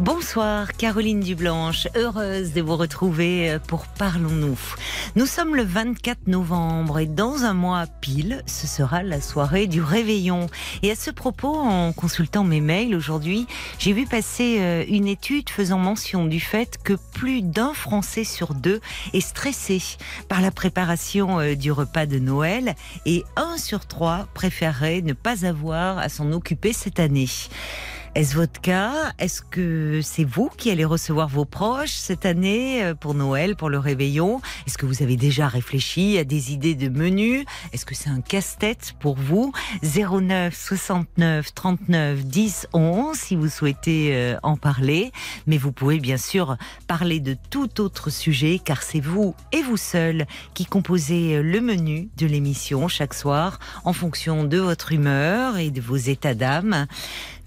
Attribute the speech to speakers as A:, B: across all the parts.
A: Bonsoir Caroline Dublanche, heureuse de vous retrouver euh, pour Parlons-nous. Nous sommes le 24 novembre et dans un mois pile, ce sera la soirée du réveillon. Et à ce propos, en consultant mes mails aujourd'hui, j'ai vu passer euh, une étude faisant mention du fait que plus d'un Français sur deux est stressé par la préparation euh, du repas de Noël et un sur trois préférerait ne pas avoir à s'en occuper cette année. Est-ce votre cas Est-ce que c'est vous qui allez recevoir vos proches cette année euh, pour Noël, pour le réveillon? Est-ce que vous avez déjà réfléchi à des idées de menu? Est-ce que c'est un casse-tête pour vous? 09 69 39 10 11 si vous souhaitez euh, en parler. Mais vous pouvez bien sûr parler de tout autre sujet car c'est vous et vous seul qui composez euh, le menu de l'émission chaque soir en fonction de votre humeur et de vos états d'âme.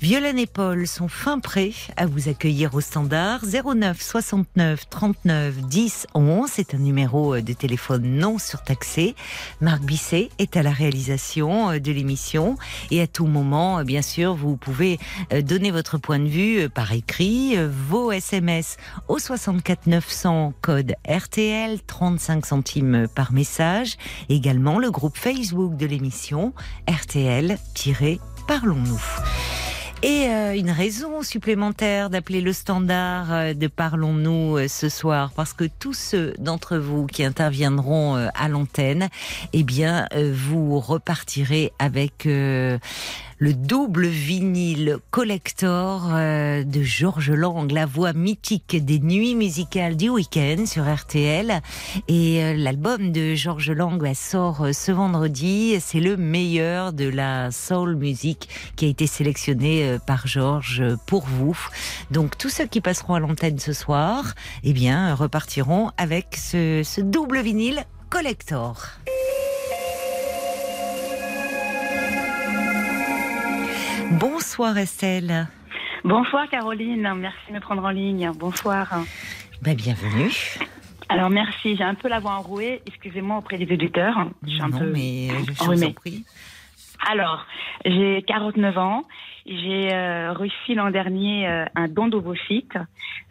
A: Violaine et Paul sont fin prêts à vous accueillir au standard 09 69 39 10 11. C'est un numéro de téléphone non surtaxé. Marc Bisset est à la réalisation euh, de l'émission et à tout moment, euh, bien sûr, vous pouvez euh, donner votre point de vue par écrit, vos SMS au 64 900 code RTL 35 centimes par message. Également le groupe Facebook de l'émission RTL-Parlons-nous. Et euh, une raison supplémentaire d'appeler le standard euh, de Parlons-nous euh, ce soir, parce que tous ceux d'entre vous qui interviendront à l'antenne, eh bien, vous repartirez avec le double vinyle collector euh, de Georges Lang, la voix mythique des nuits musicales du week-end sur RTL. Et euh, l'album de Georges Lang bah, sort euh, ce vendredi. C'est le meilleur de la soul music qui a été sélectionné par Georges pour vous. Donc tous ceux qui passeront à l'antenne ce soir, eh bien, repartiront avec ce, ce double vinyle collector. Bonsoir Estelle.
B: Bonsoir Caroline, merci de me prendre en ligne. Bonsoir.
A: Ben, bienvenue.
B: Alors merci, j'ai un peu la voix enrouée, excusez-moi auprès des auditeurs.
A: Je suis un peu mais je vous en prie.
B: Alors, j'ai 49 ans. J'ai euh, reçu l'an dernier euh, un don d'ovocytes.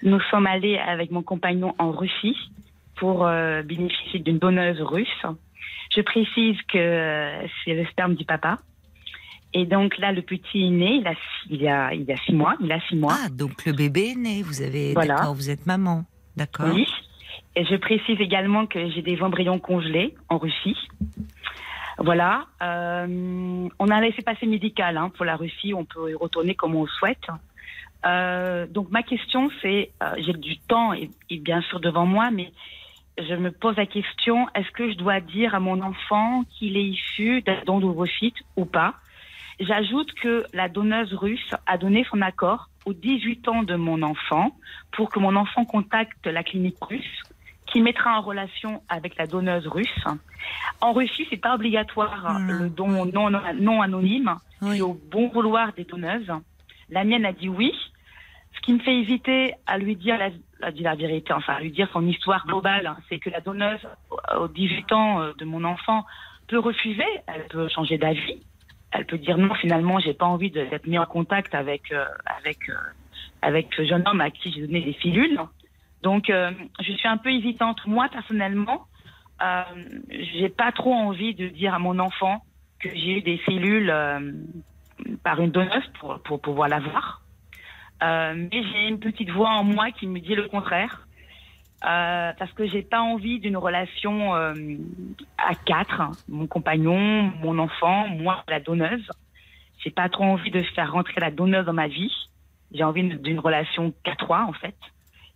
B: Nous sommes allés avec mon compagnon en Russie pour euh, bénéficier d'une donneuse russe. Je précise que c'est le sperme du papa. Et donc là, le petit est né, il a, il a, il a six mois. Il a six mois.
A: Ah, donc le bébé est né. Vous avez, voilà. vous êtes maman, d'accord.
B: Oui. Et je précise également que j'ai des embryons congelés en Russie. Voilà. Euh, on a un laissé-passer médical hein, pour la Russie. On peut y retourner comme on le souhaite. Euh, donc ma question, c'est, euh, j'ai du temps et, et, bien sûr devant moi, mais je me pose la question est-ce que je dois dire à mon enfant qu'il est issu d'un don d'ovocytes ou pas? J'ajoute que la donneuse russe a donné son accord aux 18 ans de mon enfant pour que mon enfant contacte la clinique russe qui mettra en relation avec la donneuse russe. En Russie, c'est pas obligatoire mmh. le don non, non anonyme, c'est au bon vouloir des donneuses. La mienne a dit oui, ce qui me fait hésiter à lui dire la, à dire la vérité, enfin à lui dire son histoire globale, c'est que la donneuse, aux 18 ans euh, de mon enfant, peut refuser, elle peut changer d'avis, elle peut dire non, finalement, j'ai pas envie d'être mis en contact avec euh, avec euh, avec ce jeune homme à qui j'ai donné des filules. Donc, euh, je suis un peu hésitante. Moi, personnellement, euh, j'ai pas trop envie de dire à mon enfant que j'ai eu des cellules par une donneuse pour pour pouvoir l'avoir. mais j'ai une petite voix en moi qui me dit le contraire. Euh, parce que j'ai pas envie d'une relation euh, à quatre, mon compagnon, mon enfant, moi la donneuse. J'ai pas trop envie de faire rentrer la donneuse dans ma vie. J'ai envie d'une relation qu'à trois en fait.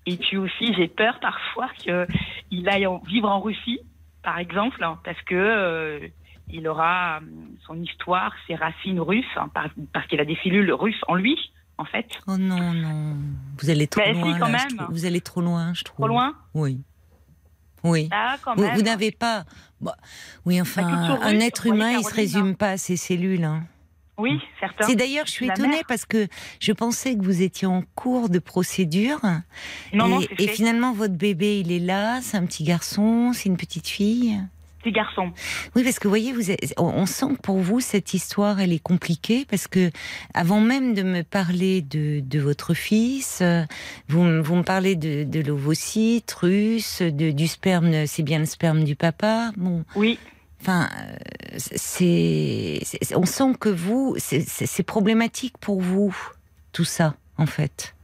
B: Et puis aussi j'ai peur parfois qu'il aille vivre en Russie, par exemple, hein, parce que euh, il aura son histoire, ses racines russes, hein, parce qu'il a des cellules russes en lui en fait.
A: Oh non, non. Vous allez trop loin.
B: quand même.
A: Vous allez trop loin, je trouve.
B: Trop loin
A: Oui. Oui.
B: Ah, quand
A: Vous,
B: même.
A: vous n'avez pas. Bah, oui, enfin,
B: culture
A: un être humain, il se
B: Caroline,
A: résume
B: hein.
A: pas à ses cellules. hein.
B: Oui, certains.
A: C'est d'ailleurs, je suis
B: La
A: étonnée
B: mère.
A: parce que je pensais que vous étiez en cours de procédure.
B: Non,
A: et,
B: non, c'est
A: et finalement, votre bébé, il est là, c'est un petit garçon, c'est une petite fille.
B: Petit garçon.
A: Oui, parce que vous voyez, vous êtes- on- sent que pour vous, cette histoire, elle est compliquée parce que avant même de me parler de, de votre fils, euh, vous, me- vous me parlez de, de l'ovocyte russe, de, du sperme, c'est bien le sperme du papa. Bon,
B: Oui.
A: enfin, euh, c'est, on sent que vous, c'est problématique pour vous, tout ça, en fait.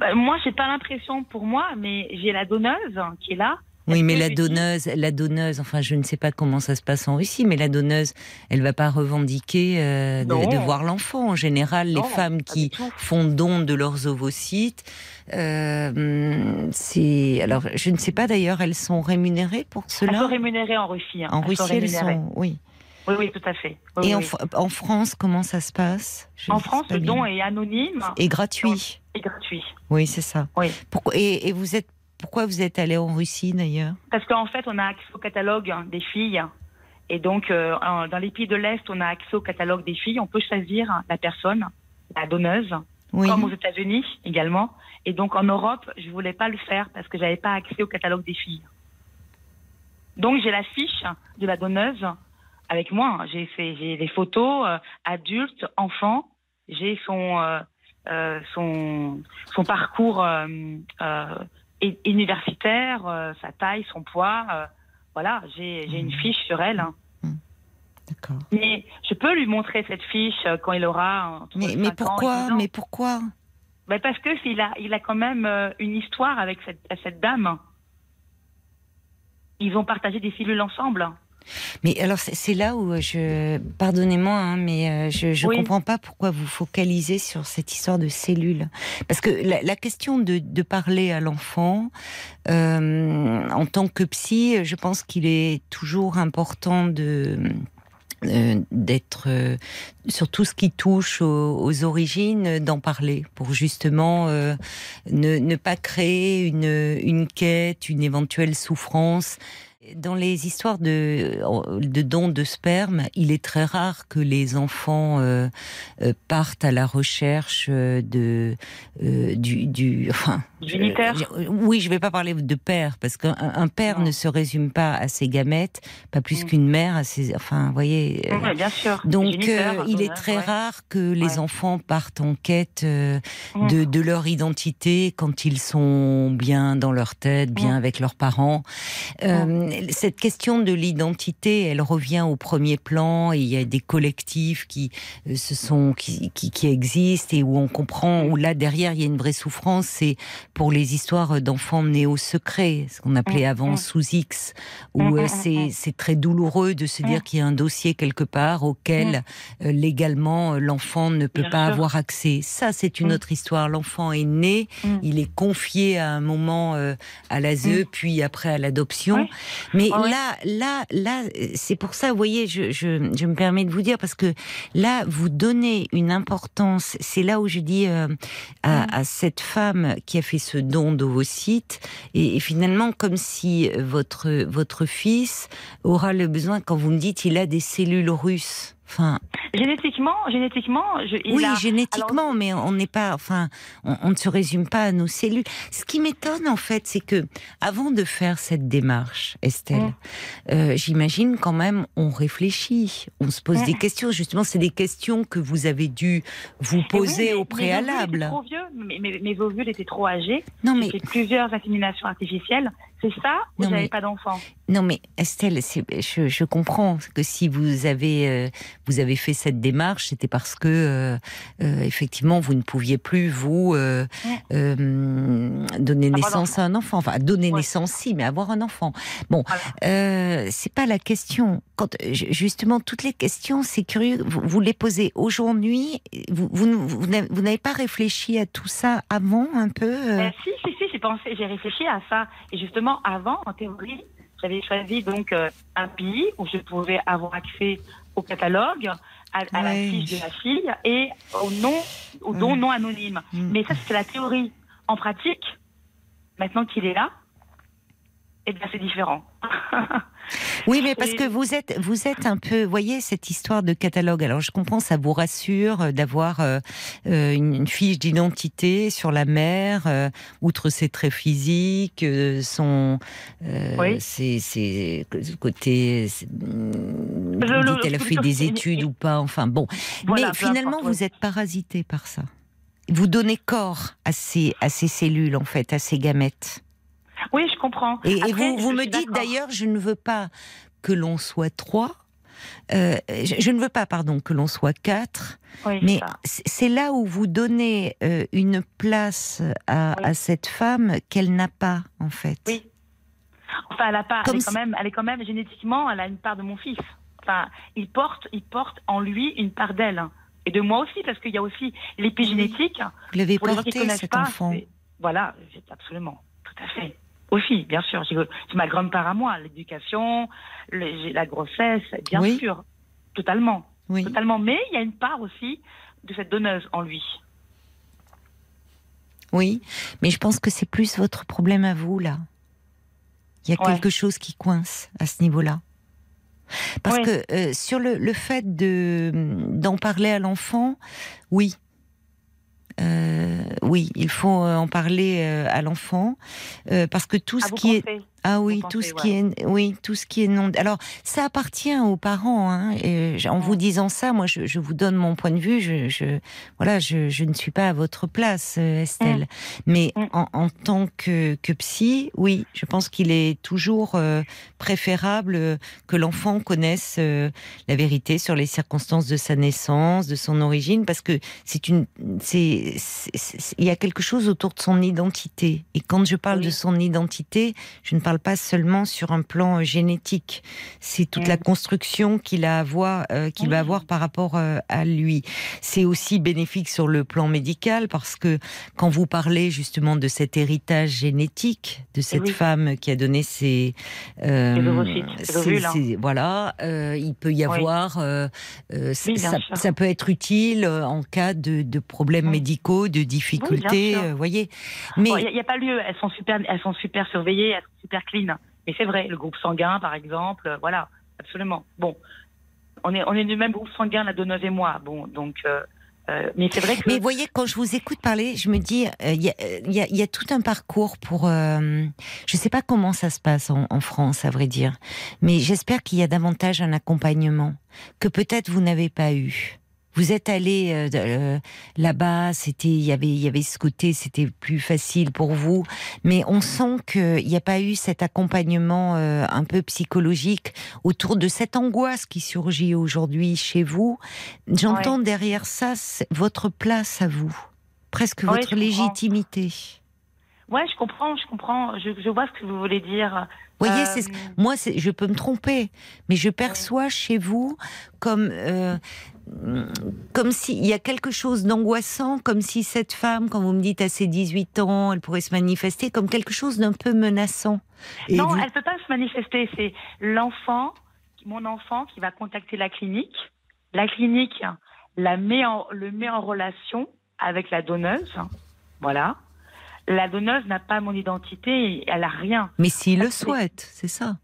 B: Bah, moi, j'ai pas l'impression pour moi, mais j'ai la donneuse qui est là.
A: Oui, mais la donneuse, la donneuse, enfin, je ne sais pas comment ça se passe en Russie, mais la donneuse, elle va pas revendiquer euh, de, voir l'enfant. En général,
B: Non,
A: les femmes qui font don de leurs ovocytes, euh, c'est. Alors, je ne sais pas d'ailleurs, elles sont rémunérées pour
B: Elles sont
A: cela.
B: rémunérées en Russie. hein.
A: En
B: Elles sont
A: Russie, elles sont. Oui.
B: Oui, oui, tout à fait. Oui,
A: Et en,
B: oui.
A: Fr- en France, comment ça se passe? Je
B: En France, le don est anonyme
A: Et gratuit.
B: et gratuit.
A: Oui, c'est ça.
B: Oui.
A: Pourquoi et, et vous êtes pourquoi vous êtes allé en Russie d'ailleurs
B: Parce qu'en fait, on a accès au catalogue des filles. Et donc, euh, dans les pays de l'Est, on a accès au catalogue des filles. On peut choisir la personne, la donneuse,
A: Oui.
B: comme aux États-Unis également. Et donc, en Europe, je voulais pas le faire parce que j'avais pas accès au catalogue des filles. Donc, j'ai la fiche de la donneuse avec moi. J'ai les photos euh, adultes, enfants. J'ai son euh, son son parcours universitaire, euh, sa taille, son poids. euh, voilà, j'ai une fiche sur elle. hein.
A: D'accord.
B: Mais je peux lui montrer cette fiche euh, quand il aura
A: Mais,
B: 5
A: mais pourquoi
B: 10 ans.
A: Mais pourquoi?
B: Ben parce que il a, il a quand même une histoire avec cette, cette dame. Ils ont partagé des cellules ensemble.
A: Mais alors c'est là où euh, je, pardonnez-moi, hein, mais euh, je
B: Oui.
A: comprends pas pourquoi vous focalisez sur cette histoire de cellules. Parce que la, la question de, de parler à l'enfant, euh, en tant que psy, je pense qu'il est toujours important de euh, d'être euh, sur tout ce qui touche aux, aux origines, euh, d'en parler pour justement ne, ne pas créer une, une quête, une éventuelle souffrance. Dans les histoires de, de dons de sperme, il est très rare que les enfants euh, euh, partent à la recherche euh, de euh, du, du enfin euh, oui, je vais pas parler de père parce qu'un un père
B: Non.
A: ne se résume pas à ses gamètes, pas plus
B: Mm.
A: qu'une mère à ses enfin, vous voyez.
B: Oui, bien sûr.
A: donc, il est très
B: ouais.
A: rare que les enfants partent en quête
B: Mm.
A: de, de leur identité quand ils sont bien dans leur tête, bien
B: Mm.
A: avec leurs parents. Cette question de l'identité, elle revient au premier plan. Et il y a des collectifs qui euh, se sont qui, qui, qui existent et où on comprend où là derrière il y a une vraie souffrance. C'est pour les histoires d'enfants nés au secret, ce qu'on appelait
B: Mm,
A: avant
B: mm.
A: sous X, où
B: Mm,
A: euh, c'est c'est très douloureux de se dire qu'il y a un dossier quelque part auquel euh, légalement l'enfant ne peut
B: Bien
A: pas
B: sûr.
A: avoir accès. Ça, c'est une autre histoire. L'enfant est né, il est confié à un moment à l'ASE, puis après à l'adoption. Mais
B: ouais.
A: là, là, là, c'est pour ça, vous voyez, je, je, je me permets de vous dire, parce que là, vous donnez une importance, c'est là où je dis euh, à,
B: Mm.
A: à cette femme qui a fait ce don d'ovocytes, et, et finalement, comme si votre, votre fils aura le besoin, quand vous me dites, il a des cellules russes. Enfin,
B: Génétiquement, génétiquement, je, il
A: oui,
B: a-
A: génétiquement, mais on n'est pas, enfin, on, on ne se résume pas à nos cellules. Ce qui m'étonne en fait, c'est que avant de faire cette démarche, Estelle,
B: Mm.
A: euh, j'imagine quand même, on réfléchit, on se pose
B: Mm.
A: des questions. Justement, c'est des questions que vous avez dû vous
B: oui,
A: poser
B: mais-
A: au
B: mes
A: préalable.
B: ovules étaient trop vieux, ovules étaient trop âgés.
A: Non
B: J'ai
A: mais,
B: plusieurs inséminations artificielles. C'est ça ou
A: Non,
B: j'avais
A: mais-
B: pas d'enfant?
A: Non mais Estelle, je, je comprends que si vous avez euh, vous avez fait cette démarche, c'était parce que euh, euh, effectivement vous ne pouviez plus vous donner
B: Avoir
A: naissance à un enfant. Enfin, donner
B: Ouais.
A: naissance si, mais avoir un enfant. Bon,
B: Voilà.
A: c'est pas la question. Quand ju- justement toutes les questions, c'est curieux. Vous, vous les posez aujourd'hui. Vous, vous, vous n'avez vous n'avez pas réfléchi à tout ça avant un peu
B: si, si, si, j'ai pensé, j'ai réfléchi à ça. Et justement, avant, en théorie, j'avais choisi donc euh, un pays où je pouvais avoir accès au catalogue, à, à la fiche de la fille et au nom, au don
A: Ouais.
B: non anonyme.
A: Mm.
B: Mais ça, c'est la théorie. En pratique, maintenant qu'il est là, eh bien, c'est différent.
A: oui, mais parce que vous êtes, vous êtes un peu, voyez, cette histoire de catalogue. Alors, je comprends, ça vous rassure euh, d'avoir euh, euh, une, fiche d'identité sur la mère, outre ses traits physiques, son, oui. ses, ses côtés, dit elle a fait des études ou pas, enfin bon. mais finalement, vous êtes parasité par ça. Vous donnez corps à ces, à ces cellules, en fait, à ces gamètes.
B: Oui, je comprends.
A: Et, vous, vous me dites d'ailleurs, je ne veux pas que l'on soit trois. Euh, je, ne veux pas, pardon, que l'on soit quatre, mais c'est là où vous donnez euh, une place à, cette femme qu'elle n'a pas, en fait.
B: Oui. Enfin, elle a pas. elle est quand même, elle est quand même génétiquement, elle a une part de mon fils. Enfin, il porte, il porte en lui une part d'elle et de moi aussi, parce qu'il y a aussi l'épigénétique.
A: Vous l'avez porté, cet enfant.
B: Voilà, absolument, tout à fait. Aussi, bien sûr. C'est ma grande part à moi, l'éducation, la grossesse, bien sûr, totalement. Oui. Totalement. Mais il y a une part aussi de cette donneuse en lui.
A: Oui, mais je pense que c'est plus votre problème à vous, là. Il y a quelque chose qui coince à ce niveau-là. Parce que euh, sur le, le fait de d'en parler à l'enfant, oui, oui, il faut euh, en parler euh, à l'enfant parce que tout ah, ce qui est ah oui, tout ce qui est, oui, tout ce qui est non. Alors, ça appartient aux parents. Hein, et en vous disant ça, moi, je, vous donne mon point de vue. Je, voilà, je, ne suis pas à votre place, euh, Estelle. Mm. Mais mm. En, tant que, que psy, oui, je pense qu'il est toujours euh, préférable que l'enfant connaisse euh, la vérité sur les circonstances de sa naissance, de son origine, parce que c'est une, c'est, il y a quelque chose autour de son identité. Et quand je parle de son identité, je ne parle parle pas seulement sur un plan euh, génétique. C'est toute la construction qu'il a avoir, euh, qu'il va avoir par rapport euh, à lui. C'est aussi bénéfique sur le plan médical parce que quand vous parlez justement de cet héritage génétique de cette femme qui a donné ses,
B: ses,
A: voilà, il peut y avoir, ça, peut être utile en cas de, de problèmes médicaux, de difficultés, voyez.
B: Mais il n'y a, a, pas lieu. Elles sont super, elles sont super surveillées, elles super clean. Mais c'est vrai, le groupe sanguin, par exemple, euh, voilà, absolument. Bon, on est, on est du même groupe sanguin, la donneuse et moi. Bon, donc. Euh, euh, mais c'est vrai que.
A: Mais vous voyez, quand je vous écoute parler, je me dis, il y, a, tout un parcours pour. je ne sais pas comment ça se passe en France, à vrai dire, mais j'espère qu'il y a davantage un accompagnement que peut-être vous n'avez pas eu. Vous êtes allé euh, euh, là-bas, c'était, il y avait, il y avait ce côté, c'était plus facile pour vous, mais on sent qu'il n'y a pas eu cet accompagnement euh, un peu psychologique autour de cette angoisse qui surgit aujourd'hui chez vous. J'entends derrière ça votre place à vous, presque votre légitimité.
B: Ouais, je comprends, je comprends, je, je, vois ce que vous voulez dire.
A: voyez, c'est moi, je peux me tromper, mais je perçois chez vous comme comme s'il y a quelque chose d'angoissant, comme si cette femme, quand vous me dites à ses 18 ans, elle pourrait se manifester comme quelque chose d'un peu menaçant.
B: non, elle elle peut pas se manifester. C'est l'enfant, mon enfant, qui va contacter la clinique. La clinique la met en, le met en relation avec la donneuse. Voilà. La donneuse n'a pas mon identité, elle a rien.
A: Mais s'il le souhaite, c'est ça.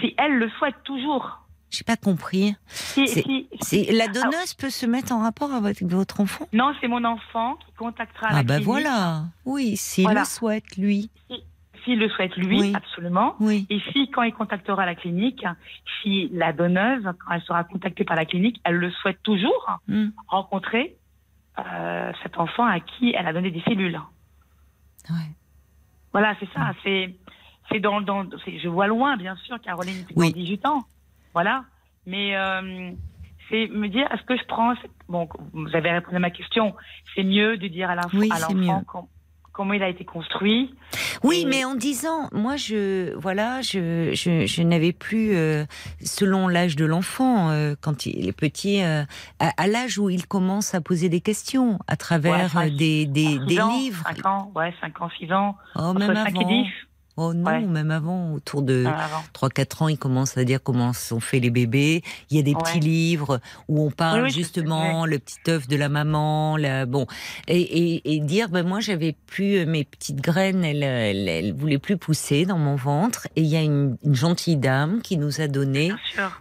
B: Si elle le souhaite toujours.
A: J'ai pas compris. la donneuse peut se mettre en rapport avec votre enfant?
B: Non, c'est mon enfant qui contactera
A: ah
B: la
A: bah voilà. Oui, s'il le souhaite, lui.
B: S'il le souhaite, lui, absolument.
A: Oui.
B: Et si, quand il contactera la clinique, si la donneuse, quand elle sera contactée par la clinique, elle le souhaite toujours, hmm. rencontrer euh, cet enfant à qui elle a donné des cellules.
A: Ouais.
B: Voilà, c'est ça. C'est, c'est dans, dans je vois loin, bien sûr, Caroline, oui. 18 ans. Voilà. Mais euh, c'est me dire, est-ce que je prends. Bon, vous avez répondu à ma question. C'est mieux de dire à l'enfant comment il a été construit.
A: Oui, mais en disant, moi, je, voilà, je, je, n'avais plus, euh, selon l'âge de l'enfant, euh, quand il est petit, à, l'âge où il commence à poser des questions à travers des, des, des livres.
B: 5 ans, ouais, 5 ans, 6 ans.
A: Oh, même avant. Oh non,
B: Ouais.
A: même avant, autour de
B: Ah, avant.
A: 3-4 ans, il commence à dire comment sont faits les bébés. Il y a des
B: Ouais.
A: petits livres où on parle
B: Oui, oui, je
A: justement le petit œuf de la maman, la, bon, et, et, et dire ben moi j'avais plus euh, mes petites graines, elles, elles, elles voulaient plus pousser dans mon ventre, et il y a une, une gentille dame qui nous a donné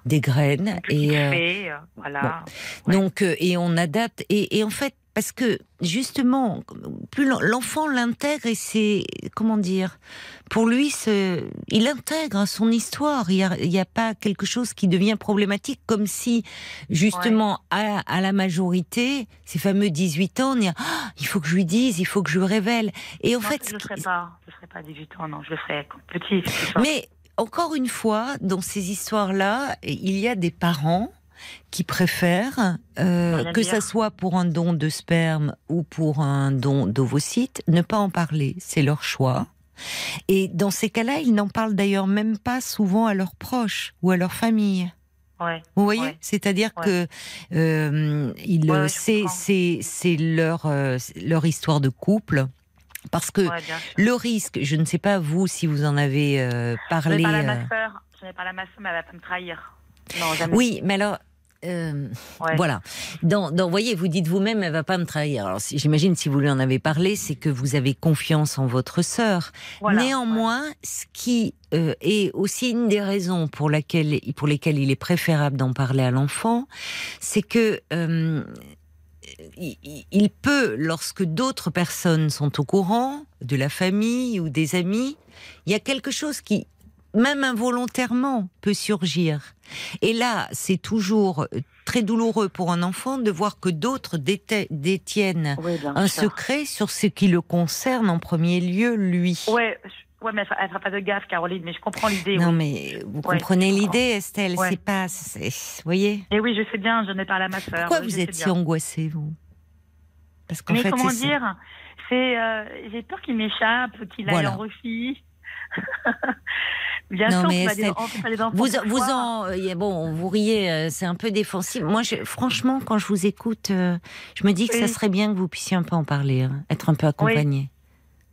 A: des graines et euh,
B: euh, voilà. Ouais.
A: donc et on adapte et, et en fait parce que justement plus l'en- l'enfant l'intègre et c'est comment dire pour lui il intègre son histoire il y a, pas quelque chose qui devient problématique comme si justement à, à la majorité ces fameux 18 ans a, Ah, il faut que je lui dise il faut que je lui révèle et en
B: Non,
A: fait
B: je
A: qui-
B: ferai pas. Je le ferai pas à 18 ans, non. Je le ferai petit.
A: mais encore une fois, dans ces histoires-là, il y a des parents qui préfèrent euh, que ça soit pour un don de sperme ou pour un don d'ovocytes, ne pas en parler, c'est leur choix. Et dans ces cas-là, ils n'en parlent d'ailleurs même pas souvent à leurs proches ou à leur famille.
B: Ouais.
A: Vous voyez,
B: Ouais.
A: c'est-à-dire
B: Ouais.
A: que euh, il,
B: je
A: c'est c'est c'est leur euh, leur histoire de couple parce que le risque, je ne sais pas vous si vous en avez euh,
B: Je
A: parlé.
B: n'ai pas la ma sœur. Je n'ai pas la ma sœur, mais elle va pas me trahir. Non, jamais.
A: Oui, mais alors. Euh,
B: Ouais.
A: Voilà. Dans, dans, voyez, vous dites vous-même, elle va pas me trahir. Alors, si- j'imagine si vous lui en avez parlé, c'est que vous avez confiance en votre sœur.
B: Voilà,
A: Néanmoins, ce qui euh, est aussi une des raisons pour laquelle, pour lesquelles il est préférable d'en parler à l'enfant, c'est que euh, il peut, lorsque d'autres personnes sont au courant, de la famille ou des amis, il y a quelque chose qui, même involontairement, peut surgir. Et là, c'est toujours très douloureux pour un enfant de voir que d'autres détiennent
B: Oui,
A: un
B: sûr.
A: secret sur ce qui le concerne en premier lieu, lui.
B: Ouais, ouais, mais elle fera, pas de gaffe, Caroline, mais je comprends l'idée.
A: Non,
B: oui.
A: mais vous
B: Ouais,
A: comprenez l'idée, Estelle.
B: Ouais.
A: C'est pas, vous voyez.
B: Et oui, je sais bien, je n'ai pas à ma sœur.
A: Pourquoi vous êtes si angoissée, vous? Parce qu'en
B: Mais
A: fait,
B: comment dire? C'est, euh, j'ai peur qu'il m'échappe, qu'il aille
A: Voilà.
B: en Russie. Bien
A: Non,
B: sûr,
A: mais
B: des- on fait pas des enfants
A: Vous, vous en, bon, vous riez, euh, c'est un peu défensif. Moi, je, franchement, quand je vous écoute, euh, je me dis que ça
B: Oui.
A: serait bien que vous puissiez un peu en parler, hein, être un peu accompagné.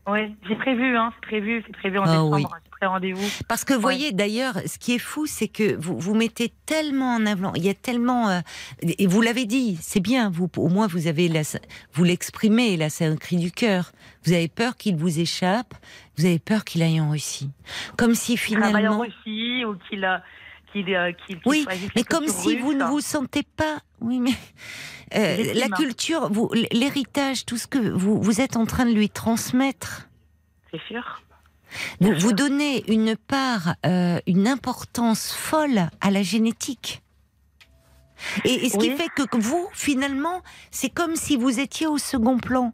B: Oui, j'ai prévu, hein, c'est prévu, c'est prévu en
A: Ah
B: décembre,
A: oui.
B: rendez-vous.
A: Parce que, vous
B: Ouais.
A: voyez, d'ailleurs, ce qui est fou, c'est que vous, vous mettez tellement en avant, il y a tellement, euh, et vous l'avez dit, c'est bien, vous, au moins vous avez la, vous l'exprimez, là, c'est un cri du cœur. Vous avez peur qu'il vous échappe, vous avez peur qu'il aille en Russie. Comme si
B: travaille en
A: finalement.
B: Russie ou qu'il euh, qu'il euh, qu'il- qu'il
A: Oui, mais comme si vous ne vous sentez pas. Oui, mais euh, la culture, l'héritage, tout ce que vous, vous êtes en train de lui transmettre.
B: C'est sûr.
A: Vous, vous donnez une part, euh, une importance folle à la génétique. Et, et ce qui fait que vous, finalement, c'est comme si vous étiez au second plan.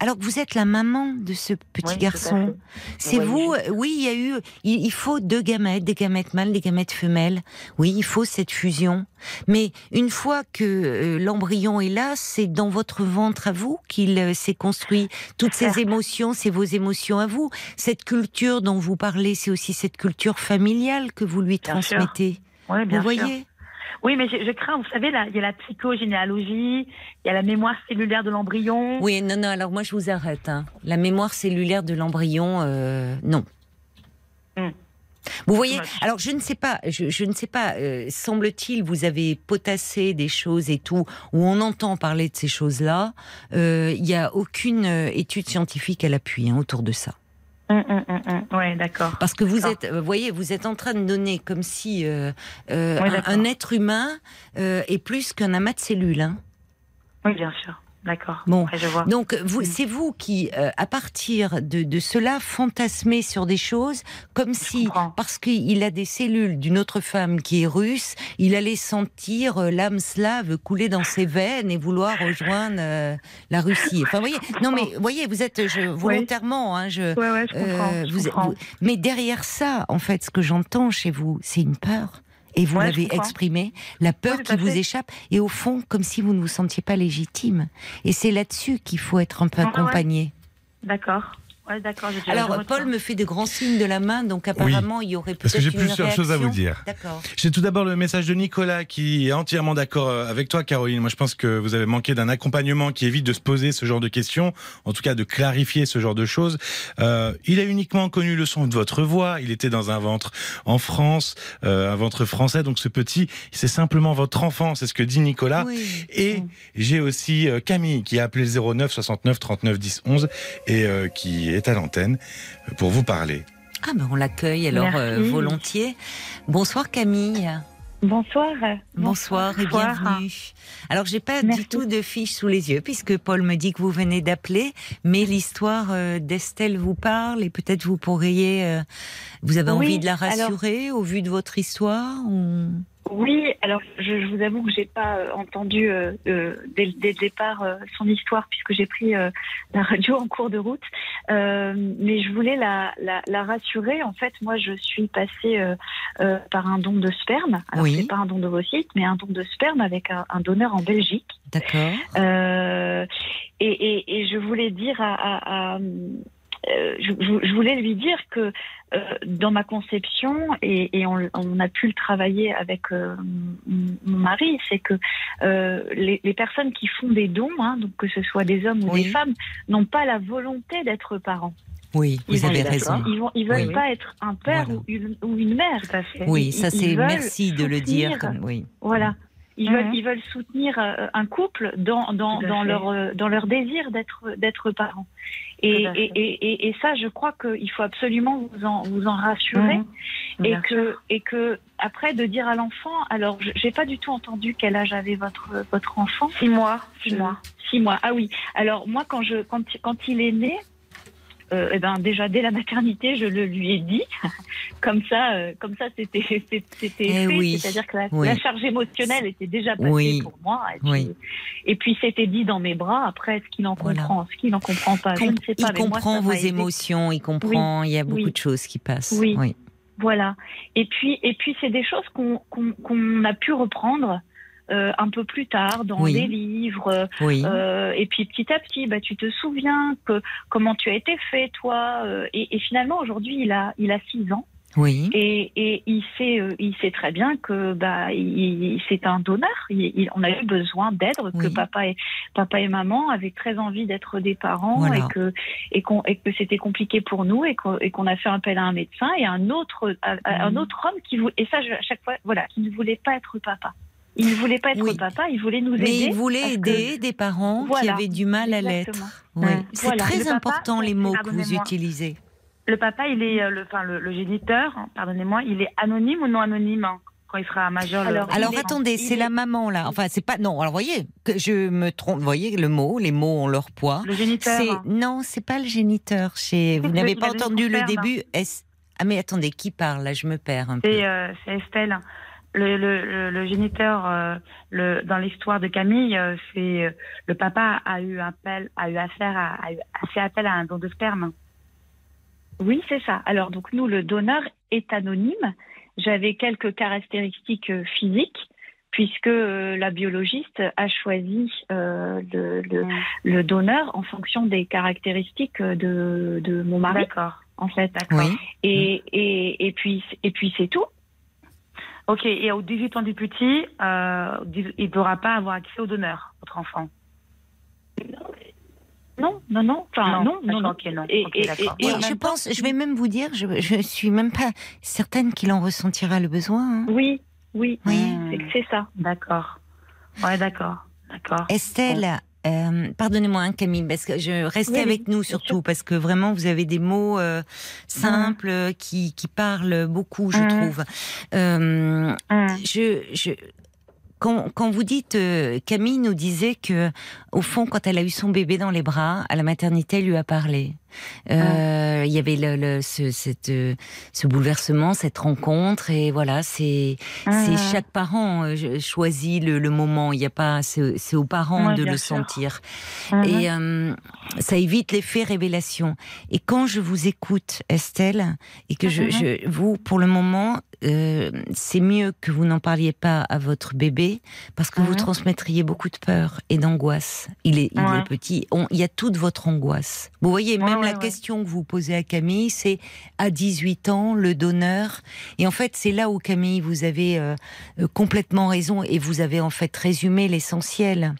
A: Alors que vous êtes la maman de ce petit
B: Oui,
A: garçon. C'est
B: Oui,
A: vous,
B: je-
A: euh, oui, il y a eu, il, il faut deux gamètes, des gamètes mâles, des gamètes femelles. Oui, il faut cette fusion. Mais une fois que euh, l'embryon est là, c'est dans votre ventre à vous qu'il euh, s'est construit. Toutes ces émotions, c'est vos émotions à vous. Cette culture dont vous parlez, c'est aussi cette culture familiale que vous lui transmettez.
B: Oui, bien
A: vous
B: sûr. Oui, mais je, je crains, vous savez, là, il y a la psychogénéalogie, il y a la mémoire cellulaire de l'embryon.
A: Oui, non, non. Alors moi, je vous arrête. hein. La mémoire cellulaire de l'embryon, euh, non.
B: Hmm.
A: Vous voyez. Alors je ne sais pas, je, je ne sais pas. euh, Semble-t-il, vous avez potassé des choses et tout où on entend parler de ces choses-là. Euh, Il n'y a aucune euh, étude scientifique à l'appui hein, autour de ça.
B: Hum, hum, hum. Ouais, d'accord.
A: Parce que vous êtes, vous voyez, vous êtes en train de donner comme si euh, euh,
B: Oui,
A: un,
B: d'accord.
A: un être humain euh, est plus qu'un amas de cellules. hein.
B: Oui, bien sûr. D'accord.
A: Bon.
B: Ouais, je vois.
A: Donc, vous,
B: Mm.
A: c'est vous qui, euh, à partir de, de cela, fantasmez sur des choses comme si,
B: comprends.
A: parce qu'il a des cellules d'une autre femme qui est russe, il allait sentir euh, l'âme slave couler dans ses veines et vouloir rejoindre euh, la Russie. Enfin, vous voyez, non mais, vous voyez, vous êtes je, volontairement, hein, je,
B: Ouais, ouais, je comprends.
A: euh,
B: je
A: vous-
B: comprends.
A: vous- mais derrière ça, en fait, ce que j'entends chez vous, c'est une peur. Et vous
B: Ouais,
A: l'avez exprimé, la peur
B: Oui,
A: qui vous
B: fait.
A: échappe, et au fond, comme si vous ne vous sentiez pas légitime. Et c'est là-dessus qu'il faut être un peu
B: ouais.
A: accompagné.
B: D'accord.
C: Ouais, d'accord. j'ai déjà- je
A: Alors. Paul me fait de grands signes de la main, donc apparemment, il y aurait peut-être
D: Parce que j'ai plusieurs choses à vous dire.
A: D'accord.
D: J'ai tout d'abord le message de Nicolas qui est entièrement d'accord euh, avec toi, Caroline. Moi, je pense que vous avez manqué d'un accompagnement qui évite de se poser ce genre de questions, en tout cas de clarifier ce genre de choses. Euh, il a uniquement connu le son de votre voix. Il était dans un ventre en France, euh, un ventre français. Donc, ce petit, c'est simplement votre enfant. C'est ce que dit Nicolas.
A: Oui.
D: Et j'ai aussi euh, Camille qui a appelé le 09 69 39 10 11 et euh, qui est à l'antenne pour vous parler.
A: Ah, ben on l'accueille alors euh, volontiers. Bonsoir Camille.
C: Bonsoir.
A: Bonsoir et
C: Bonsoir.
A: bienvenue. Alors, j'ai pas du tout de fiche sous les yeux puisque Paul me dit que vous venez d'appeler, mais l'histoire euh, d'Estelle vous parle et peut-être vous pourriez, euh, vous avez
C: Oui,
A: envie de la
C: alors-
A: rassurer au vu de votre histoire ou...
C: Oui, alors je, je vous avoue que j'ai pas euh, entendu euh, euh, dès, le- dès le départ euh, son histoire puisque j'ai pris euh, la radio en cours de route. Euh, mais je voulais la, la, la rassurer. En fait, moi, je suis passée euh, euh, par un don de sperme. Alors
A: Oui.
C: c'est pas un don d'ovocytes, mais un don de sperme avec un, un donneur en Belgique.
A: D'accord.
C: Euh, et, et, et je voulais dire à, à- à- euh, je, voulais lui dire que euh, dans ma conception et, et on, on a pu le travailler avec euh, mon mari, c'est que les, les personnes qui font des dons, hein, donc que ce soit des hommes ou
A: Oui.
C: des femmes, n'ont pas la volonté d'être parents.
A: Oui, vous
C: Ils
A: avez raison.
C: Ils ils veulent
A: Oui.
C: pas être un père
A: Voilà.
C: ou, une, ou une mère.
A: Oui,
C: Ils-
A: ça c'est merci de le dire.
C: soutenir
A: Comme, oui.
C: voilà. Ils
B: Mhm.
C: veulent, ils veulent soutenir un couple dans, leur, dans leur désir d'être parents. Et, et, et, et, et ça, je crois qu'il faut absolument vous en, vous en rassurer.
B: Mhm.
C: Et que, et que, après, de dire à l'enfant, alors, je- j'ai pas du tout entendu quel âge avait votre, votre enfant.
B: Six mois. Six mois.
C: Six mois. Ah oui. Alors, moi, quand, je, quand, quand il est né, euh, eh ben, déjà, dès la maternité, je le lui ai dit. comme ça, euh, comme ça, c'était,
A: Eh
C: fait.
A: oui.
C: C'est-à-dire que la,
A: Oui.
C: la charge émotionnelle était déjà passée
A: Oui.
C: pour moi. Et puis,
A: Oui.
C: et puis, c'était dit dans mes bras. Après, ce qu'il en
A: Voilà.
C: comprend, ce qu'il n'en comprend pas, je ne sais pas.
A: il
C: mais
A: comprend vos émotions, il comprend, il y a beaucoup de choses qui passent.
C: Oui.
A: oui.
C: Voilà. Et puis, et puis c'est des choses qu'on qu'on qu'on a pu reprendre euh, un peu plus tard dans
A: Oui.
C: des livres.
A: Oui.
C: Euh, et puis petit à petit, bah, tu te souviens que comment tu as été fait, toi. euh, et, et finalement, aujourd'hui, il a, il a six ans.
A: oui.
C: Et, et il sait, il sait très bien que bah, il, c'est un donneur. Il- il- on a eu besoin d'aide, que papa et papa et maman avaient très envie d'être des parents
A: Voilà.
C: et que et qu'on et que c'était compliqué pour nous et qu'on et qu'on a fait appel à un médecin et un autre à- à- un autre homme qui voulait et ça je- à chaque fois voilà qui ne voulait pas être papa. Il ne voulait pas être
A: Oui.
C: papa, il voulait nous
A: Mais
C: aider.
A: il voulait
C: que-
A: aider des parents qui avaient du mal à l'être. Oui.
B: Ouais.
A: C'est
C: Voilà.
A: très
B: Le papa,
A: important les mots que vous utilisez.
B: Le papa, il est, euh, le, enfin, le, le géniteur, hein, pardonnez-moi, il est anonyme ou non anonyme hein, quand il sera majeur
C: Alors,
A: Alors
C: est-
A: attendez, c'est
C: est-
A: la maman là. Enfin, c'est pas non. Alors voyez que je me trompe. Vous voyez le mot, les mots ont leur poids.
B: le géniteur. Hein.
A: non, c'est pas le géniteur. Chez vous n'avez pas entendu le début. Est-ce- Ah mais attendez, qui parle là Je me perds un peu.
B: C'est euh, c'est Estelle. Le, le, le, le géniteur, euh, le, dans l'histoire de Camille, euh, c'est euh, le papa a eu appel, a eu affaire, à, a, eu, a fait appel à un don de sperme.
C: Oui, c'est ça. Alors, donc, nous, le donneur est anonyme. J'avais quelques caractéristiques physiques, puisque la biologiste a choisi le, donneur en fonction des caractéristiques de, de mon mari,
B: D'accord.
C: en fait.
A: Oui.
C: Et, et, et puis, et puis c'est tout.
B: Ok, et aux 18 ans du petit, euh, il ne pourra pas avoir accès au donneur, votre enfant.
C: Non, non, non. Enfin, non, non, non.
B: Ok, non.
C: Et-
A: je pense, je vais même vous dire, je, je suis même pas certaine qu'il en ressentira le besoin. hein.
C: Oui, oui,
A: Oui.
C: c'est ça.
B: D'accord. Ouais, d'accord. D'accord.
A: Estelle, euh, pardonnez-moi hein, Camille, parce que je restez
C: Oui, oui,
A: avec nous surtout, parce que vraiment vous avez des mots euh, simples euh, qui, qui parlent beaucoup, je
B: Mhm.
A: trouve. Euh,
B: Hum.
A: je, je, quand, quand vous dites, euh, Camille nous disait que, au fond, quand elle a eu son bébé dans les bras, à la maternité, elle lui a parlé. Euh, Il y avait le, le- ce, cette, euh, ce bouleversement, cette rencontre, et voilà, c'est
B: Mhm.
A: chaque parent euh, choisit le, le moment. Il n'y a pas, c'est aux parents de le
B: sûr.
A: sentir.
B: Mhm.
A: Et euh, ça évite l'effet révélation. Et quand je vous écoute, Estelle, et que je,
B: Mhm.
A: je- vous, pour le moment, euh, c'est mieux que vous n'en parliez pas à votre bébé, parce que vous
B: Mhm.
A: transmettriez beaucoup de peur et d'angoisse. Il est, il est petit. On- il y a toute votre angoisse. Vous voyez, même la
B: ouais.
A: question que vous posez à Camille, c'est à 18 ans, le donneur. Et en fait, c'est là où Camille, vous avez euh, euh, complètement raison et vous avez en fait résumé l'essentiel.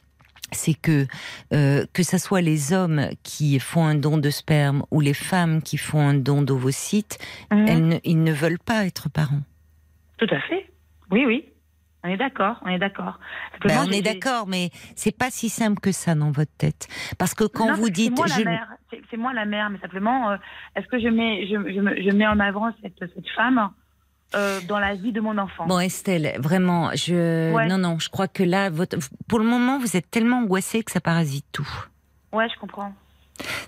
A: C'est que euh, que ça soit les hommes qui font un don de sperme ou les femmes qui font un don d'ovocytes,
B: Mhm.
A: ils ne veulent pas être parents.
B: Tout à fait. Oui, oui. On est d'accord, on est d'accord.
A: Ben, on est d'accord, mais c'est pas si simple que ça dans votre tête. Parce que quand
B: Non,
A: vous
B: c'est
A: dites,
B: moi
A: je-
B: la mère, c'est c'est moi la mère, mais simplement, euh, est-ce que je mets, je, je, je mets en avant cette, cette femme euh, dans la vie de mon enfant?
A: Bon Estelle, vraiment, je
B: Ouais.
A: non non, je crois que là, votre... pour le moment, vous êtes tellement angoissée que ça parasite tout.
B: Ouais, je comprends.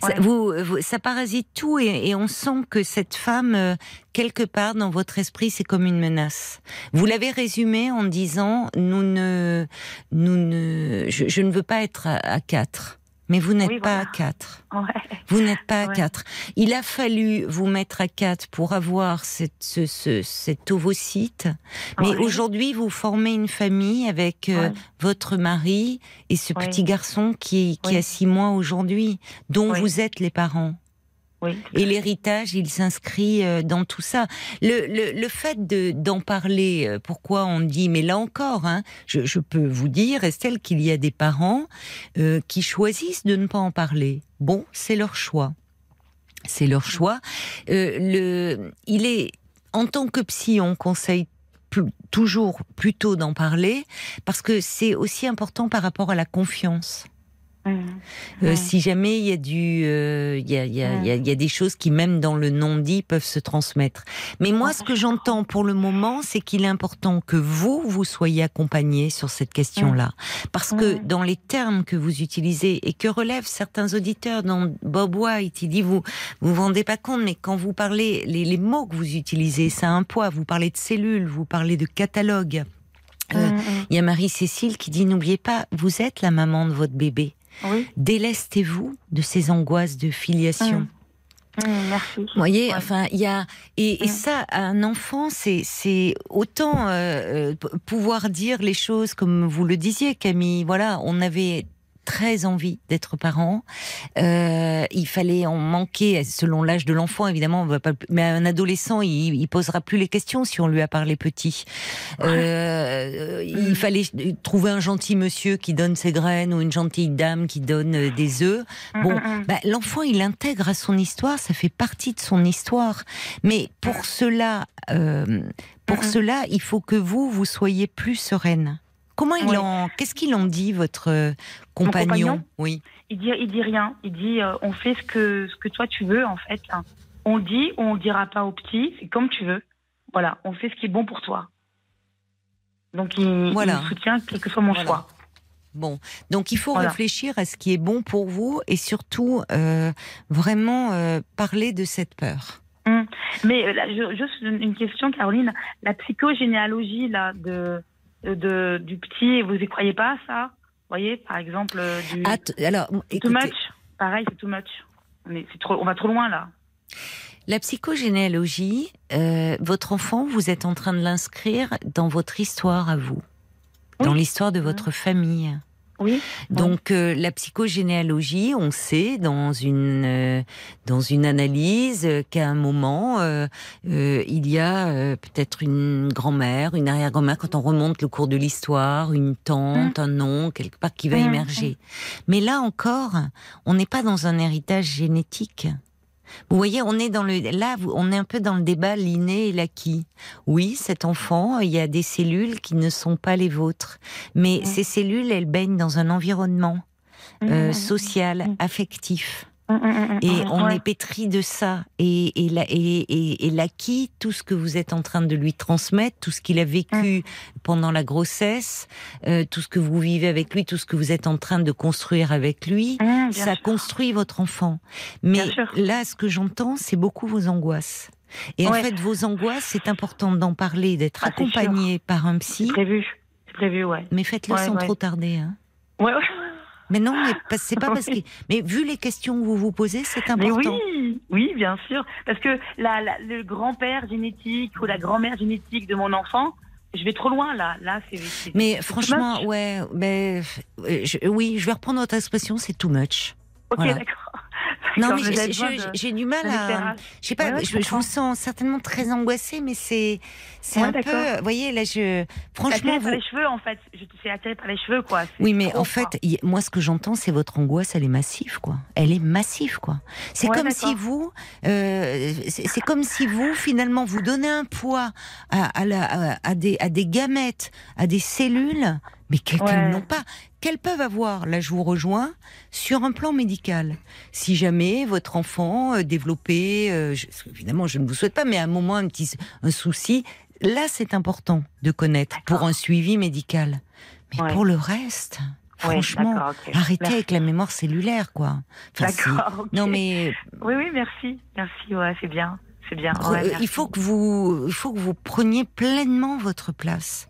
A: Ça, vous, vous- ça parasite tout et, et on sent que cette femme, euh, quelque part dans votre esprit, c'est comme une menace. Vous l'avez résumé en disant nous ne, nous ne, je, je ne veux pas être à, à quatre. Mais vous n'êtes
B: Oui,
A: pas
B: voilà.
A: à quatre.
B: Ouais.
A: Vous n'êtes pas à
B: Ouais.
A: quatre. Il a fallu vous mettre à quatre pour avoir cette, ce, ce- cet ovocyte. Mais
B: Ouais.
A: aujourd'hui, vous formez une famille avec euh, votre mari et ce petit garçon qui, qui a six mois aujourd'hui, dont vous êtes les parents. Et l'héritage, il s'inscrit euh, dans tout ça. Le, le, le fait de d'en parler, euh, pourquoi on dit, mais là encore, hein, je, peux vous dire, Estelle, qu'il y a des parents euh, qui choisissent de ne pas en parler. Bon, c'est leur choix. C'est leur choix. Le, il est, en tant que psy, on conseille toujours plutôt d'en parler parce que c'est aussi important par rapport à la confiance. Euh. Si jamais il y a du, euh, il y, a, il y, a, il y a- il y a des choses qui même dans le non dit peuvent se transmettre. Mais moi, ce que
B: je
A: j'entends pour le moment, c'est qu'il est important que vous vous soyez accompagné sur cette question-là, parce que dans les termes que vous utilisez et que relèvent certains auditeurs, dans Bob White, il dit vous vous vous rendez pas compte, mais quand vous parlez les, les mots que vous utilisez, ça a un poids. Vous parlez de cellules, vous parlez de catalogue. Euh. Il y a Marie-Cécile qui dit n'oubliez pas, vous êtes la maman de votre bébé.
B: Oui.
A: Délestez-vous de ces angoisses de filiation.
B: Mm. Mhm, Merci.
A: Vous voyez,
B: Ouais.
A: enfin, il y a et, et
B: Mm.
A: ça, un enfant, c'est c'est autant euh, euh, pouvoir dire les choses comme vous le disiez, Camille. Voilà, on avait très envie d'être parent. Euh, il fallait en manquer selon l'âge de l'enfant, évidemment. On va pas, mais un adolescent, il, il posera plus les questions si on lui a parlé petit. Euh, il fallait trouver un gentil monsieur qui donne ses graines ou une gentille dame qui donne euh, des œufs. Bon,
B: Mhm, mhm.
A: bah, l'enfant, il intègre à son histoire, ça fait partie de son histoire. Mais pour cela, euh, pour cela, il faut que vous, vous soyez plus sereine. Comment il
B: Ouais.
A: en, qu'est-ce qu'il en dit votre euh, compagnon,
B: compagnon
A: Oui.
B: Il dit, il dit rien. Il dit, euh, on fait ce que, ce que toi tu veux, en fait. On dit ou on dira pas au petit, c'est comme tu veux. Voilà, on fait ce qui est bon pour toi. Donc, il,
A: Voilà.
B: il soutient, quel que soit mon
A: Voilà.
B: choix.
A: Bon, donc il faut
B: Voilà.
A: réfléchir à ce qui est bon pour vous et surtout euh, vraiment euh, parler de cette peur.
B: Mais là, je- juste une une question, Caroline. La psychogénéalogie là, de, de, du petit, vous y croyez pas, ça? Vous voyez, par exemple, euh, du
A: Ah, alors,
B: too much? Pareil, c'est too much. On, est- c'est trop, on va trop loin, là.
A: la psychogénéalogie, euh, votre enfant, vous êtes en train de l'inscrire dans votre histoire à vous, dans l'histoire de votre famille.
B: Oui
A: Donc euh, la psychogénéalogie, on sait dans une euh, dans une analyse euh, qu'à un moment euh, euh, il y a euh, peut-être une grand-mère, une arrière-grand-mère quand on remonte le cours de l'histoire, une tante, un oncle quelque part qui va
B: Mm,
A: émerger. Mais là encore, on n'est pas dans un héritage génétique. Vous voyez, on est dans le là, on est un peu dans le débat l'inné et l'acquis. Oui, cet enfant, il y a des cellules qui ne sont pas les vôtres, mais
B: Mm.
A: ces cellules, elles baignent dans un environnement euh,
B: Mhm.
A: social,
B: Mm.
A: affectif, et
B: mhm,
A: on
B: ouais.
A: est pétri de ça. Et, et, la- et, et, et l'acquis, tout ce que vous êtes en train de lui transmettre, tout ce qu'il a vécu pendant la grossesse, euh, tout ce que vous vivez avec lui, tout ce que vous êtes en train de construire avec lui, ça
B: sûr.
A: construit votre enfant. Mais là, ce que j'entends, c'est beaucoup vos angoisses. Et en fait, vos angoisses, c'est important d'en parler, d'être
B: Ah, c'est
A: accompagné par un
B: C'est
A: psy,
B: prévu. C'est prévu, ouais.
A: mais faites-le
B: Ouais,
A: sans
B: ouais.
A: trop tarder. Hein.
B: Ouais.
A: Mais non, mais c'est pas parce que. Mais vu les questions que vous vous posez, c'est
B: Mais
A: important.
B: oui, oui, bien sûr. Parce que la, la- le grand-père génétique ou la grand-mère génétique de mon enfant, je vais trop loin là. Là, c'est. c'est-
A: Mais franchement,
B: much.
A: ouais, mais euh, je- oui, je vais reprendre votre expression, c'est too much.
B: Ok,
A: voilà.
B: d'accord.
A: Non, mais j'ai- du mal à. Je sais pas,
E: Ouais, ouais,
A: je, vous sens certainement très angoissée, mais c'est c'est
E: Ouais,
A: un peu. Vous voyez, là, je. Franchement, vous.
E: par les cheveux, en fait. Je suis attirée par les cheveux, quoi.
A: Oui, mais
E: trop,
A: en fait, moi, ce que j'entends, c'est votre angoisse, elle est massive, quoi. Elle est massive, quoi. C'est comme si vous, euh, c'est comme si vous, finalement, vous donnez un poids à, à la- à- à des, à des gamètes, à des cellules, mais qu'elles
E: Ouais.
A: n'ont pas, qu'elles peuvent avoir. Là, je vous rejoins sur un plan médical. Si jamais votre enfant euh, développait, euh, je- évidemment, je ne vous souhaite pas, mais à un moment un petit un souci, là, c'est important de connaître pour un suivi médical. Mais
E: Ouais.
A: pour le reste, franchement, arrêtez
E: Merci.
A: avec la mémoire cellulaire, quoi. Enfin,
E: D'accord.
A: Non, mais
E: Oui, oui, merci. Merci, ouais, c'est bien. C'est bien. Ouais,
A: euh, il faut que vous, il faut que vous preniez pleinement votre place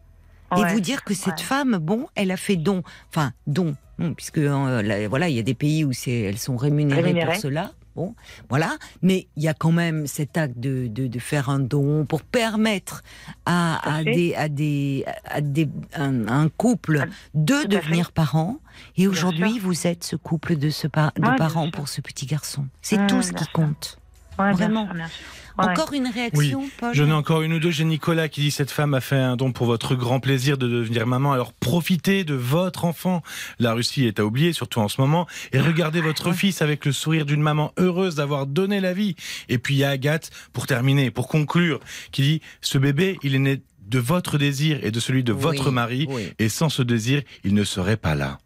A: et
E: Ouais.
A: vous dire que cette
E: ouais.
A: femme, bon, elle a fait don, enfin don, non, puisque euh, là, voilà, il y a des pays où c'est, elles sont rémunérées,
E: Rémunérées.
A: pour cela. Bon, voilà, mais il y a quand même cet acte de, de, de faire un don pour permettre à, des à des à des un, un couple
E: Ah,
A: de
E: tout
A: devenir parents. Et aujourd'hui, vous êtes ce couple de ce par- de
E: Ouais, bien
A: parents pour ce petit garçon. C'est
E: Mmh,
A: tout ce qui
E: sûr.
A: compte.
E: Ouais, bien
A: Vraiment.
E: sûr, bien sûr. Ouais.
A: Encore une réaction, Paul
D: J'en ai encore une ou deux. J'ai Nicolas qui dit cette femme a fait un don pour votre grand plaisir de devenir maman. Alors profitez de votre enfant. La Russie est à oublier, surtout en ce moment. Et regardez votre fils avec le sourire d'une maman heureuse d'avoir donné la vie. Et puis il y a Agathe, pour terminer, pour conclure, qui dit ce bébé, il est né de votre désir et de celui de
A: Oui,
D: votre mari.
A: oui.
D: Et sans ce désir, il ne serait pas là.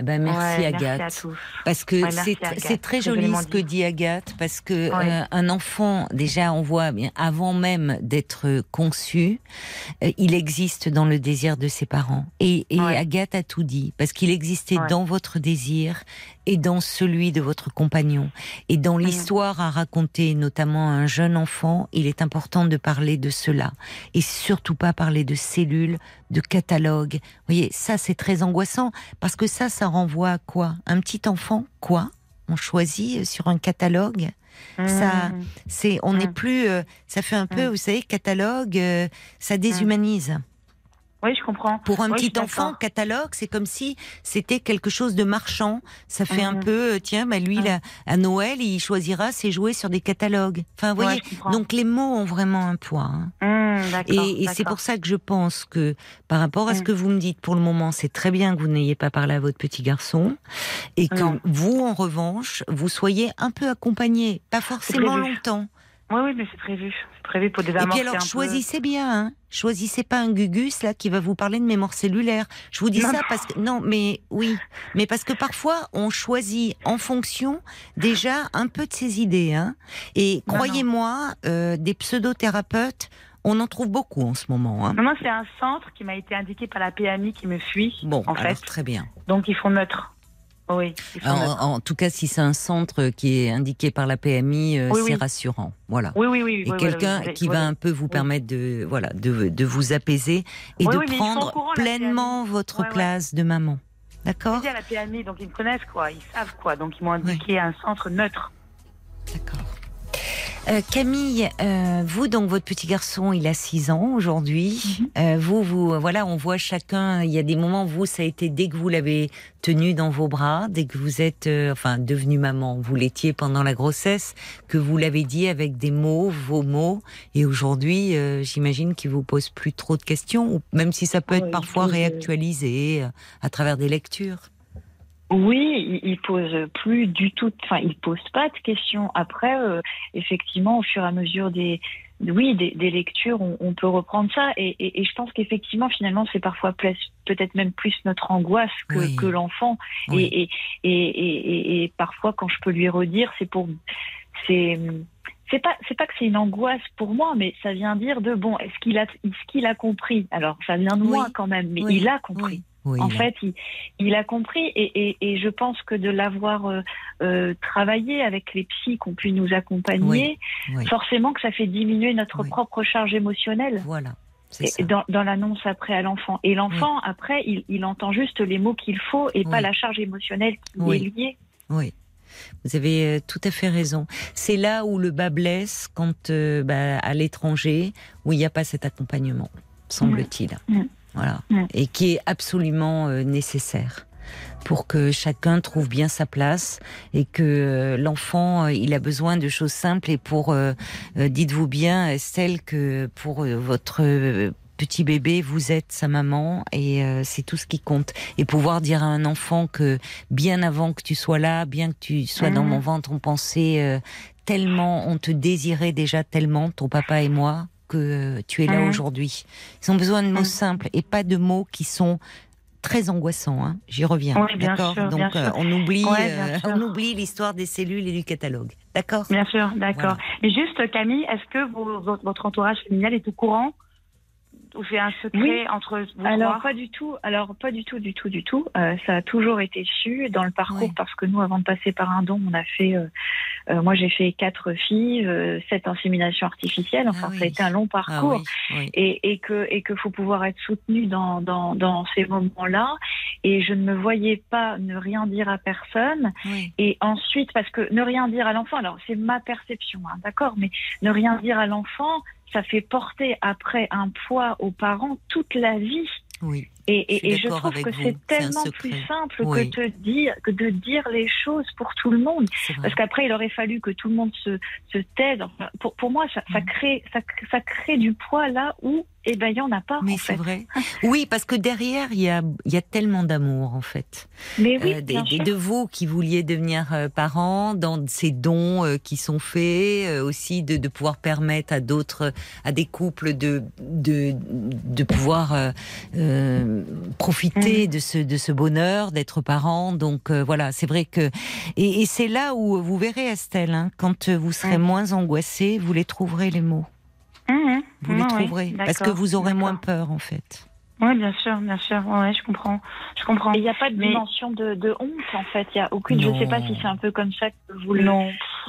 A: Eh ben, merci
E: Ouais,
A: Agathe.
E: Merci à tous.
A: Parce que
E: Ouais,
A: c'est très joli ce que
E: dit.
A: Agathe, parce que
E: Ouais.
A: euh, un enfant, déjà, on voit bien avant même d'être conçu, euh, il existe dans le désir de ses parents. Et. Agathe a tout dit, parce qu'il existait dans votre désir et dans celui de votre compagnon. Et dans l'histoire à raconter, notamment à un jeune enfant, il est important de parler de cela. Et surtout pas parler de cellules, de catalogues. Vous voyez, ça c'est très angoissant, parce que ça, ça renvoie à quoi? Un petit enfant, quoi? On choisit euh, sur un catalogue? Ça,
E: Mmh.
A: c'est, on n'est
E: Mm.
A: plus, euh, ça fait un peu,
E: Mm.
A: vous savez, catalogue, euh, ça déshumanise.
E: Oui, je comprends.
A: Pour un
E: Oui,
A: petit enfant, catalogue, c'est comme si c'était quelque chose de marchand. Ça fait un
E: Mhm.
A: peu, euh, tiens, bah lui, là, à Noël, il choisira ses jouets sur des catalogues. Enfin, vous voyez, donc les mots ont vraiment un poids. hein.
E: Mmh,
A: Et, et c'est pour ça que je pense que, par rapport à ce
E: Mm.
A: que vous me dites pour le moment, c'est très bien que vous n'ayez pas parlé à votre petit garçon, et que vous, en revanche, vous soyez un peu accompagné, pas forcément longtemps.
E: Oui, oui, mais c'est prévu. Prévu pour
A: Et puis
E: un
A: alors,
E: peu.
A: choisissez bien, hein. choisissez pas un gugus là qui va vous parler de mémoire cellulaire. Je vous dis
E: Non,
A: ça
E: non.
A: parce que non, mais oui, mais parce que parfois on choisit en fonction déjà un peu de ses idées. Hein. Et croyez-moi, euh, des pseudothérapeutes, on en trouve beaucoup en ce moment. Hein.
E: Non, non, c'est un centre qui m'a été indiqué par la PMI qui me suit.
A: Bon,
E: en
A: alors
E: fait.
A: très bien.
E: Donc ils font neutre. Oui,
A: En, en tout cas, si c'est un centre qui est indiqué par la PMI, euh,
E: Oui,
A: c'est
E: oui.
A: rassurant. Voilà.
E: Oui, oui, oui.
A: Et
E: oui,
A: quelqu'un qui va un peu vous permettre de voilà de, de vous apaiser et de prendre
E: courant,
A: pleinement votre
E: Ouais, ouais.
A: place de maman. D'accord
E: à la PMI, donc ils me connaissent, quoi. Ils savent, quoi. Donc ils m'ont indiqué un centre neutre.
A: D'accord. Euh, Camille, euh, vous donc votre petit garçon, il a 6 ans aujourd'hui.
E: Mhm.
A: Euh, vous, vous, euh, voilà, on voit chacun. Il y a des moments vous, ça a été dès que vous l'avez tenu dans vos bras, dès que vous êtes, euh, enfin, devenu maman. Vous l'étiez pendant la grossesse, que vous l'avez dit avec des mots, vos mots. Et aujourd'hui, euh, j'imagine qu'il vous pose plus trop de questions, même si ça peut
E: Oh,
A: être parfois réactualisé euh, à travers des lectures.
C: Oui, il, pose plus du tout, enfin, il pose pas de questions. Après, euh, effectivement, au fur et à mesure des, oui, des, des lectures, on, on peut reprendre ça. Et, et, et je pense qu'effectivement, finalement, c'est parfois peut-être même plus notre angoisse que,
A: Oui.
C: que l'enfant.
A: Oui.
C: Et, parfois, quand je peux lui redire, c'est pour, c'est, c'est pas, c'est pas que c'est une angoisse pour moi, mais ça vient dire de bon, est-ce qu'il a, est-ce qu'il a compris? Alors, ça vient de
A: Oui.
C: moi quand même, mais il a compris.
A: Oui.
C: En fait, il, il a compris et, et, et je pense que de l'avoir euh, euh, travaillé avec les psys qui ont pu nous accompagner,
A: oui.
C: forcément que ça fait diminuer notre propre charge émotionnelle
A: voilà.
C: Et- dans, dans l'annonce après à l'enfant. Et l'enfant, après, il, il entend juste les mots qu'il faut et pas la charge émotionnelle qui est liée.
A: Oui. Vous avez euh, tout à fait raison. C'est là où le bas blesse quand euh, bah, à l'étranger où il n'y a pas cet accompagnement, semble-t-il. Voilà. Et qui est absolument euh, nécessaire. pour que chacun trouve bien sa place et que euh, l'enfant, euh, il a besoin de choses simples et pour, euh, dites-vous bien, celle que pour votre petit bébé, vous êtes sa maman et c'est tout ce qui compte. Et pouvoir dire à un enfant que bien avant que tu sois là, bien que tu sois dans mon mmh. ventre, on pensait tellement, on te désirait déjà tellement, ton papa et moi, que tu es là mmh. aujourd'hui. Ils ont besoin de mots mmh. simples et pas de mots qui sont très angoissant. Hein. J'y reviens. d'accord. Donc euh, on oublie, euh, on oublie l'histoire des cellules et du catalogue. D'accord.
E: Bien sûr, d'accord. Mais juste Camille, est-ce que votre entourage familial est au courant ou c'est un secret entre vous
C: Alors pas du tout. Alors pas du tout, du tout, du tout. Euh, ça a toujours été su dans le parcours parce que nous, avant de passer par un don, on a fait. Euh, euh moi, j'ai fait quatre filles, euh, sept inséminations artificielles. Enfin, ah ça a été un long ah parcours et, et, que et que faut pouvoir être soutenu dans dans, dans ces moments-là. Et je ne me voyais pas ne rien dire à personne. Et ensuite, parce que ne rien dire à l'enfant. Alors c'est ma perception, hein, d'accord, mais ne rien dire à l'enfant ça fait porter après un poids aux parents toute la vie.
A: Oui.
C: Et, et, je, trouve que c'est tellement plus simple que, te dire, que de dire les choses pour tout le monde. Parce qu'après, il aurait fallu que tout le monde se, se taise. pour, pour moi, ça, ça, mm. crée, ça, ça crée du poids là où eh ben, il n'y en a pas.
A: Mais c'est vrai. Oui, parce que derrière, il y a, y a tellement d'amour, en fait.
C: Mais oui,
A: euh, de vous qui vouliez devenir euh, parents, dans ces dons euh, qui sont faits, aussi de, de, pouvoir permettre à d'autres, à des couples de, de, de pouvoir profiter mm. de ce, de ce bonheur d'être parent. Donc voilà, c'est vrai que et, et c'est là où vous verrez Estelle, hein, quand vous serez moins angoissée, vous les trouverez les mots.
E: Mm,
A: vous les trouverez parce que vous aurez moins peur en fait.
E: Oui, bien sûr, bien sûr. Ouais, je comprends. Je comprends.
C: Il n'y a pas de dimension de, de, honte, en fait. Il y a aucune. Je ne sais pas si c'est un peu comme ça que vous le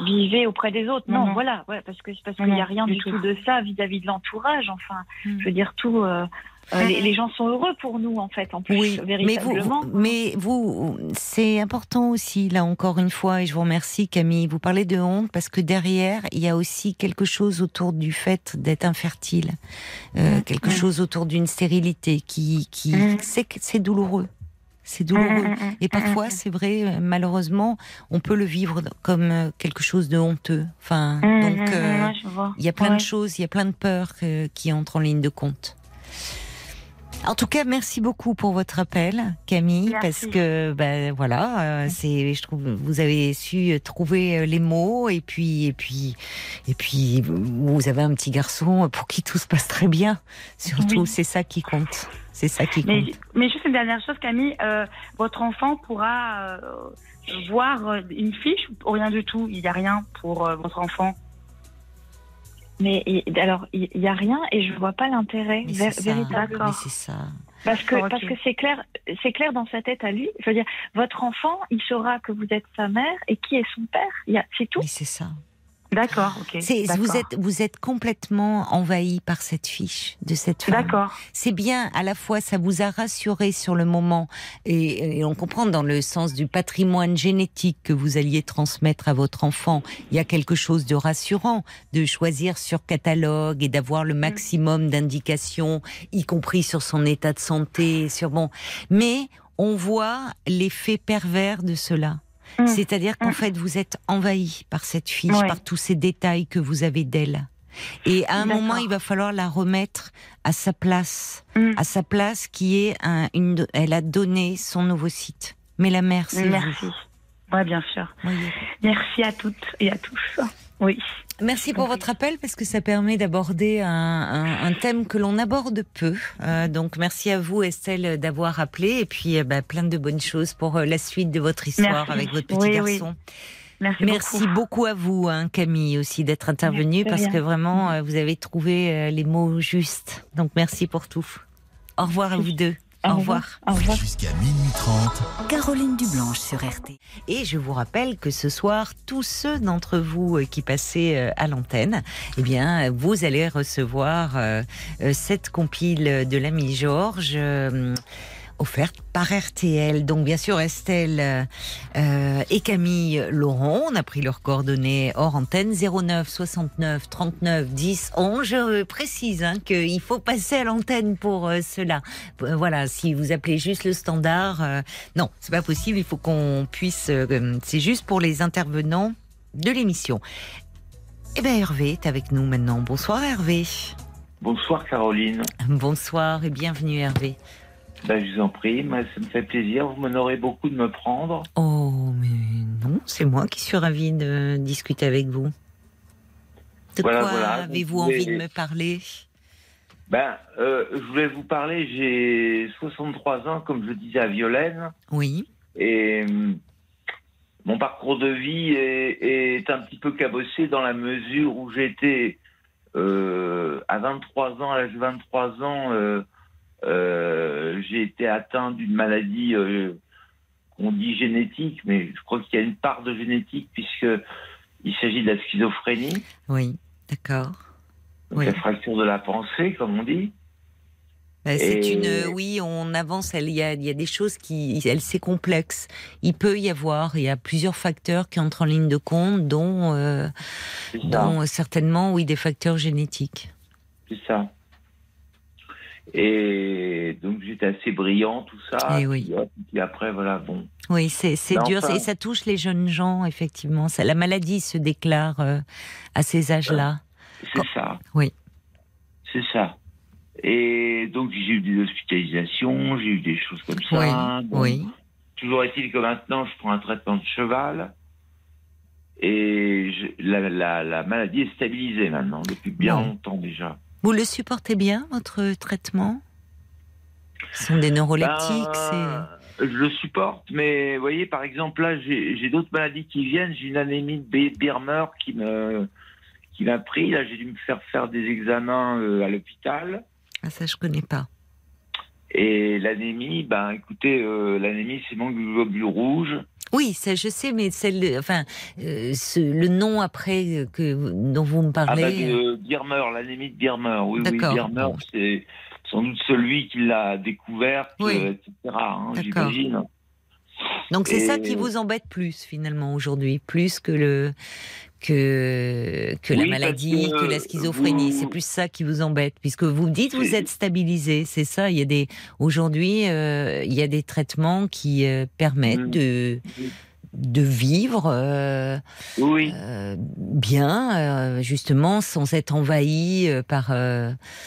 C: vivez auprès des autres. Non, voilà. Ouais, parce que parce qu'il n'y a rien du tout. de ça vis-à-vis de l'entourage. Enfin, je veux dire tout. Euh, euh, les, gens sont heureux pour nous, en fait, en plus, oui, véritablement.
A: Mais vous, c'est important aussi, là encore une fois, et je vous remercie, Camille. Vous parlez de honte parce que derrière, il y a aussi quelque chose autour du fait d'être infertile, euh, mmh, quelque mmh. chose autour d'une stérilité qui, qui, mmh. c'est douloureux. C'est douloureux. Et parfois, c'est vrai, euh, malheureusement, on peut le vivre comme quelque chose de honteux. Enfin, donc, il y a plein de choses, il y a plein de peurs qui entrent en ligne de compte. En tout cas, merci beaucoup pour votre appel, Camille, parce que ben voilà, euh, c'est, je trouve, vous avez su trouver euh, les mots et puis et puis et puis vous avez un petit garçon pour qui tout se passe très bien. Surtout, c'est ça qui compte. C'est ça qui compte.
E: Mais, juste une dernière chose, Camille, euh, votre enfant pourra voir une fiche ou rien du tout? Il n'y a rien pour votre enfant?
C: Mais alors, il n'y a rien et je vois pas l'intérêt véritablement.
A: c'est ça.
C: Parce que parce que c'est clair, c'est clair dans sa tête à lui. Je veux dire, votre enfant, il saura que vous êtes sa mère et qui est son père. C'est tout.
A: Mais c'est ça.
E: D'accord, ok.
A: Vous êtes, vous êtes complètement envahi par cette fiche de cette femme.
E: D'accord.
A: C'est bien, à la fois, ça vous a rassuré sur le moment, et, on comprend dans le sens du patrimoine génétique que vous alliez transmettre à votre enfant, il y a quelque chose de rassurant de choisir sur catalogue et d'avoir le maximum d'indications, y compris sur son état de santé, sur bon. Mais on voit l'effet pervers de cela. Mm. C'est-à-dire qu'en mm. fait, vous êtes envahi par cette fiche, par tous ces détails que vous avez d'elle. Et à un moment, il va falloir la remettre à sa place, mm. à sa place qui est un, une. Elle a donné son nouveau site. Mais la mère, c'est
E: Merci. Oui, bien sûr. Merci à toutes et à tous. Oui.
A: Merci pour votre appel parce que ça permet d'aborder un, thème que l'on aborde peu. Euh, donc merci à vous Estelle d'avoir appelé et puis euh, bah, plein de bonnes choses pour euh, la suite de votre histoire avec votre petit garçon.
E: Merci,
A: beaucoup. à vous hein, Camille aussi d'être intervenue parce que vraiment vous avez trouvé les mots justes. Donc merci pour tout. Au revoir à vous deux. Au revoir.
F: Au revoir. Jusqu'à minuit 30.
G: Caroline Dublanche sur RT.
A: Et je vous rappelle que ce soir, tous ceux d'entre vous euh, qui passaient euh, à l'antenne, eh bien, vous allez recevoir euh, cette compile de l'ami Georges offerte par RTL. Donc bien sûr Estelle euh, et Camille Laurent, on a pris leurs coordonnées hors antenne 09 69 39 10 11. Je précise hein, qu'il faut passer à l'antenne pour euh, cela. Euh, voilà, si vous appelez juste le standard, euh, non, c'est pas possible. Il faut qu'on puisse. euh, c'est juste pour les intervenants de l'émission. Eh bien Hervé est avec nous maintenant. Bonsoir Hervé.
H: Bonsoir Caroline.
A: Bonsoir et bienvenue Hervé.
H: Ben, je vous en prie, ça me fait plaisir. Vous m'honorez beaucoup de me prendre.
A: Oh, mais non, c'est moi qui suis ravie de discuter avec vous. De
H: Voilà,
A: quoi
H: voilà.
A: avez-vous
H: Vous
A: envie de me parler?
H: Ben, euh, je voulais vous parler, j'ai 63 ans, comme je le disais à Violaine,
A: Oui,
H: et hum, mon parcours de vie est, est un petit peu cabossé dans la mesure où été, euh, à 23 ans, à l'âge de 23 ans, euh, j'ai été atteint d'une maladie euh, qu'on dit génétique, mais je crois qu'il y a une part de génétique puisque il s'agit de la schizophrénie.
A: oui, d'accord. Oui.
H: la fracture de la pensée, comme on dit.
A: Ben, C'est une, oui, on avance. Il y a, il y a des choses qui, elle, c'est complexe. Il peut y avoir, il y a plusieurs facteurs qui entrent en ligne de compte, dont, euh, dont euh, certainement, oui, des facteurs génétiques.
H: C'est ça. Et donc j'étais assez brillant, tout ça.
A: Eh oui.
H: Puis, après, voilà, bon.
A: Oui, c'est dur
H: enfin-
A: et ça touche les jeunes gens, effectivement. Ça, la maladie se déclare euh, à ces âges-là.
H: C'est ça.
A: Oui.
H: C'est ça. Et donc j'ai eu des hospitalisations, j'ai eu des choses comme ça. Bon,
A: oui.
H: Toujours est-il que maintenant je prends un traitement de cheval. Et je- la, la- la maladie est stabilisée maintenant, depuis bien longtemps déjà.
A: Vous le supportez bien, votre traitement? Ce sont des neuroleptiques,
H: Ben, Je le supporte, mais vous voyez, par exemple, là, j'ai d'autres maladies qui viennent. J'ai une anémie de Bi- Birmer qui me qui m'a pris. Là, j'ai dû me faire faire des examens euh, à l'hôpital.
A: Ah, ça, je connais pas.
H: Et l'anémie, ben, écoutez, euh, l'anémie, c'est mon globule rouge.
A: Oui, ça, je sais, mais celle, enfin, euh, ce- le nom après euh, que, dont vous me
H: Ah, bah,
A: parlez.
H: de Birmer, de Birmer. Oui, oui. Birmer, c'est sans doute celui qui l'a découverte,
A: Oui.
H: euh, etc. hein. J'imagine.
A: Donc c'est ça qui vous embête plus finalement aujourd'hui, plus que le que que la
H: Oui,
A: maladie, que,
H: que
A: la schizophrénie.
H: vous-
A: C'est plus ça qui vous embête, puisque vous dites vous
H: C'est-
A: êtes stabilisé. C'est ça. Il y a des aujourd'hui, euh, il y a des traitements qui euh, permettent
H: Mm.
A: de de vivre euh,
H: Oui,
A: euh, bien, euh, justement, sans être envahi par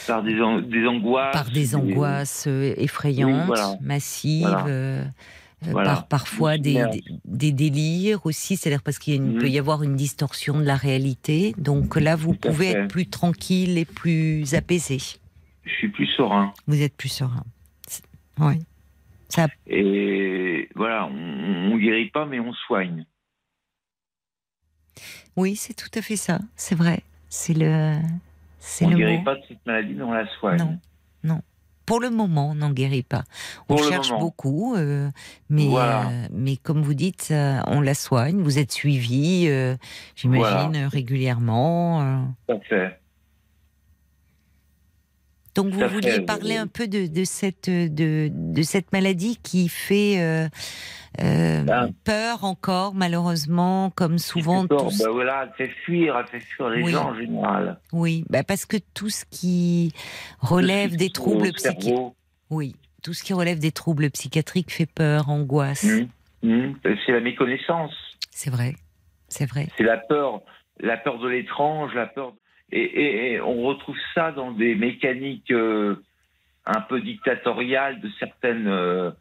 H: par des, an- des angoisses.
A: par des angoisses effrayantes,
H: Oui, voilà.
A: massives,
H: Voilà.
A: Euh,
H: Voilà.
A: par parfois des, des, des délires aussi, c'est-à-dire parce qu'il
H: Mhm.
A: peut y avoir une distorsion de la réalité. Donc là, vous
H: Tout
A: pouvez être plus tranquille et plus apaisé.
H: Je suis plus serein.
A: Vous êtes plus serein. Oui. Ça,
H: Et voilà, on, on guérit pas, mais on soigne.
A: oui, c'est tout à fait ça. C'est vrai. C'est le,
H: On
A: le
H: guérit
A: mot.
H: pas de cette maladie, mais on la soigne.
A: Non. Non. Pour le moment, on n'en guérit pas. On
H: Pour
A: cherche beaucoup, euh, mais,
H: Voilà.
A: euh, mais comme vous dites, euh, on la soigne. Vous êtes suivi, euh, j'imagine,
H: Voilà.
A: régulièrement. Donc vous vouliez parler un peu de, de cette de, de cette maladie qui fait euh, euh,
H: Ben.
A: peur encore malheureusement comme souvent
H: D'accord,
A: tous-
H: bah voilà, elle fait fuir, elle fait fuir les
A: Oui.
H: gens en général.
A: oui bah parce que tout ce qui relève des troubles psychiatriques oui tout ce qui relève des troubles psychiatriques fait peur angoisse
H: Hum, hum, C'est la méconnaissance.
A: c'est vrai c'est vrai
H: C'est la peur, la peur de l'étrange, la peur. Et, et- et on retrouve ça dans des mécaniques euh, un peu dictatoriales de certaines, euh, euh,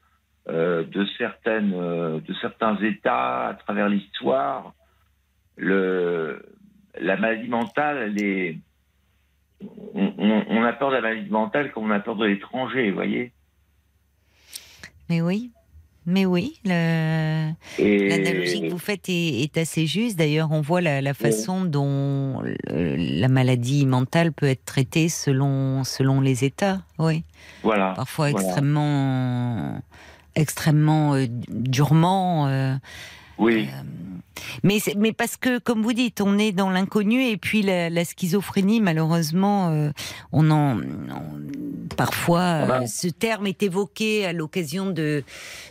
H: de certaines, euh, de certains États à travers l'histoire. Le, la maladie mentale, elle est. On, on- on a peur de la maladie mentale comme on a peur de l'étranger, vous voyez.
A: mais oui mais oui le... L'analogie que vous faites est, est assez juste. D'ailleurs, on voit la, la façon dont euh, la maladie mentale peut être traitée selon, selon les États. Oui,
H: voilà.
A: parfois
H: voilà.
A: extrêmement, extrêmement euh, durement. euh,
H: Oui.
A: Mais, c'est- mais parce que, comme vous dites, on est dans l'inconnu et puis la, la schizophrénie, malheureusement, euh, on en, on- parfois,
H: Voilà.
A: euh, ce terme est évoqué à l'occasion de,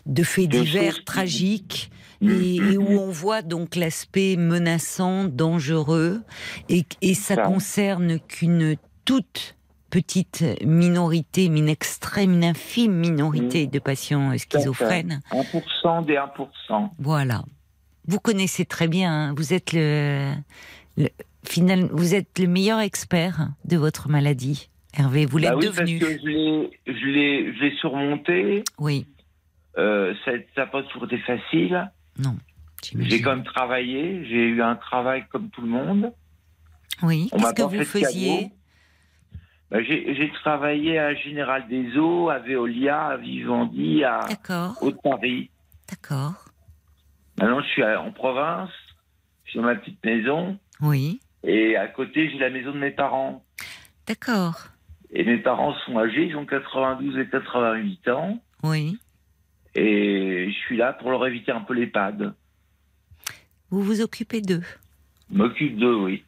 A: de faits
H: De
A: divers tragiques
H: Mm.
A: et, et où on voit donc l'aspect menaçant, dangereux et, et ça
H: Ça.
A: concerne qu'une toute petite minorité, une extrême, une infime minorité de patients schizophrènes.
H: 1% des 1%.
A: Voilà. Vous connaissez très bien. hein. Vous êtes le, le final, vous êtes le meilleur expert de votre maladie, Hervé. Vous l'êtes
H: Bah oui,
A: devenu.
H: Parce que je l'ai, surmonté.
A: Oui.
H: Euh, ça n'a pas toujours été facile.
A: Non.
H: J'ai quand même travaillé. J'ai eu un travail comme tout le monde.
A: Oui. Qu'est-ce que vous faisiez
H: cadeau. Bah, j'ai, travaillé à Général des Eaux, à Veolia, à Vivendi, à. Haute-Paris.
A: D'accord.
H: Maintenant, je suis à- en province. Je suis dans ma petite maison.
A: Oui.
H: Et à côté, j'ai la maison de mes parents.
A: D'accord.
H: Et mes parents sont âgés, ils ont 92 et 88 ans.
A: Oui.
H: Et je suis là pour leur éviter un peu l'EHPAD.
A: Vous vous occupez d'eux.
H: Je m'occupe d'eux, oui.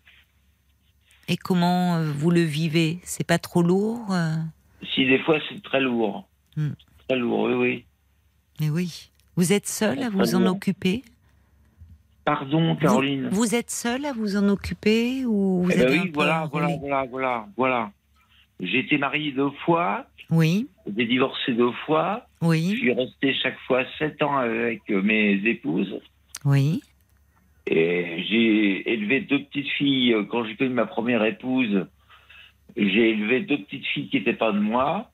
A: Et comment euh, vous le vivez? C'est pas trop lourd euh?
H: Si des fois c'est très lourd.
A: Hmm.
H: Très lourd, oui, oui.
A: Mais oui. Vous êtes seul à vous en
H: lourd.
A: occuper?
H: Pardon, Caroline.
A: Vous, vous êtes seul à vous en occuper ou vous
H: Eh ben oui, voilà, voilà, voilà, voilà, voilà. J'ai été marié deux fois,
A: Oui.
H: j'ai divorcé deux fois. Je
A: Oui.
H: suis resté chaque fois sept ans avec euh, mes épouses.
A: Oui.
H: Et j'ai élevé deux petites filles. euh, Quand j'ai connu ma première épouse, j'ai élevé deux petites filles qui n'étaient pas de moi,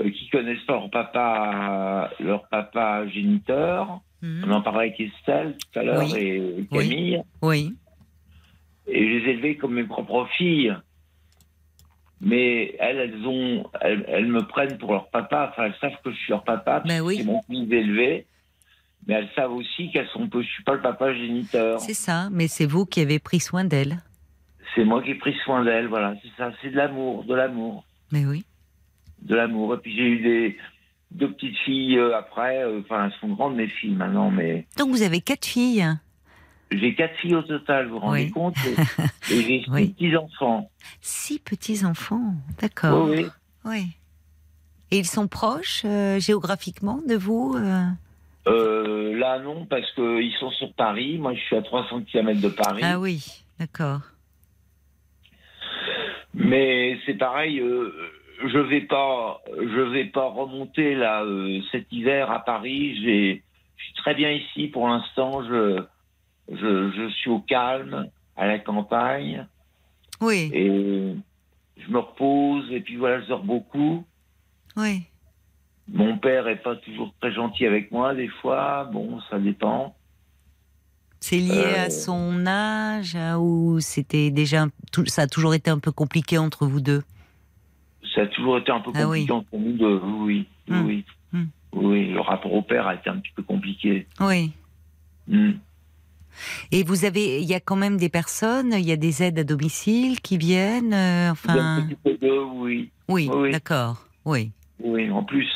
H: euh, qui connaissent pas leur papa, leur papa géniteur.
A: Mhm.
H: On en parlait avec Estelle tout à l'heure
A: Oui.
H: et Camille.
A: Oui.
H: Et je les ai élevées comme mes propres filles. Mais elles, elles ont, elles, elles me prennent pour leur papa. Enfin, elles savent que je suis leur papa. parce
A: Ben oui.
H: C'est mon fils élevé. Mais elles savent aussi qu'elles sont, que je suis pas le papa géniteur.
A: C'est ça, mais c'est vous qui avez pris soin d'elle.
H: C'est moi qui ai pris soin d'elles. Voilà, c'est ça. C'est de l'amour, de l'amour,
A: Mais oui.
H: de l'amour. Et puis j'ai eu des deux petites filles euh, après. euh, Enfin, elles sont grandes mes filles maintenant, mais
A: Donc vous avez quatre filles.
H: j'ai quatre filles au total. Vous vous rendez
A: Oui.
H: compte Et, et j'ai six
A: Oui.
H: petits enfants.
A: Six petits-enfants. D'accord.
H: Oui, oui.
A: Oui. Et ils sont proches euh, géographiquement de vous euh?
H: Euh, là, non, parce qu'ils sont sur Paris. Moi, je suis à 300 km de Paris.
A: Ah oui, d'accord.
H: Mais c'est pareil, euh, je vais pas, je vais pas remonter là euh, cet hiver à Paris. J'ai, je suis très bien ici pour l'instant. Je, je, je suis au calme, à la campagne,
A: Oui,
H: et je me repose. Et puis voilà, je dors beaucoup.
A: oui.
H: Mon père est pas toujours très gentil avec moi, des fois. Bon, ça dépend.
A: C'est lié
H: Euh.
A: à son âge hein, ou c'était déjà un- tout- ça a toujours été un peu compliqué entre vous deux?
H: Ça a toujours été un peu
A: Ah
H: compliqué
A: oui.
H: entre nous deux. Oui, oui, oui.
A: Hmm.
H: Oui, le rapport au père a été un petit peu compliqué.
A: Oui.
H: Hmm.
A: Et vous avez, il y a quand même des personnes, il y a des aides à domicile qui viennent. euh, enfin,
H: oui.
A: oui,
H: oui.
A: d'accord. Oui,
H: Oui, en plus,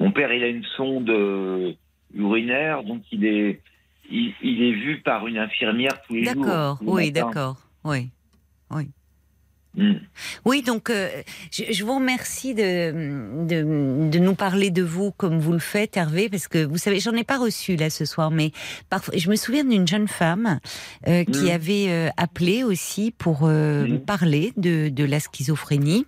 H: mon père, il a une sonde euh, urinaire, donc il est, il, il est vu par une infirmière tous les jours.
A: d'accord. Oui, d'accord. Oui.
H: Hmm.
A: Oui, donc euh, je, je vous remercie de, de, de nous parler de vous comme vous le faites, Hervé, parce que vous savez, j'en ai pas reçu là ce soir, mais parfois, je me souviens d'une jeune femme euh, qui
H: Mm.
A: avait euh, appelé aussi pour euh,
H: Mm.
A: parler de, de la schizophrénie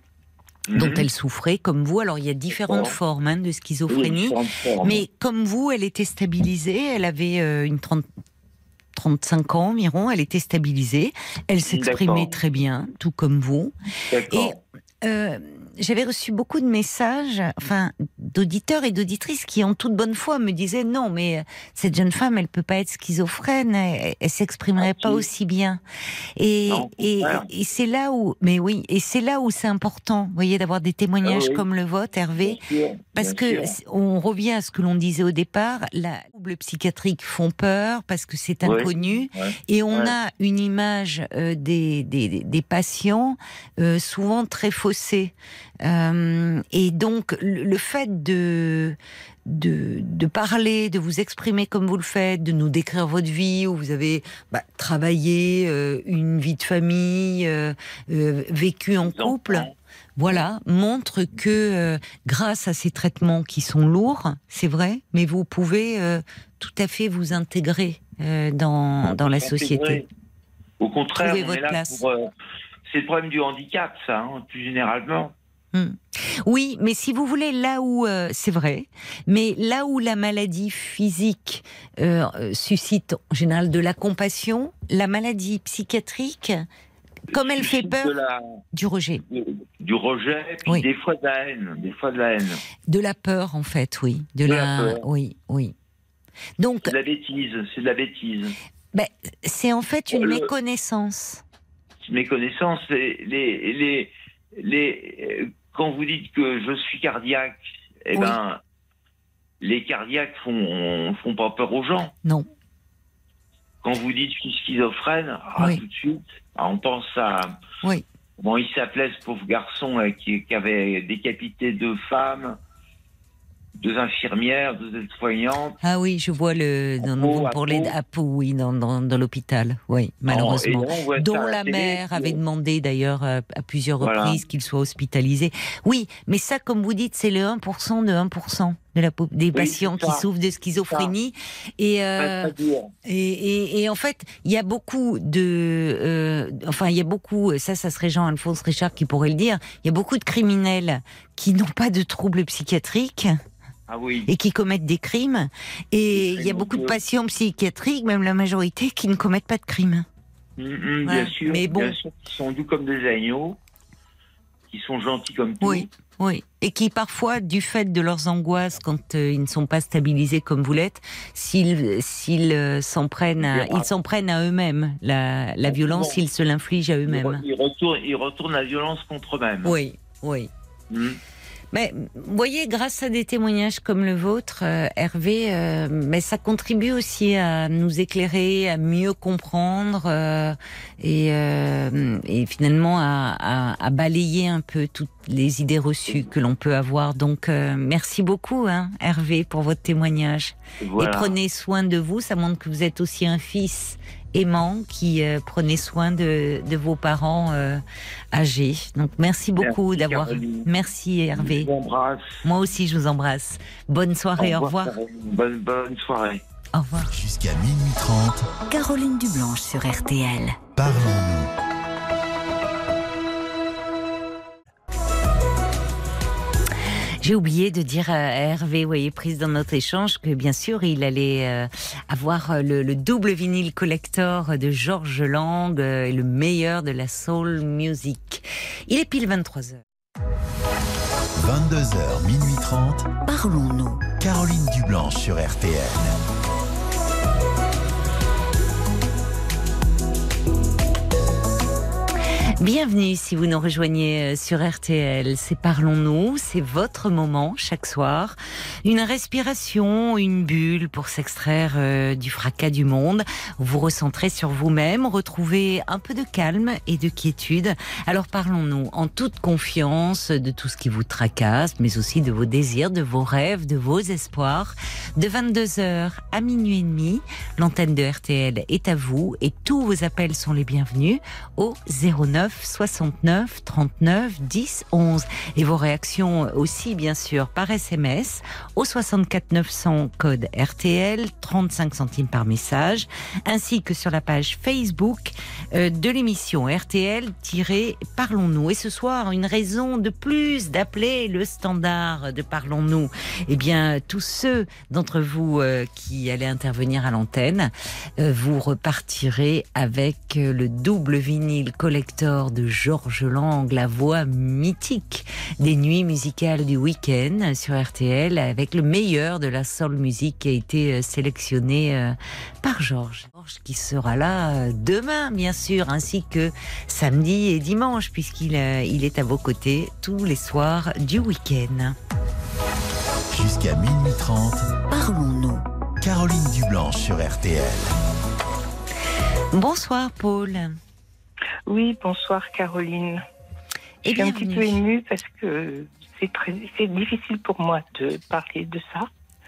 A: dont
H: Mhm.
A: elle souffrait, comme vous. Alors il y a différentes formes hein, de
H: Oui,
A: schizophrénie,
H: formes.
A: mais comme vous, elle était stabilisée, elle avait euh, une 30 35 ans environ, elle était stabilisée, elle s'exprimait très bien, tout comme vous.
H: D'accord.
A: Euh, j'avais reçu beaucoup de messages, enfin, d'auditeurs et d'auditrices qui, en toute bonne foi, me disaient non, mais euh, cette jeune femme, elle peut pas être schizophrène, elle, elle s'exprimerait pas
H: si.
A: aussi bien. Et,
H: Non,
A: et, et c'est là où, mais oui, et c'est là où c'est important, vous voyez, d'avoir des témoignages
H: Ah oui.
A: comme le vôtre, Hervé.
H: Bien sûr,
A: Parce que
H: sûr.
A: on revient à ce que l'on disait au départ, la troubles psychiatriques font peur parce que c'est
H: Oui.
A: inconnu
H: Ouais.
A: et on
H: Ouais.
A: a une image euh, des, des, des patients euh, souvent très faussée. Euh, et donc, le, fait de, de, parler, de vous exprimer comme vous le faites, de nous décrire votre vie, où vous avez bah, travaillé, euh, une vie de famille, euh, vécu en couple voilà, montre que grâce à ces traitements qui sont lourds, c'est vrai, mais vous pouvez tout à fait vous intégrer dans, dans la société.
H: Au contraire, on est là pour. Euh, c'est le problème du handicap, ça, hein, plus généralement.
A: Hmm. Oui, mais si vous voulez, là où euh, c'est vrai, mais là où la maladie physique euh, suscite en général de la compassion, la maladie psychiatrique, comme elle fait peur, du rejet.
H: Du, rejet, puis des fois de la haine, des fois de la haine.
A: De la peur, en fait, oui. De, la, oui, oui.
H: Donc. C'est de la bêtise, c'est de la bêtise.
A: Ben, c'est en fait une méconnaissance.
H: Méconnaissance, les, les, les, les, quand vous dites que je suis cardiaque, eh ben, les cardiaques font, font pas peur aux gens.
A: Non.
H: Quand vous dites je suis schizophrène, ah, tout de suite, ah, on pense à.
A: Oui.
H: Bon, il s'appelait ce pauvre garçon qui, qui, avait décapité deux femmes deux infirmières, deux aides-soignantes.
A: Ah oui, je vois le dans, pour les oui, dans, dans, dans l'hôpital, oui, malheureusement, dont la mère avait demandé d'ailleurs à, plusieurs reprises qu'il soit hospitalisé. Oui, mais ça, comme vous dites, c'est le 1% de 1% de la, des patients qui souffrent de schizophrénie. Et, euh, et, et, et, en fait, il y a beaucoup de, euh, enfin, il y a beaucoup, ça, ça serait Jean-Alphonse Richard qui pourrait le dire. Il y a beaucoup de criminels qui n'ont pas de troubles psychiatriques
H: ah
A: et qui commettent des crimes. Et il y a beaucoup de patients psychiatriques, même la majorité, qui ne commettent pas de crimes.
H: Mm, mm, bien, sûr, mais bon. bien sûr, qui sont doux comme des agneaux, qui sont gentils comme tout.
A: Oui, oui. Et qui parfois, du fait de leurs angoisses, quand euh, ils ne sont pas stabilisés comme vous l'êtes, s'ils s'ils euh, s'en prennent, à, ils s'en prennent à eux-mêmes. La, la violence, ils se l'infligent à eux-mêmes.
H: Ils, retournent, ils retournent la violence contre eux-mêmes.
A: Oui, oui. Mm. Mais vous voyez, grâce à des témoignages comme le vôtre, euh, Hervé, euh, mais ça contribue aussi à nous éclairer, à mieux comprendre euh, et, et, finalement à, à, balayer un peu toutes les idées reçues que l'on peut avoir. Donc, merci beaucoup, hein, Hervé, pour votre témoignage. Et prenez soin de vous. Ça montre que vous êtes aussi un fils aimant qui euh, prenait soin de, de vos parents euh, âgés. Donc merci beaucoup d'avoir. Merci Hervé. Moi aussi je vous embrasse. Bonne soirée, au revoir.
H: bonne, bonne soirée.
A: Au revoir.
F: Jusqu'à minuit 30.
G: Caroline Dublanche sur RTL.
F: Parlons-nous.
A: J'ai oublié de dire à Hervé, vous voyez, prise dans notre échange, que bien sûr, il allait euh, avoir euh, le, double vinyle collector de Georges Lang, euh, le meilleur de la soul music. Il est pile 23h.
F: 22h, minuit 30.
G: Parlons-nous.
F: Caroline Dublanche sur RTN.
A: Bienvenue si vous nous rejoignez euh, sur RTL. C'est Parlons-nous, c'est votre moment chaque soir. Une respiration, une bulle pour s'extraire euh, du fracas du monde. Vous recentrez sur vous-même, retrouvez un peu de calme et de quiétude. Alors parlons-nous en toute confiance de tout ce qui vous tracasse, mais aussi de vos désirs, de vos rêves, de vos espoirs. De 22h à minuit et demi, l'antenne de RTL est à vous et tous vos appels sont les bienvenus au 09 69 39 10 11. Et vos réactions aussi, bien sûr, par SMS au 64 900 code RTL, 35 centimes par message, ainsi que sur la page Facebook euh, de l'émission RTL-Parlons-nous. Et ce soir, une raison de plus d'appeler le standard de Parlons-nous. Eh bien, tous ceux d'entre vous euh, qui allez intervenir à l'antenne, euh, vous repartirez avec le double vinyle collector de Georges Lang, la voix mythique des nuits musicales du week-end sur RTL, avec le meilleur de la soul musique qui a été euh, sélectionné euh, par Georges. Georges qui sera là euh, demain, bien sûr, ainsi que samedi et dimanche, puisqu'il il est à vos côtés tous les soirs du week-end.
F: Jusqu'à minuit 30.
G: Parlons-nous.
F: Caroline Dublanche sur RTL.
A: Bonsoir Paul.
I: Oui, bonsoir Caroline.
A: Et
I: Je suis un petit peu émue parce que c'est difficile pour moi de parler de ça.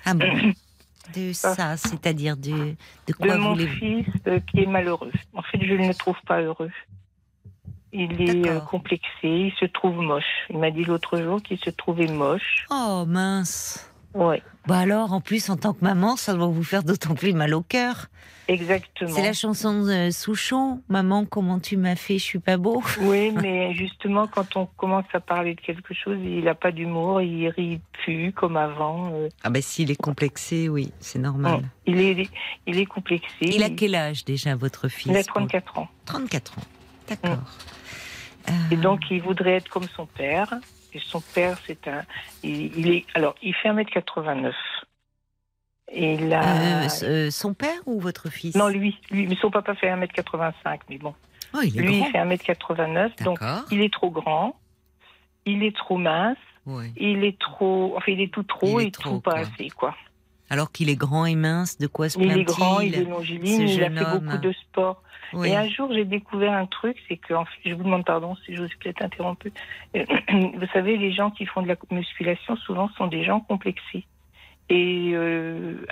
A: Ah bon De ça, c'est-à-dire de, de
I: de
A: quoi
I: mon
A: voulez-vous?
I: fils euh, qui est malheureux. En fait, je ne le trouve pas heureux. Il est euh, complexé, il se trouve moche. Il m'a dit l'autre jour qu'il se trouvait moche.
A: Oh mince.
I: Ouais,
A: Bah alors, en plus, en tant que maman, ça doit vous faire d'autant plus mal au cœur.
I: exactement.
A: C'est la chanson de Souchon. Maman, comment tu m'as fait, je suis pas beau.
I: Oui, mais justement, quand on commence à parler de quelque chose, il n'a pas d'humour, il rit plus comme avant. euh,
A: Ah bah s'il est complexé, oui, c'est normal.
I: il, est, il est complexé.
A: Il a quel âge déjà, votre fils?
I: Il a 34 ans.
A: 34 ans. D'accord.
I: Et
A: Euh,
I: donc, il voudrait être comme son père. Et son père, c'est un. Il, il est, alors, il fait 1m89. Et il a.
A: euh, son père ou votre fils?
I: Non, lui, lui, mais son papa fait 1m85. Mais bon,
A: Oh, il est
I: lui,
A: grand.
I: il fait 1m89. Donc, il est trop grand. Il est trop mince.
A: Ouais.
I: Il est trop. Enfin, il est tout trop
A: Il est
I: et
A: trop,
I: tout pas
A: quoi.
I: assez, quoi.
A: Alors qu'il est grand et mince, de quoi se
I: Il
A: plaint-il
I: est grand, il est longiligne, il a fait
A: homme?
I: beaucoup de sport.
A: Oui.
I: Et un jour, j'ai découvert un truc, c'est que, en fait, je vous demande pardon si je vous ai peut-être interrompu. Euh, Vous savez, les gens qui font de la musculation, souvent, sont des gens complexés. Et euh,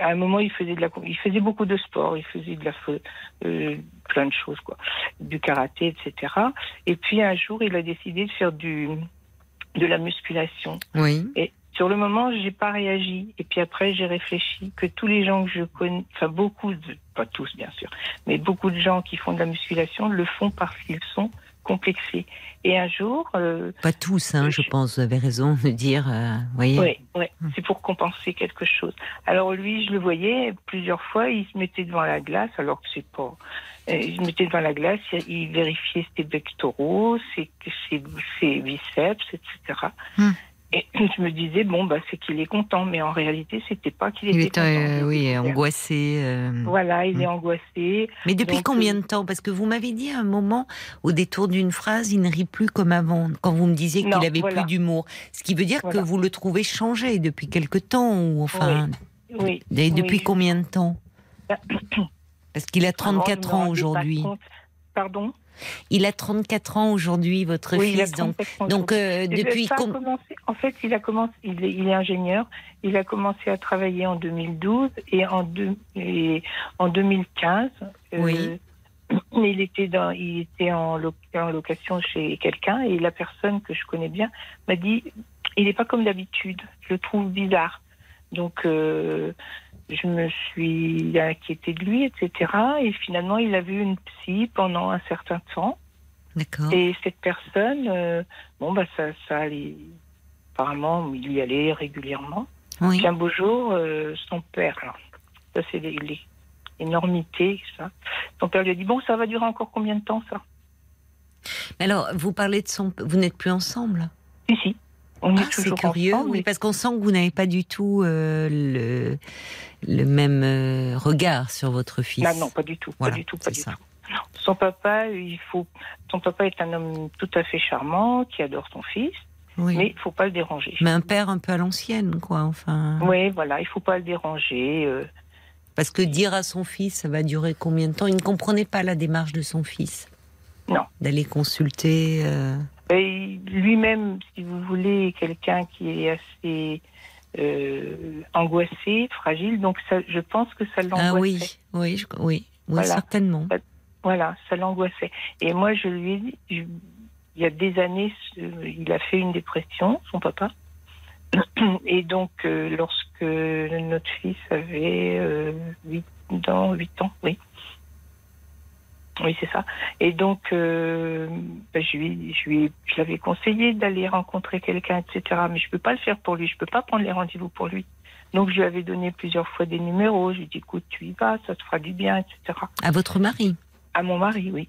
I: à un moment, il faisait de la, il faisait beaucoup de sport, il faisait de la, euh, plein de choses, quoi, du karaté, etc. Et puis un jour, il a décidé de faire du, de la musculation.
A: Oui.
I: Et sur le moment, j'ai pas réagi. Et puis après, j'ai réfléchi que tous les gens que je connais, enfin beaucoup, de, pas tous bien sûr, mais beaucoup de gens qui font de la musculation le font parce qu'ils sont complexés. Et un jour, euh,
A: Pas tous, hein, je pense. Vous avez raison de dire. euh, voyez.
I: ouais, ouais,
A: Hmm.
I: c'est pour compenser quelque chose. Alors lui, je le voyais plusieurs fois, il se mettait devant la glace, alors que c'est pas. euh, Il se mettait devant la glace, il vérifiait ses pectoraux, ses, ses, ses biceps, etc. Et je me disais bon bah c'est qu'il est content, mais en réalité c'était pas qu'il
A: Il
I: était content.
A: euh, oui, angoissé. euh.
I: Voilà, il est angoissé.
A: Mais depuis
I: Donc,
A: combien
I: euh,
A: de temps? Parce que vous m'avez dit à un moment, au détour d'une phrase, il ne rit plus comme avant, quand vous me disiez qu'il avait
I: voilà.
A: plus d'humour. Ce qui veut dire
I: Voilà.
A: que vous le trouvez changé depuis quelque temps, ou enfin,
I: Oui.
A: et depuis
I: oui.
A: combien de temps? Parce qu'il a
I: Vraiment,
A: 34
I: je me
A: ans aujourd'hui.
I: Pardon?
A: Il a 34 ans aujourd'hui, votre
I: Oui,
A: fils. Donc,
I: 34 ans
A: donc euh, depuis com-
I: commencé- en fait, il a commencé, il est, il est ingénieur. Il a commencé à travailler en 2012 et en, deux- et en 2015. euh,
A: Oui.
I: il était dans, il était en, lo- en location chez quelqu'un et la personne que je connais bien m'a dit, il n'est pas comme d'habitude. Je le trouve bizarre. Donc, euh, je me suis inquiétée de lui, etc. Et finalement, il a vu une psy pendant un certain temps.
A: D'accord.
I: Et cette personne, euh, bon, bah, ça, ça allait. Apparemment, il y allait régulièrement.
A: Oui.
I: Puis un beau jour, euh, son père, alors, ça c'est énormités, ça. Son père lui a dit Bon, ça va durer encore combien de temps, ça?
A: Mais Alors, vous parlez de son. Vous n'êtes plus ensemble?
I: Si, si. On
A: Ah,
I: est
A: c'est
I: toujours
A: curieux,
I: ensemble,
A: oui,
I: mais-
A: parce qu'on sent que vous n'avez pas du tout euh, le, le même euh, regard sur votre fils.
I: Ah non, pas du tout,
A: Voilà,
I: pas du tout, pas du
A: ça.
I: tout. Non. Son papa, il faut. Son papa est un homme tout à fait charmant, qui adore son fils,
A: Oui.
I: mais il faut pas le déranger.
A: Mais un père un peu à l'ancienne, quoi, enfin.
I: Oui, voilà, il faut pas le déranger. euh,
A: Parce que dire à son fils, ça va durer combien de temps? Il ne comprenait pas la démarche de son fils.
I: Non.
A: D'aller consulter. euh,
I: lui-même, si vous voulez, quelqu'un qui est assez euh, angoissé, fragile. Donc, ça, je pense que ça l'angoissait.
A: Ah oui, oui, je- oui, oui,
I: Voilà.
A: certainement.
I: Voilà, ça l'angoissait. Et moi, je lui ai dit, je- il y a des années, il a fait une dépression, son papa. Et donc, euh, lorsque notre fils avait euh, 8 ans, 8 ans, oui. Oui, c'est ça. Et donc, euh, ben, je lui, je lui, je l'avais conseillé d'aller rencontrer quelqu'un, etc. Mais je peux pas le faire pour lui. Je peux pas prendre les rendez-vous pour lui. Donc, je lui avais donné plusieurs fois des numéros. Je lui ai dit, écoute, tu y vas, ça te fera du bien, etc.
A: À votre mari.
I: À mon mari, oui.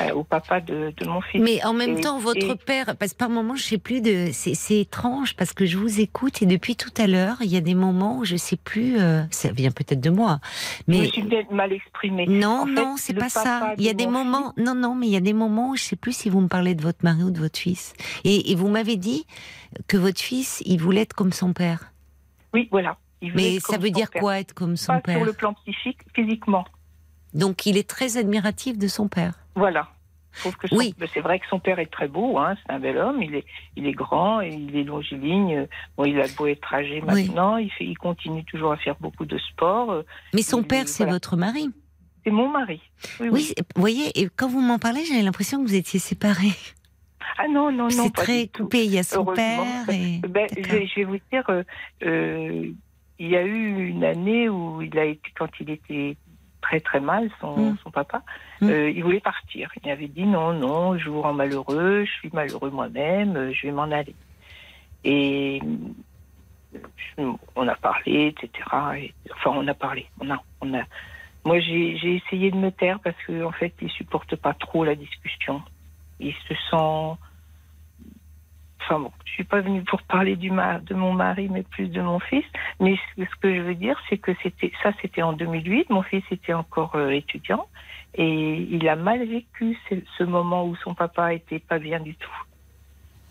I: Euh, au papa de, de mon fils.
A: Mais en même
I: Et-
A: temps, votre
I: et-
A: père, parce que par moments, je sais plus de, c'est étrange parce que je vous écoute et depuis tout à l'heure, il y a des moments où je sais plus, euh, ça vient peut-être de moi,
I: Je me
A: mais
I: suis peut-être mal exprimée.
A: non,
I: En
A: non, c'est pas ça. Il y a
I: de
A: des moments, non, non, mais il y a des moments où je sais plus si vous me parlez de votre mari ou de votre fils. Et, et vous m'avez dit que votre fils, il voulait être comme son père.
I: Oui, voilà. Il voulait
A: Mais
I: être
A: ça veut dire
I: père.
A: quoi être comme son
I: Pas
A: père
I: sur le plan psychique, physiquement.
A: Donc il est très admiratif de son père.
I: Voilà. Que son-
A: Oui.
I: c'est vrai que son père est très beau, hein, c'est un bel homme, il est, il est grand, il est longiligne. Bon, il a beau être âgé
A: Oui.
I: maintenant, il, fait, il continue toujours à faire beaucoup de sport.
A: Mais son
I: Il-
A: père, c'est
I: voilà.
A: votre mari.
I: C'est mon mari. Oui,
A: vous voyez, et quand vous m'en parlez, j'avais l'impression que vous étiez séparés.
I: Ah non, non, non.
A: C'est très coupé. Il y a son père et.
I: Ben, je,
A: D'accord.
I: vais- je vais vous dire, euh, euh, il y a eu une année où il a été, quand il était très très mal, son,
A: Mm.
I: son papa,
A: Mm.
I: euh, il voulait partir. Il avait dit non, non, je vous rends malheureux, je suis malheureux moi-même, euh, je vais m'en aller. Et euh, on a parlé, etc. Et- enfin, on a parlé. On a, on a. Moi, j'ai j'ai essayé de me taire parce qu'en en fait, il supporte pas trop la discussion. Il se sent enfin bon, je suis pas venue pour parler du ma- de mon mari, mais plus de mon fils. Mais ce, ce que je veux dire, c'est que c'était ça, c'était en 2008. Mon fils était encore euh, étudiant et il a mal vécu ce, ce moment où son papa était pas bien du tout.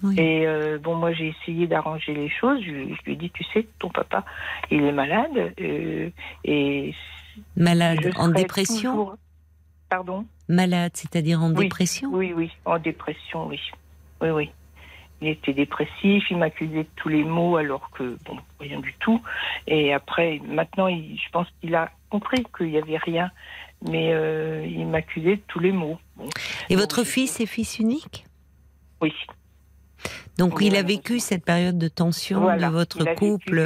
A: Oui.
I: Et euh, bon, moi, j'ai essayé d'arranger les choses. Je, je lui ai dit, tu sais, ton papa, il est malade euh, et
A: Malade en dépression
I: toujours- Pardon?
A: Malade, c'est-à-dire en
I: Oui.
A: dépression
I: Oui, oui, en dépression, oui. Oui, oui. Il était dépressif, il m'accusait de tous les maux alors que, bon, rien du tout. Et après, maintenant, il- je pense qu'il a compris qu'il n'y avait rien, mais euh, il m'accusait de tous les maux. Bon,
A: Et votre fils est fils unique?
I: Oui.
A: Donc
I: Oui,
A: il a vécu cette période de tension
I: Voilà.
A: de votre
I: Il
A: couple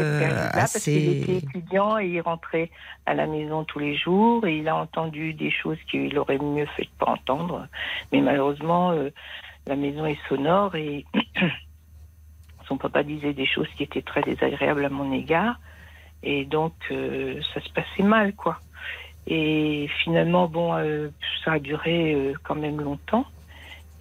I: parce qu'il était
A: assez.
I: étudiant et il rentrait à la maison tous les jours et il a entendu des choses qu'il aurait mieux fait de pas entendre. Mais malheureusement, euh, la maison est sonore et son papa disait des choses qui étaient très désagréables à mon égard et donc euh, ça se passait mal quoi. Et finalement, bon, euh, ça a duré euh, quand même longtemps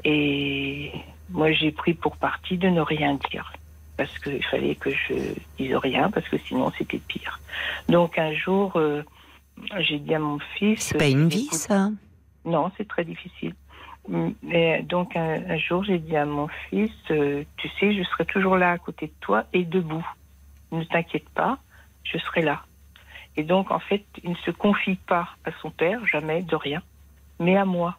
I: et moi j'ai pris pour parti de ne rien dire parce qu'il fallait que je dise rien, parce que sinon c'était pire. Donc un jour, j'ai dit à mon fils...
A: C'est pas une vie, ça?
I: Non, c'est très difficile. Mais donc un, un jour, j'ai dit à mon fils, euh, tu sais, je serai toujours là à côté de toi et debout. Ne t'inquiète pas, je serai là. Et donc, en fait, il ne se confie pas à son père, jamais, de rien, mais à moi.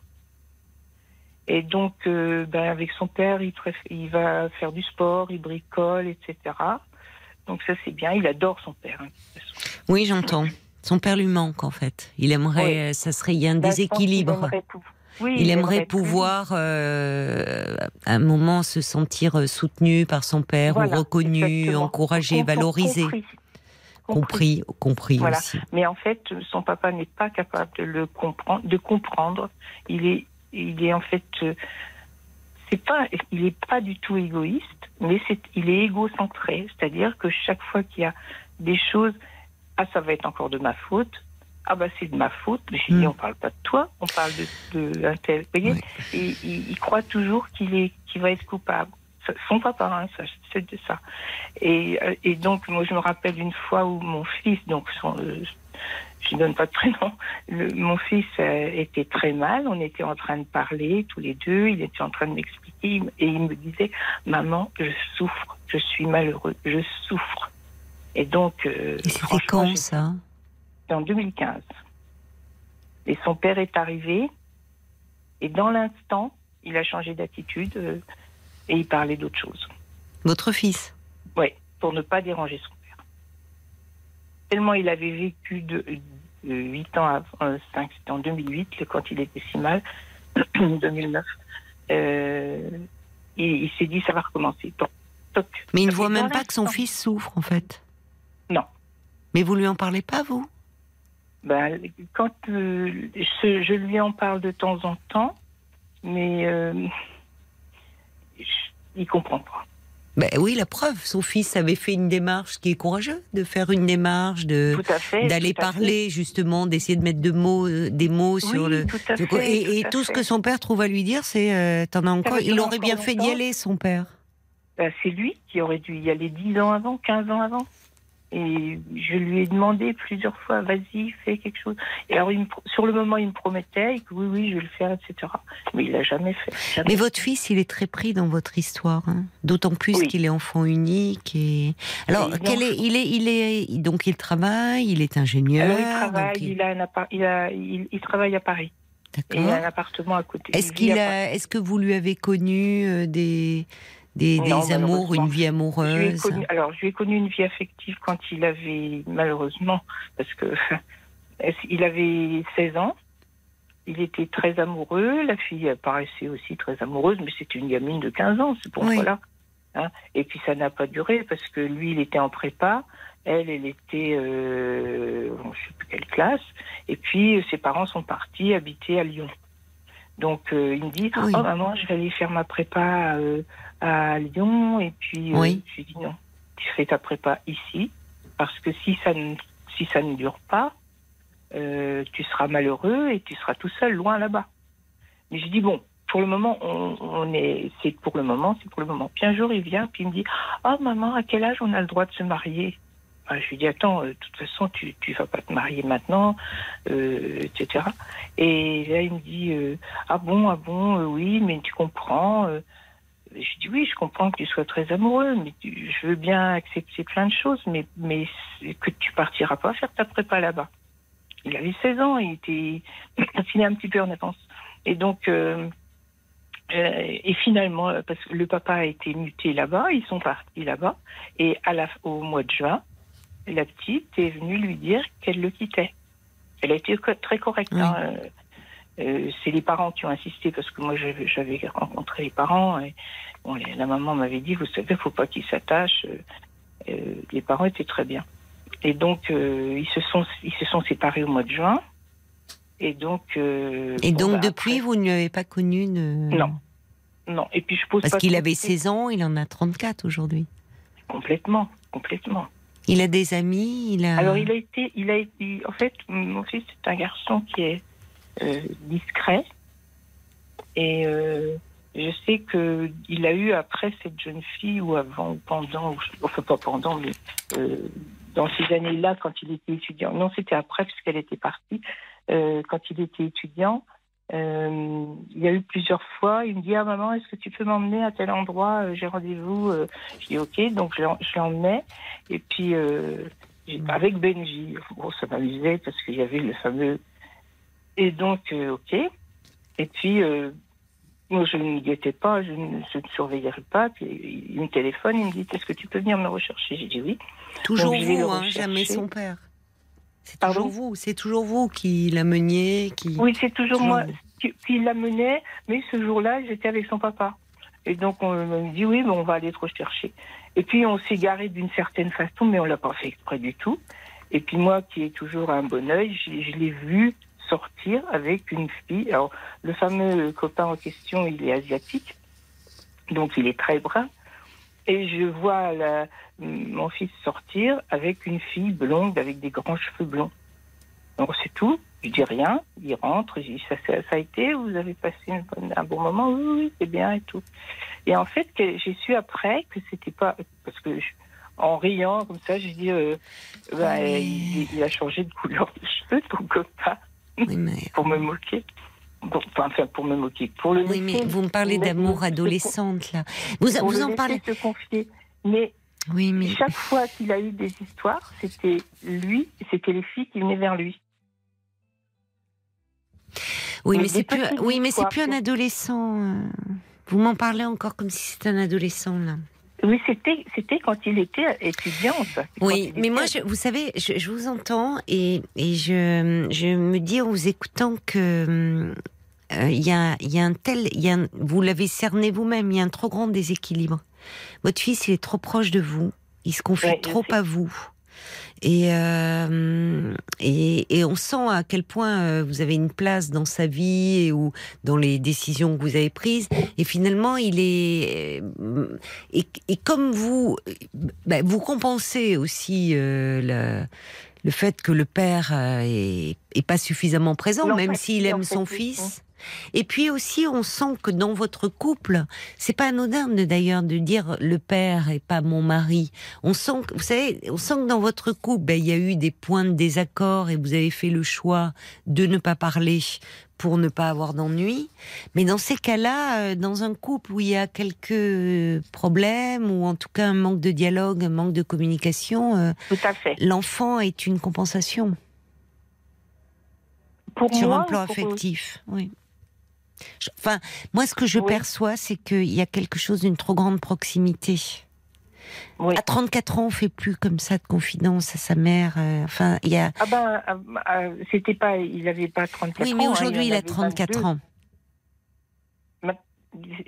I: Et donc, euh, ben, avec son père, il, il va faire du sport, il bricole, etc. Donc ça, c'est bien. Il adore son père. hein.
A: Oui, j'entends. Son père lui manque en fait. Il aimerait,
I: Oui.
A: euh, ça serait il y a un
I: Ben, je pense oui,
A: Il aimerait pouvoir, euh, à un moment, se sentir euh, soutenu par son père,
I: Voilà,
A: ou reconnu,
I: exactement.
A: encouragé,
I: Com-
A: valorisé,
I: compris.
A: compris, compris
I: Voilà.
A: aussi.
I: Mais en fait, son papa n'est pas capable de le comprendre, de comprendre. Il est, il est en fait, euh, c'est pas, il est pas du tout égoïste, mais c'est, il est égocentré. C'est-à-dire que chaque fois qu'il y a des choses, ah ça va être encore de ma faute. Ah bah c'est de ma faute. Mais j'ai
A: Mm.
I: dit on parle pas de toi, on parle de, de un tel. Vous voyez
A: Oui.
I: Et il, il croit toujours qu'il est, qu'il va être coupable. Son papa, hein, ça, c'est de ça. Et, euh, et donc, moi, je me rappelle d'une fois où mon fils, donc, son, euh, je ne donne pas de prénom, le- mon fils euh, était très mal. On était en train de parler tous les deux. Il était en train de m'expliquer et il me disait Maman, je souffre, je suis malheureux, je souffre. Et donc, euh,
A: Et c'était quand ça?
I: C'était en 2015. Et son père est arrivé, et dans l'instant, il a changé d'attitude euh, et il parlait d'autre chose.
A: Votre fils?
I: Oui, pour ne pas déranger son père. Tellement il avait vécu de, de 8 ans avant, euh, 5, c'était en 2008, quand il était si mal, 2009. Euh, et il s'est dit, ça va recommencer. Toc.
A: Mais il ne voit même pas que son fils souffre, en fait.
I: Non.
A: Mais vous lui en parlez pas, vous?
I: Ben, quand euh, je, je lui en parle de temps en temps, mais euh, je- il comprend pas.
A: Ben oui, la preuve. Son fils avait fait une démarche qui est courageuse, de faire une démarche, de d'aller
I: fait.
A: parler justement, d'essayer de mettre de mots, euh, des mots sur le.
I: tout à
A: de-
I: fait,
A: et tout ce que son père trouve à lui dire, c'est euh, t'en as encore. Il aurait bien fait d'y aller, son père.
I: Ben, c'est lui qui aurait dû y aller 10 ans avant, 15 ans avant. Et je lui ai demandé plusieurs fois, vas-y, fais quelque chose. Et alors, il me sur le moment, il me promettait que oui, oui, je vais le faire, etc. Mais il l'a jamais fait. jamais.
A: Mais votre fils, il est très pris dans votre histoire, hein. d'autant plus
I: Oui.
A: qu'il est enfant unique. Et alors,
I: il
A: quel est, il est, il est, donc il travaille, il est ingénieur.
I: Alors, il travaille,
A: donc il-
I: il, a un appart- il, a, il, il travaille à Paris. Et un appartement à côté.
A: Est-ce qu'il a, est-ce que vous lui avez connu euh, des des,
I: Non,
A: des amours, une vie
I: Je lui ai
A: amoureuse
I: connu- alors, je lui ai connu une vie affective quand il avait, malheureusement, parce que il avait 16 ans. Il était très amoureux. La fille paraissait aussi très amoureuse, mais c'était une gamine de 15 ans, c'est pour
A: Oui.
I: voilà. Hein. Et puis ça n'a pas duré parce que lui, il était en prépa. Elle, elle était, euh, bon, je sais plus quelle classe. Et puis ses parents sont partis habiter à Lyon. Donc euh, il me dit,
A: Oui.
I: oh maman, je vais aller faire ma prépa euh, à Lyon. Et puis euh,
A: Oui.
I: je lui dis non, tu fais ta prépa ici parce que si ça ne, si ça ne dure pas, euh, tu seras malheureux et tu seras tout seul loin là-bas. Mais je dis bon, pour le moment, on, on est, c'est pour le moment, c'est pour le moment. Puis un jour, il vient, puis il me dit, ah maman, à quel âge on a le droit de se marier? Ah, Je lui dis, attends, euh, de toute façon, tu, tu vas pas te marier maintenant, euh, etc. Et là, il me dit, ah bon, ah bon, oui, mais tu comprends. Je dis, oui, je comprends que tu sois très amoureux, mais tu- je veux bien accepter plein de choses, mais, mais que tu partiras pas faire ta prépa là-bas. Il avait 16 ans, il était il est un petit peu en avance. Et donc, euh, euh, et finalement, euh, parce que le papa a été muté là-bas, ils sont partis là-bas, et à la, au mois de juin, la petite est venue lui dire qu'elle le quittait. Elle a été très correcte.
A: Oui.
I: hein, euh, euh, c'est les parents qui ont insisté parce que moi j'avais rencontré les parents et bon, la maman m'avait dit vous savez faut pas qu'ils s'attachent. Euh, les parents étaient très bien. Et donc euh, ils se sont ils se sont séparés au mois de juin. Et donc
A: Et
I: bon,
A: donc
I: bah,
A: depuis,
I: après-
A: vous ne lui avez pas connu.
I: Non. non. Et puis je pose
A: Parce qu'il avait
I: de
A: 16 ans, il en a 34 aujourd'hui.
I: complètement complètement.
A: Il a des amis, il a...
I: Alors il a été, il a été, en fait, mon fils c'est un garçon qui est discret et euh, je sais que il a eu après cette jeune fille ou avant ou pendant, enfin pas pendant, mais euh, dans ces années-là quand il était étudiant. Non, c'était après puisqu'elle était partie. Euh, quand il était étudiant, euh, il y a eu plusieurs fois. Il me dit ah maman, est-ce que tu peux m'emmener à tel endroit? Euh, J'ai rendez-vous. Euh, Je dis ok, donc je l'emmenais. Et puis euh, avec Benji, bon, ça m'amusait parce qu'il y avait le fameux. Et donc euh, ok. Et puis euh, moi je ne guettais pas, je ne, je ne surveillais pas. Puis il, me téléphone, il me dit est-ce que tu peux venir me rechercher? J'ai dit oui.
A: Toujours
I: Donc,
A: vous, hein, jamais son père. C'est
I: Pardon?
A: toujours vous, c'est toujours vous qui l'ameniez, qui...
I: Oui, c'est toujours
A: Toujours
I: moi
A: vous.
I: qui, qui l'amenait, mais ce jour-là, j'étais avec son papa. Et donc, on me dit, oui, bon, on va aller te rechercher. Et puis, on s'est garé d'une certaine façon, mais on l'a pas fait exprès du tout. Et puis, moi, qui ai toujours un bon œil, je, je l'ai vu sortir avec une fille. Alors, le fameux copain en question, il est asiatique, donc il est très brun. Et je vois la- mon fils sortir avec une fille blonde, avec des grands cheveux blonds. Donc c'est tout. Je dis rien. Il rentre. Je dis ça, ça, ça a été? Vous avez passé une bonne- un bon moment? Oui, oui, c'est bien et tout. Et en fait, j'ai su après que c'était pas parce que je- en riant comme ça, j'ai dit euh, ben, il, il a changé de couleur de cheveux ton copain
A: Oui, mais,
I: pour me moquer. Enfin, pour me moquer. Pour le
A: oui, mais vous me parlez d'amour adolescente, là. Vous,
I: pour
A: vous
I: le
A: en parlez...
I: se confier. Mais
A: Oui, mais...
I: chaque fois qu'il a eu des histoires, c'était lui, c'était les filles qui venaient vers lui.
A: Oui,
I: Mais
A: c'est plus, oui, mais c'est plus un adolescent. euh. Vous m'en parlez encore comme si c'était un adolescent là.
I: Oui, c'était c'était quand il était étudiant. ça. C'est quand
A: Oui, mais moi, je, vous savez, je, je vous entends et, et je, je me dis en vous écoutant que euh, il y, a, il y a un tel, y a un- vous l'avez cerné vous-même, il y a un trop grand déséquilibre. Votre fils, il est trop proche de vous, il se confie
I: Ouais,
A: trop à vous. Et, euh, et, et on sent à quel point euh, vous avez une place dans sa vie et ou dans les décisions que vous avez prises. Et finalement, il est euh, et, et comme vous, euh, ben, vous compensez aussi euh, le, le fait que le père est, est pas suffisamment présent, même s'il aime son fils. Et puis aussi, on sent que dans votre couple, c'est pas anodin de- d'ailleurs de dire le père et pas mon mari. On sent, que, vous savez, on sent que dans votre couple, ben, il y a eu des points de désaccord et vous avez fait le choix de ne pas parler pour ne pas avoir d'ennui. Mais dans ces cas-là, euh, dans un couple où il y a quelques problèmes ou en tout cas un manque de dialogue, un manque de communication, euh, l'enfant est une compensation.
I: Pour
A: sur
I: moi,
A: un plan affectif. Oui. Enfin, moi, ce que je
I: Oui.
A: perçois, c'est qu'il y a quelque chose d'une trop grande proximité.
I: Oui.
A: À 34 ans, on fait plus comme ça de confidence à sa mère. euh, enfin, il y a.
I: Ah ben, euh, euh, c'était pas, il avait pas 34 ans.
A: Oui, mais
I: hein,
A: aujourd'hui,
I: en
A: il a
I: avait
A: 34
I: 22.
A: ans.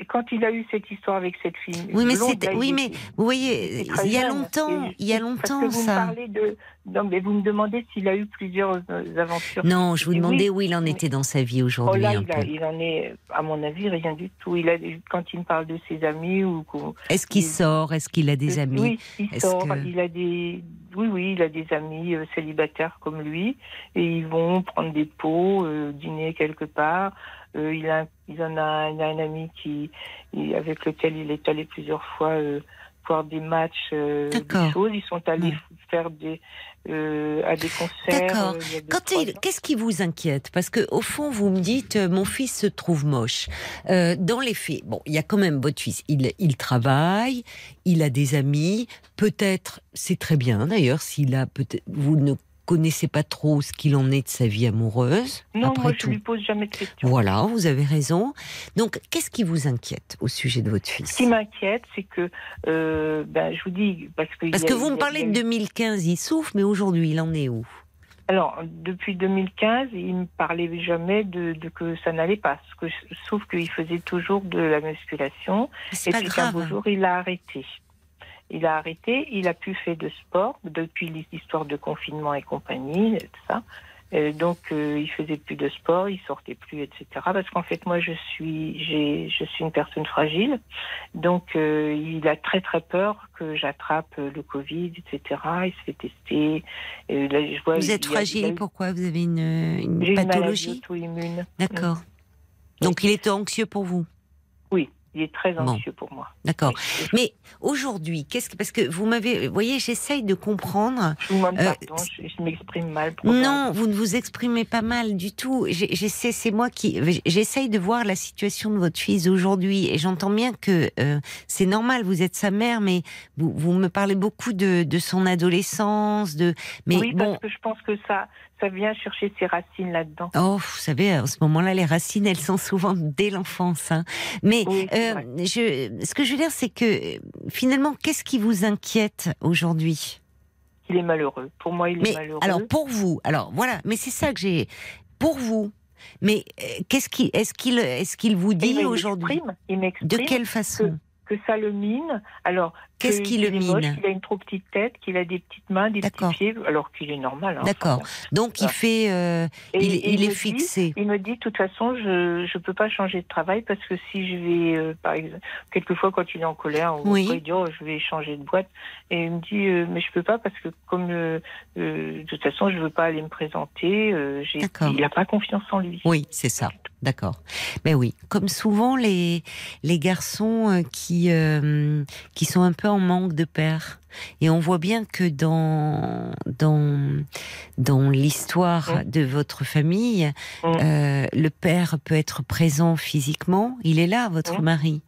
I: Quand il a eu cette histoire avec cette fille.
A: Oui, mais
I: là,
A: oui, mais vous voyez, il y a longtemps, il y a
I: Parce
A: longtemps
I: que vous me parlez de. Non, mais vous me demandez s'il a eu plusieurs euh, aventures.
A: Non, je vous
I: oui.
A: demandais où il en était dans sa vie
I: Oh
A: aujourd'hui un
I: il, il en est, à mon avis, rien du tout. Il a, quand il me parle de ses amis ou
A: Est-ce qu'il
I: il-
A: sort? Est-ce qu'il a des
I: Euh,
A: amis?
I: Oui, il sort.
A: que-
I: Il a des, oui, oui, il a des amis euh, célibataires comme lui, et ils vont prendre des pots, euh, dîner quelque part. Euh, il a, il en a, il a un ami qui, il- avec lequel il est allé plusieurs fois euh, voir des matchs, euh, des choses. Ils sont allés faire des, à des concerts.
A: D'accord. qu'est-ce qui vous inquiète? Parce que au fond, vous me dites, mon fils se trouve moche. Dans les faits, bon, il y a quand même votre fils. Il, il travaille, il a des amis. Peut-être, c'est très bien d'ailleurs, s'il a peut-être, vous ne connaissez pas trop ce qu'il en est de sa vie amoureuse.
I: Non,
A: après
I: moi, je
A: tout.
I: lui pose jamais de questions.
A: Voilà, vous avez raison. Donc, qu'est-ce qui vous inquiète au sujet de votre
I: Ce
A: fils
I: qui m'inquiète, c'est que, euh, ben, je vous dis, parce que.
A: Parce
I: a-
A: que vous me parlez de
I: a eu-
A: 2015, il souffre, mais aujourd'hui, il en est où?
I: Alors, depuis 2015, il me parlait jamais de, de que ça n'allait pas. Ce que, sauf qu'il faisait toujours de la musculation. Et puis un beau jour, il a arrêté. Il a arrêté, il a plus fait de sport depuis l'histoire de confinement et compagnie, et tout ça. Euh, donc, euh, il faisait plus de sport, il sortait plus, etc. Parce qu'en fait, moi, je suis, j'ai, je suis une personne fragile. Donc, euh, il a très très peur que j'attrape euh, le Covid, etc. Il se fait tester. Et là, je vois,
A: Vous êtes
I: a- a
A: fragile, pourquoi? Vous avez une, une pathologie?
I: auto-immune.
A: D'accord. Donc il était anxieux pour vous?
I: Il est très
A: Bon.
I: anxieux pour moi.
A: D'accord.
I: Oui.
A: Mais aujourd'hui, qu'est-ce que parce que vous m'avez, vous voyez, j'essaye de comprendre.
I: Je vous
A: Euh,
I: pardon, je, je m'exprime mal.
A: Non, vous ne vous exprimez pas mal du tout. J'essaie, c'est moi qui, j'essaye de voir la situation de votre fils aujourd'hui, et j'entends bien que euh, c'est normal. Vous êtes sa mère, mais vous, vous me parlez beaucoup de, de son adolescence, de. Mais
I: oui,
A: bon,
I: parce que je pense que ça, ça vient chercher ses racines là-dedans.
A: Oh, vous savez, à ce moment-là, les racines, elles sont souvent dès l'enfance. hein. Mais
I: Oui,
A: euh, je, ce que je veux dire, c'est que finalement, qu'est-ce qui vous inquiète aujourd'hui?
I: Il est malheureux. Pour moi, il est malheureux.
A: alors pour vous, alors voilà, mais c'est ça que j'ai pour vous. Mais euh, qu'est-ce qui, est-ce qu'il, est-ce qu'il vous dit
I: il
A: aujourd'hui?
I: m'exprime, il
A: De quelle façon?
I: que ça le mine. Alors,
A: Qu'est-ce
I: que-
A: qui le
I: moche,
A: mine
I: Qu'il a une trop petite tête, qu'il a des petites mains, des petits pieds, alors qu'il est normal. hein,
A: D'accord.
I: enfin,
A: Donc il fait, euh,
I: Et-
A: il,
I: et
A: il est
I: dit-
A: fixé.
I: Il me dit, de toute façon, je ne peux pas changer de travail parce que si je vais, euh, par exemple, quelquefois quand il est en colère, on
A: Oui.
I: pourrait dire, oh, je vais changer de boîte. Et il me dit, euh, mais je peux pas parce que comme, de toute façon, je veux pas aller me présenter. il n'a pas confiance en lui.
A: Oui, c'est ça. D'accord. Mais oui, comme souvent les les garçons qui qui sont un peu en manque de père. Et on voit bien que dans dans dans l'histoire
I: Mm.
A: de votre famille,
I: Mm.
A: euh, le père peut être présent physiquement. Il est là, votre
I: Mm.
A: mari,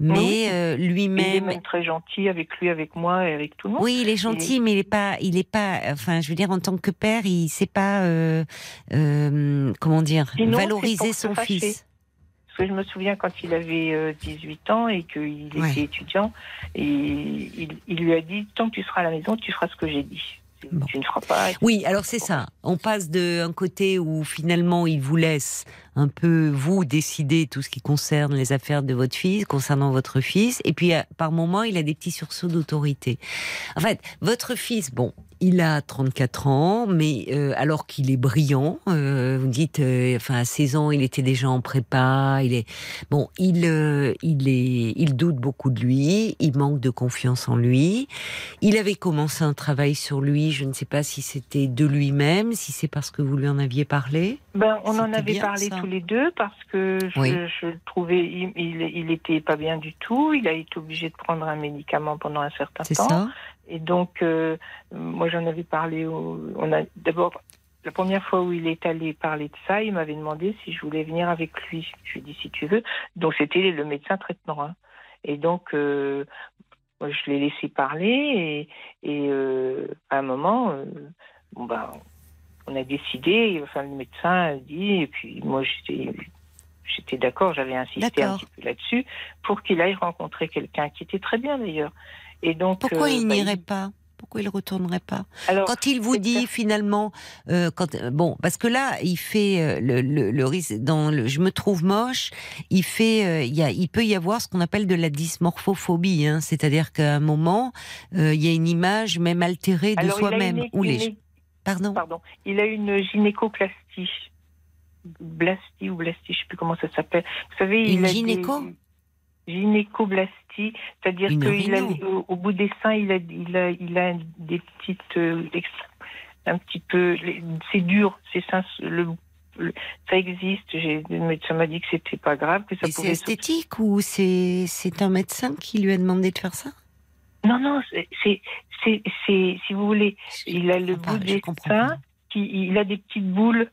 A: mais euh,
I: Il est
A: lui-même.
I: même très gentil avec lui, avec moi et avec tout le monde.
A: Oui, il est gentil, mais il est pas, il est pas. Enfin, je veux dire, en tant que père, il sait pas, euh, comment dire,
I: Sinon,
A: valoriser son fils.
I: Parce que je me souviens quand il avait euh, 18 ans et qu'il
A: Ouais.
I: était étudiant, et il, il lui a dit Tant que tu seras à la maison, tu feras ce que j'ai dit.
A: Bon.
I: Tu ne feras pas.
A: Oui, alors c'est ça. On passe d'un côté où finalement il vous laisse un peu vous décider tout ce qui concerne les affaires de votre fils, concernant votre fils, et puis euh, par moment il a des petits sursauts d'autorité. En fait, votre fils, bon, il a 34 ans, mais euh, alors qu'il est brillant, euh, vous dites, euh, enfin à 16 ans il était déjà en prépa, il est bon, il il est, il doute beaucoup de lui, il manque de confiance en lui. Il avait commencé un travail sur lui, je ne sais pas si c'était de lui-même, si c'est parce que vous lui en aviez parlé?
I: Ben, on en avait parlé. Tous les deux parce que je,
A: Oui.
I: je le trouvais, il, il, il était pas bien du tout. Il a été obligé de prendre un médicament pendant un certain temps.
A: ça
I: Et donc, euh, moi, j'en avais parlé. Au, on a d'abord la première fois où il est allé parler de ça, il m'avait demandé si je voulais venir avec lui. Je lui ai dit si tu veux. Donc, c'était le médecin traitement. hein. Et donc, euh, moi, je l'ai laissé parler et, et euh, à un moment, bon ben, on a décidé, enfin le médecin a dit, et puis moi j'étais j'étais d'accord, j'avais insisté un petit peu là-dessus, pour qu'il aille rencontrer quelqu'un qui était très bien d'ailleurs. Et donc
A: Pourquoi
I: euh,
A: il
I: bah,
A: n'irait pas? Pourquoi il retournerait pas?
I: Alors,
A: Quand il vous dit finalement, euh, quand bon, parce que là, il fait euh, le, le, le risque dans le, je me trouve moche. Il fait, euh, il y a, il peut y avoir ce qu'on appelle de la dysmorphophobie, hein, c'est-à-dire qu'à un moment, euh, il y a une image même altérée de soi-même. Ou les, pardon.
I: pardon, il a une gynécoplastie. Blastie ou blastie, je sais plus comment ça s'appelle. Vous savez,
A: Une
I: il a
A: gynéco
I: des... gynécoblastie, c'est-à-dire
A: Une
I: qu'il a
A: rhino.
I: au, au bout des seins, il a, il a, il a des petites, euh, un petit peu, c'est dur, ces seins, le, le- ça existe. Le médecin m'a dit que c'était pas grave, que ça
A: Et c'est
I: pouvait.
A: esthétique ou c'est c'est un médecin qui lui a demandé de faire ça?
I: Non, non, c'est, si vous voulez, il a le bout des seins, il a des petites boules.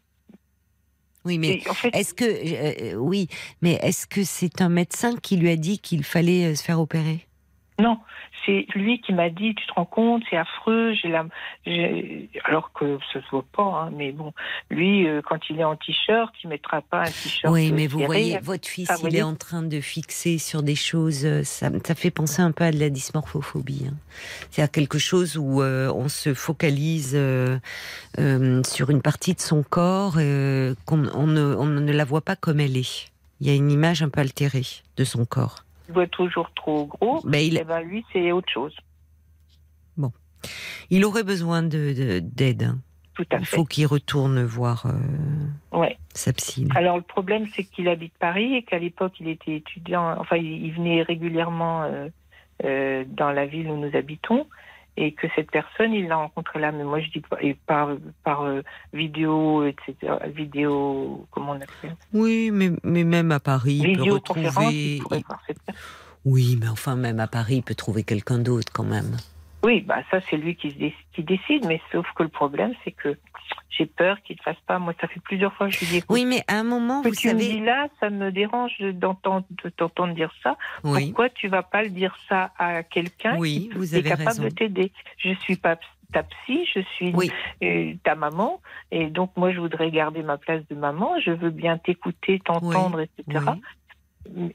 A: Oui, mais
I: Et en fait,
A: est-ce que euh, oui, mais est-ce que c'est un médecin qui lui a dit qu'il fallait euh, se faire opérer?
I: Non, c'est lui qui m'a dit, tu te rends compte, c'est affreux, j'ai la, j'ai- alors que ça se voit pas, hein, mais bon, lui, euh, quand il est en t-shirt, il mettra pas un t-shirt.
A: Oui,
I: euh,
A: mais vous voyez, votre fils,
I: Ah,
A: il est en train de fixer sur des choses. euh, Ça, ça fait penser un peu à de la dysmorphophobie. hein. C'est-à-dire quelque chose où euh, on se focalise euh, sur une partie de son corps, qu'on on ne, on ne la voit pas comme elle est. Il y a une image un peu altérée de son corps.
I: Il voit toujours trop gros.
A: Ben, il,
I: Eh ben, lui, c'est autre chose.
A: il aurait besoin de- de- d'aide. hein.
I: Tout à
A: Il
I: fait.
A: faut qu'il retourne voir euh,
I: Ouais.
A: sa psy.
I: Alors, le problème, c'est qu'il habite Paris et qu'à l'époque, il était étudiant, enfin, il, il venait régulièrement euh, euh, dans la ville où nous habitons et que cette personne, il l'a rencontrée là. Mais moi, je dis pas, et par, par euh, vidéo, etc. Vidéo, comment on appelle
A: Oui, mais, mais même à Paris, il peut retrouver.
I: il voir cette.
A: Oui, mais enfin, même à Paris, il peut trouver quelqu'un d'autre quand même.
I: Oui, bah ça c'est lui qui, se dé- qui décide, mais sauf que le problème c'est que j'ai peur qu'il ne fasse pas. Moi, ça fait plusieurs fois que je lui dis. écoute,
A: Oui, mais à un moment,
I: que
A: vous
I: tu me dis
A: savez.
I: là, ça me dérange d'entendre de t'entendre dire ça.
A: Oui,
I: Pourquoi tu vas pas le dire ça à quelqu'un
A: oui,
I: qui
A: vous
I: est
A: avez
I: capable
A: raison.
I: de t'aider? Je suis pas ta psy, je suis
A: Oui.
I: euh, ta maman, et donc moi je voudrais garder ma place de maman. Je veux bien t'écouter, t'entendre, etc.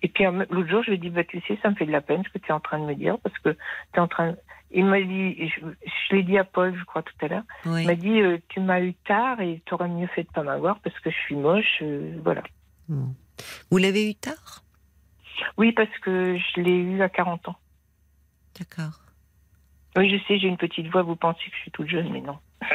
I: Et puis l'autre jour, je lui ai dit, bah, tu sais, ça me fait de la peine ce que tu es en train de me dire, parce que tu es en train. Il m'a dit, je, je l'ai dit à Paul, je crois, tout à l'heure,
A: oui.
I: il m'a dit, euh, tu m'as eu tard et tu aurais mieux fait de pas m'avoir parce que je suis moche, euh, voilà.
A: Bon. Vous l'avez eu tard?
I: Oui, parce que je l'ai eu à 40 ans.
A: D'accord.
I: Oui, je sais, j'ai une petite voix, vous pensez que je suis toute jeune, mais non.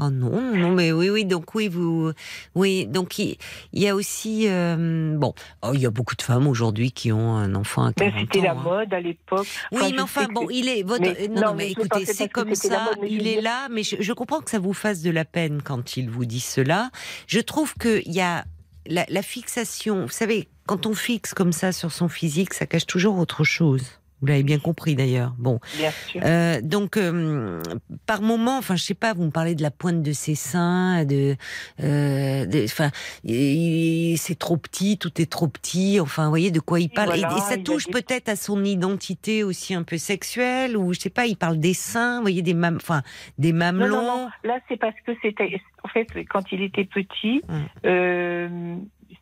A: Oh non, non, mais oui, oui, donc oui, vous, oui, donc il, y a aussi, euh, bon, oh, il y a beaucoup de femmes aujourd'hui qui ont un enfant à 40
I: Ben, c'était la
A: ans, hein.
I: mode à l'époque.
A: Oui,
I: Enfin,
A: mais enfin, bon,
I: que-
A: il est. Votre,
I: Mais-
A: non, mais écoutez, c'est comme ça.
I: mode,
A: Il est là, mais je, je comprends que ça vous fasse de la peine quand il vous dit cela. Je trouve qu'il y a la, la fixation. Vous savez, quand on fixe comme ça sur son physique, ça cache toujours autre chose. Vous l'avez bien compris d'ailleurs. Bon,
I: Bien sûr.
A: euh, donc euh, par moment, enfin je sais pas, vous me parlez de la pointe de ses seins, de, euh, enfin c'est trop petit, tout est trop petit, enfin vous voyez de quoi il parle. Et-
I: voilà,
A: et, ça touche
I: des-
A: peut-être à son identité aussi un peu sexuelle ou je sais pas, il parle des seins, vous voyez des mam, enfin des mamelons.
I: non, non. Là, c'est parce que c'était. En fait, quand il était petit,
A: Mm.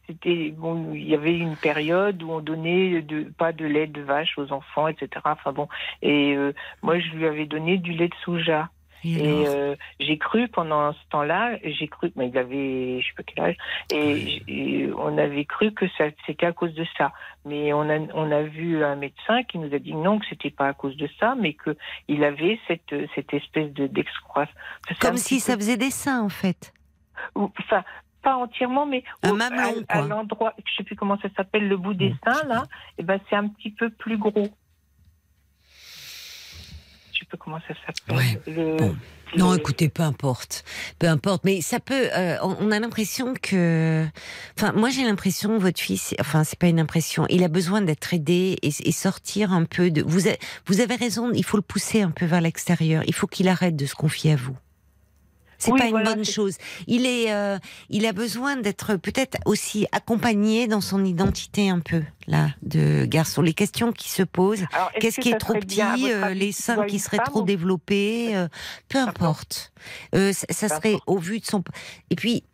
I: C'était bon. Il y avait une période où on donnait de, pas de lait de vache aux enfants, etc. Enfin bon. Et euh, moi, je lui avais donné du lait de soja.
A: Et
I: euh, j'ai cru pendant ce temps-là, j'ai cru, mais il avait, je sais pas quel âge, et, et on avait cru que ça, c'était à cause de ça. Mais on a, on a vu un médecin qui nous a dit non, que c'était pas à cause de ça, mais que il avait cette, cette espèce de d'excroissance.
A: Comme si ça faisait des seins en fait.
I: enfin, pas entièrement, mais
A: Un
I: au-
A: mamelon,
I: à, l'endroit, je sais plus comment ça s'appelle, le bout des
A: Bon,
I: seins là, et ben c'est un petit peu plus gros. Je sais pas comment ça s'appelle.
A: Ouais,
I: Le-
A: bon. Non, écoutez, peu importe, peu importe. Mais ça peut. euh, on a l'impression que. Enfin, moi, j'ai l'impression votre fils. Enfin, c'est pas une impression. Il a besoin d'être aidé et, et sortir un peu de. Vous, vous avez raison. Il faut le pousser un peu vers l'extérieur. Il faut qu'il arrête de se confier à vous. C'est
I: Oui,
A: pas une bonne chose. Il est, euh, il a besoin d'être peut-être aussi accompagné dans son identité un peu là de garçon. Les questions qui se posent. Qu'est-ce
I: que
A: qui est trop petit euh, Les seins qui seraient trop
I: ou-
A: développés euh, Peu importe. Euh, ça, ça serait au vu de son. Et puis,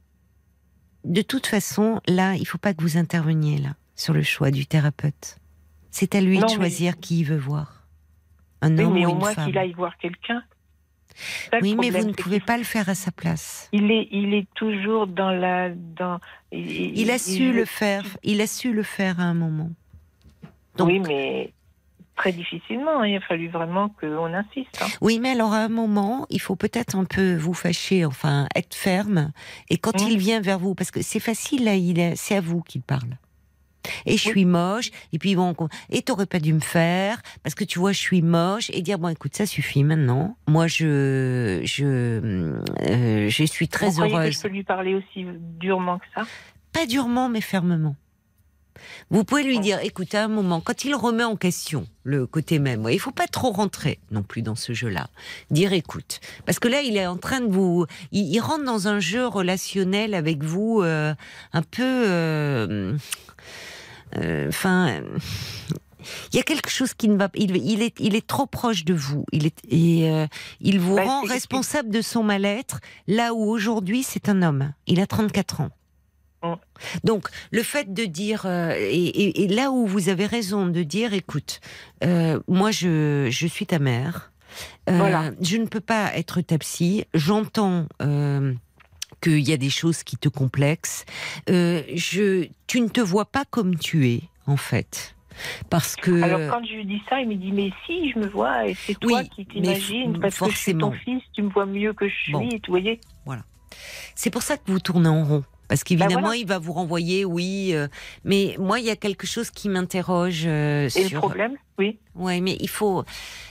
A: de toute façon, là, il faut pas que vous interveniez là sur le choix du thérapeute. C'est à lui
I: Non,
A: de
I: mais-
A: choisir qui il veut voir. Un
I: Oui,
A: homme
I: mais
A: ou
I: au
A: une
I: moins
A: femme.
I: qu'il aille voir quelqu'un.
A: Oui, mais vous ne pouvez pas le faire à sa place.
I: Il est, il est toujours dans la, dans. Il,
A: Il a su le faire. Il a su le faire à un moment. Donc-
I: Oui, mais très difficilement. Il a fallu vraiment qu'on insiste. hein.
A: Oui, mais alors à un moment, il faut peut-être un peu vous fâcher, enfin être ferme. Et quand
I: Mm.
A: il vient vers vous, parce que c'est facile là, c'est à vous qu'il parle. Et je suis moche. Et puis bon, et t'aurais pas dû me faire parce que tu vois, je suis moche. Et dire bon, écoute, ça suffit maintenant. Moi, je, je, euh, je suis très
I: Vous croyez que
A: heureuse.
I: je peux lui parler aussi durement que ça?
A: Pas durement, mais fermement. Vous pouvez lui
I: Oh.
A: dire, écoute, à un moment, quand il remet en question le côté même, il faut pas trop rentrer non plus dans ce jeu-là. Dire, écoute, parce que là, il est en train de vous, il, il rentre dans un jeu relationnel avec vous, euh, un peu, euh, enfin. euh, il y a quelque chose qui ne va pas. Il, il est, il est trop proche de vous. Il est, et euh, il vous
I: Bah,
A: rend responsable de son mal-être. Là où aujourd'hui, c'est un homme. Il a 34 ans.
I: Mm.
A: Donc, le fait de dire, euh, et, et- et là où vous avez raison de dire, écoute, euh, moi je, je suis ta mère, Euh,
I: Voilà.
A: je ne peux pas être ta psy, j'entends euh, qu'il y a des choses qui te complexent, Euh, je, tu ne te vois pas comme tu es, en fait. Parce que...
I: Alors quand je lui dis ça, il me dit mais si je me vois et c'est toi
A: Oui,
I: qui t'imagines parce que je suis ton fils, tu me vois mieux que je suis,
A: Bon.
I: tu voyez.
A: C'est pour ça que vous tournez en rond. Parce qu'évidemment,
I: Bah voilà.
A: il va vous renvoyer, oui. euh, mais moi, il y a quelque chose qui m'interroge euh,
I: Et le
A: sur.
I: problème, oui.
A: Ouais, mais il faut.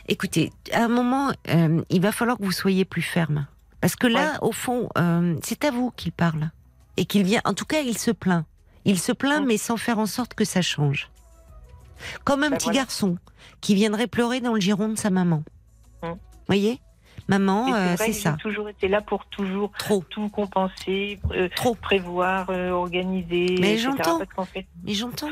A: Écoutez, à un moment, euh, il va falloir que vous soyez plus ferme. Parce que là, au fond, euh, c'est à vous qu'il parle. Et qu'il vient. En tout cas, il se plaint. Il se plaint, mais sans faire en sorte que ça change. Comme un
I: Ben
A: petit
I: voilà.
A: garçon qui viendrait pleurer dans le giron de sa maman.
I: Mm.
A: Voyez? Maman, euh, c'est
I: que
A: ça.
I: J'ai toujours été là pour toujours
A: Trop.
I: tout compenser, euh,
A: Trop.
I: prévoir, euh, organiser.
A: Mais j'entends.
I: Fait,
A: Mais j'entends.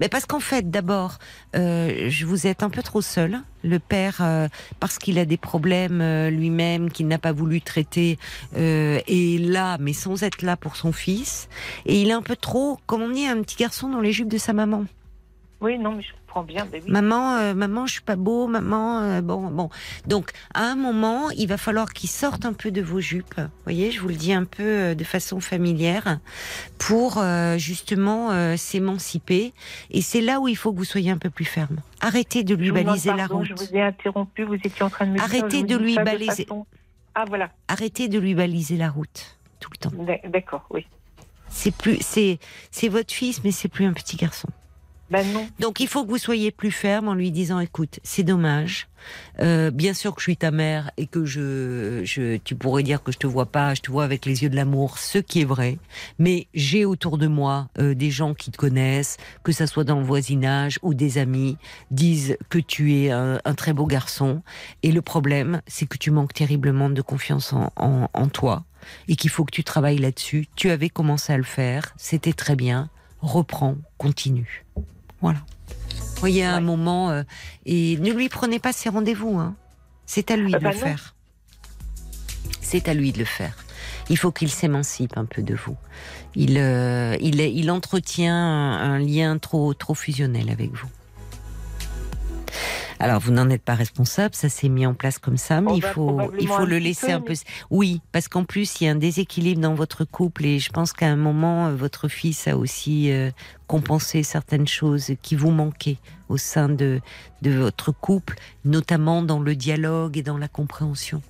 A: Mais parce qu'en fait, d'abord, euh, je vous êtes un peu trop seul. Le père, euh, parce qu'il a des problèmes euh, lui-même, qu'il n'a pas voulu traiter, est là, mais sans être là pour son fils. Et il est un peu trop, comme on dit, un petit garçon dans les jupes de sa maman.
I: oui, non, mais je comprends bien. Ben.
A: Maman, euh, maman, je suis pas beau, maman, euh, bon, bon. Donc, à un moment, il va falloir qu'il sorte un peu de vos jupes. Vous voyez, je vous le dis un peu euh, de façon familière, pour euh, justement s'émanciper. Et c'est là où il faut que vous soyez un peu plus ferme. Arrêtez de lui
I: Je
A: baliser la route.
I: Je vous ai interrompu, vous étiez en train de me dire.
A: Arrêtez de lui baliser.
I: façon- Ah voilà,
A: Arrêtez de lui baliser la route tout le temps.
I: D'ac- d'accord, oui.
A: C'est plus, c'est, c'est votre fils, mais c'est plus un petit garçon.
I: Ben.
A: Donc il faut que vous soyez plus ferme en lui disant écoute, c'est dommage. Euh, bien sûr que je suis ta mère et que je, je, tu pourrais dire que je te vois pas, je te vois avec les yeux de l'amour, ce qui est vrai. Mais j'ai autour de moi euh, des gens qui te connaissent, que ça soit dans le voisinage ou des amis, disent que tu es un, très beau garçon. Et le problème, c'est que tu manques terriblement de confiance en, en toi et qu'il faut que tu travailles là-dessus. Tu avais commencé à le faire, c'était très bien. Reprends, continue. Voilà. Vous voyez, à un moment, euh, et ne lui prenez pas ses rendez-vous. Hein. C'est à lui
I: Ah
A: de
I: bah
A: le
I: non.
A: faire. C'est à lui de le faire. Il faut qu'il s'émancipe un peu de vous. Il, euh, il, il entretient un, un lien trop, trop fusionnel avec vous. Alors, vous n'en êtes pas responsable, ça s'est mis en place comme ça, mais
I: Oh
A: il
I: bah,
A: faut, il faut le laisser
I: peu,
A: un peu.
I: mais-
A: Oui, parce qu'en plus, il y a un déséquilibre dans votre couple et je pense qu'à un moment, euh, votre fils a aussi euh, compensé certaines choses qui vous manquaient au sein de, de votre couple, notamment dans le dialogue et dans la compréhension.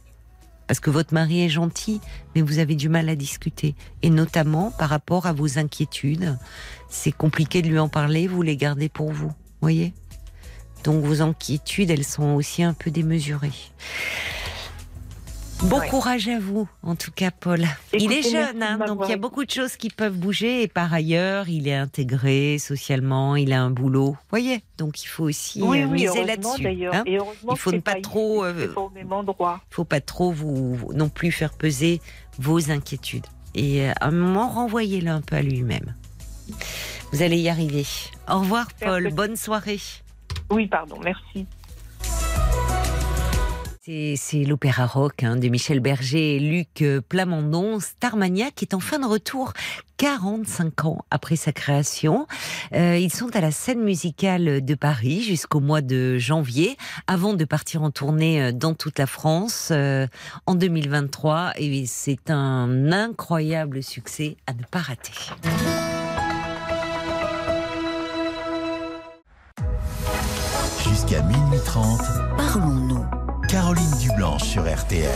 A: Parce que votre mari est gentil, mais vous avez du mal à discuter. Et notamment par rapport à vos inquiétudes. C'est compliqué de lui en parler, vous les gardez pour vous. Voyez? Donc vos inquiétudes, elles sont aussi un peu démesurées. Bon
I: Ouais.
A: courage à vous, en tout cas, Paul. il est jeune, hein, donc il y a beaucoup de choses qui peuvent bouger. Et par ailleurs, il est intégré socialement, il a un boulot. Vous voyez Donc il faut aussi
I: Oui,
A: euh,
I: oui,
A: miser là-dessus. hein. Il faut ne
I: c'est
A: pas
I: ici,
A: trop, euh,
I: pas au même endroit.
A: Faut pas trop vous non plus faire peser vos inquiétudes. Et euh, à un moment, renvoyez-le un peu à lui-même. Vous allez y arriver. Au revoir, Paul. Bonne soirée.
I: Oui, pardon, merci.
A: C'est l'opéra rock hein, de Michel Berger et Luc euh, Plamondon, qui est en fin de retour 45 ans après sa création. Euh, ils sont à la scène musicale de Paris jusqu'au mois de janvier, avant de partir en tournée euh, dans toute la France en 2023. Et c'est un incroyable succès à ne pas rater.
F: Jusqu'à minuit 30,
G: Parlons-nous.
F: Caroline Dublanche sur RTL.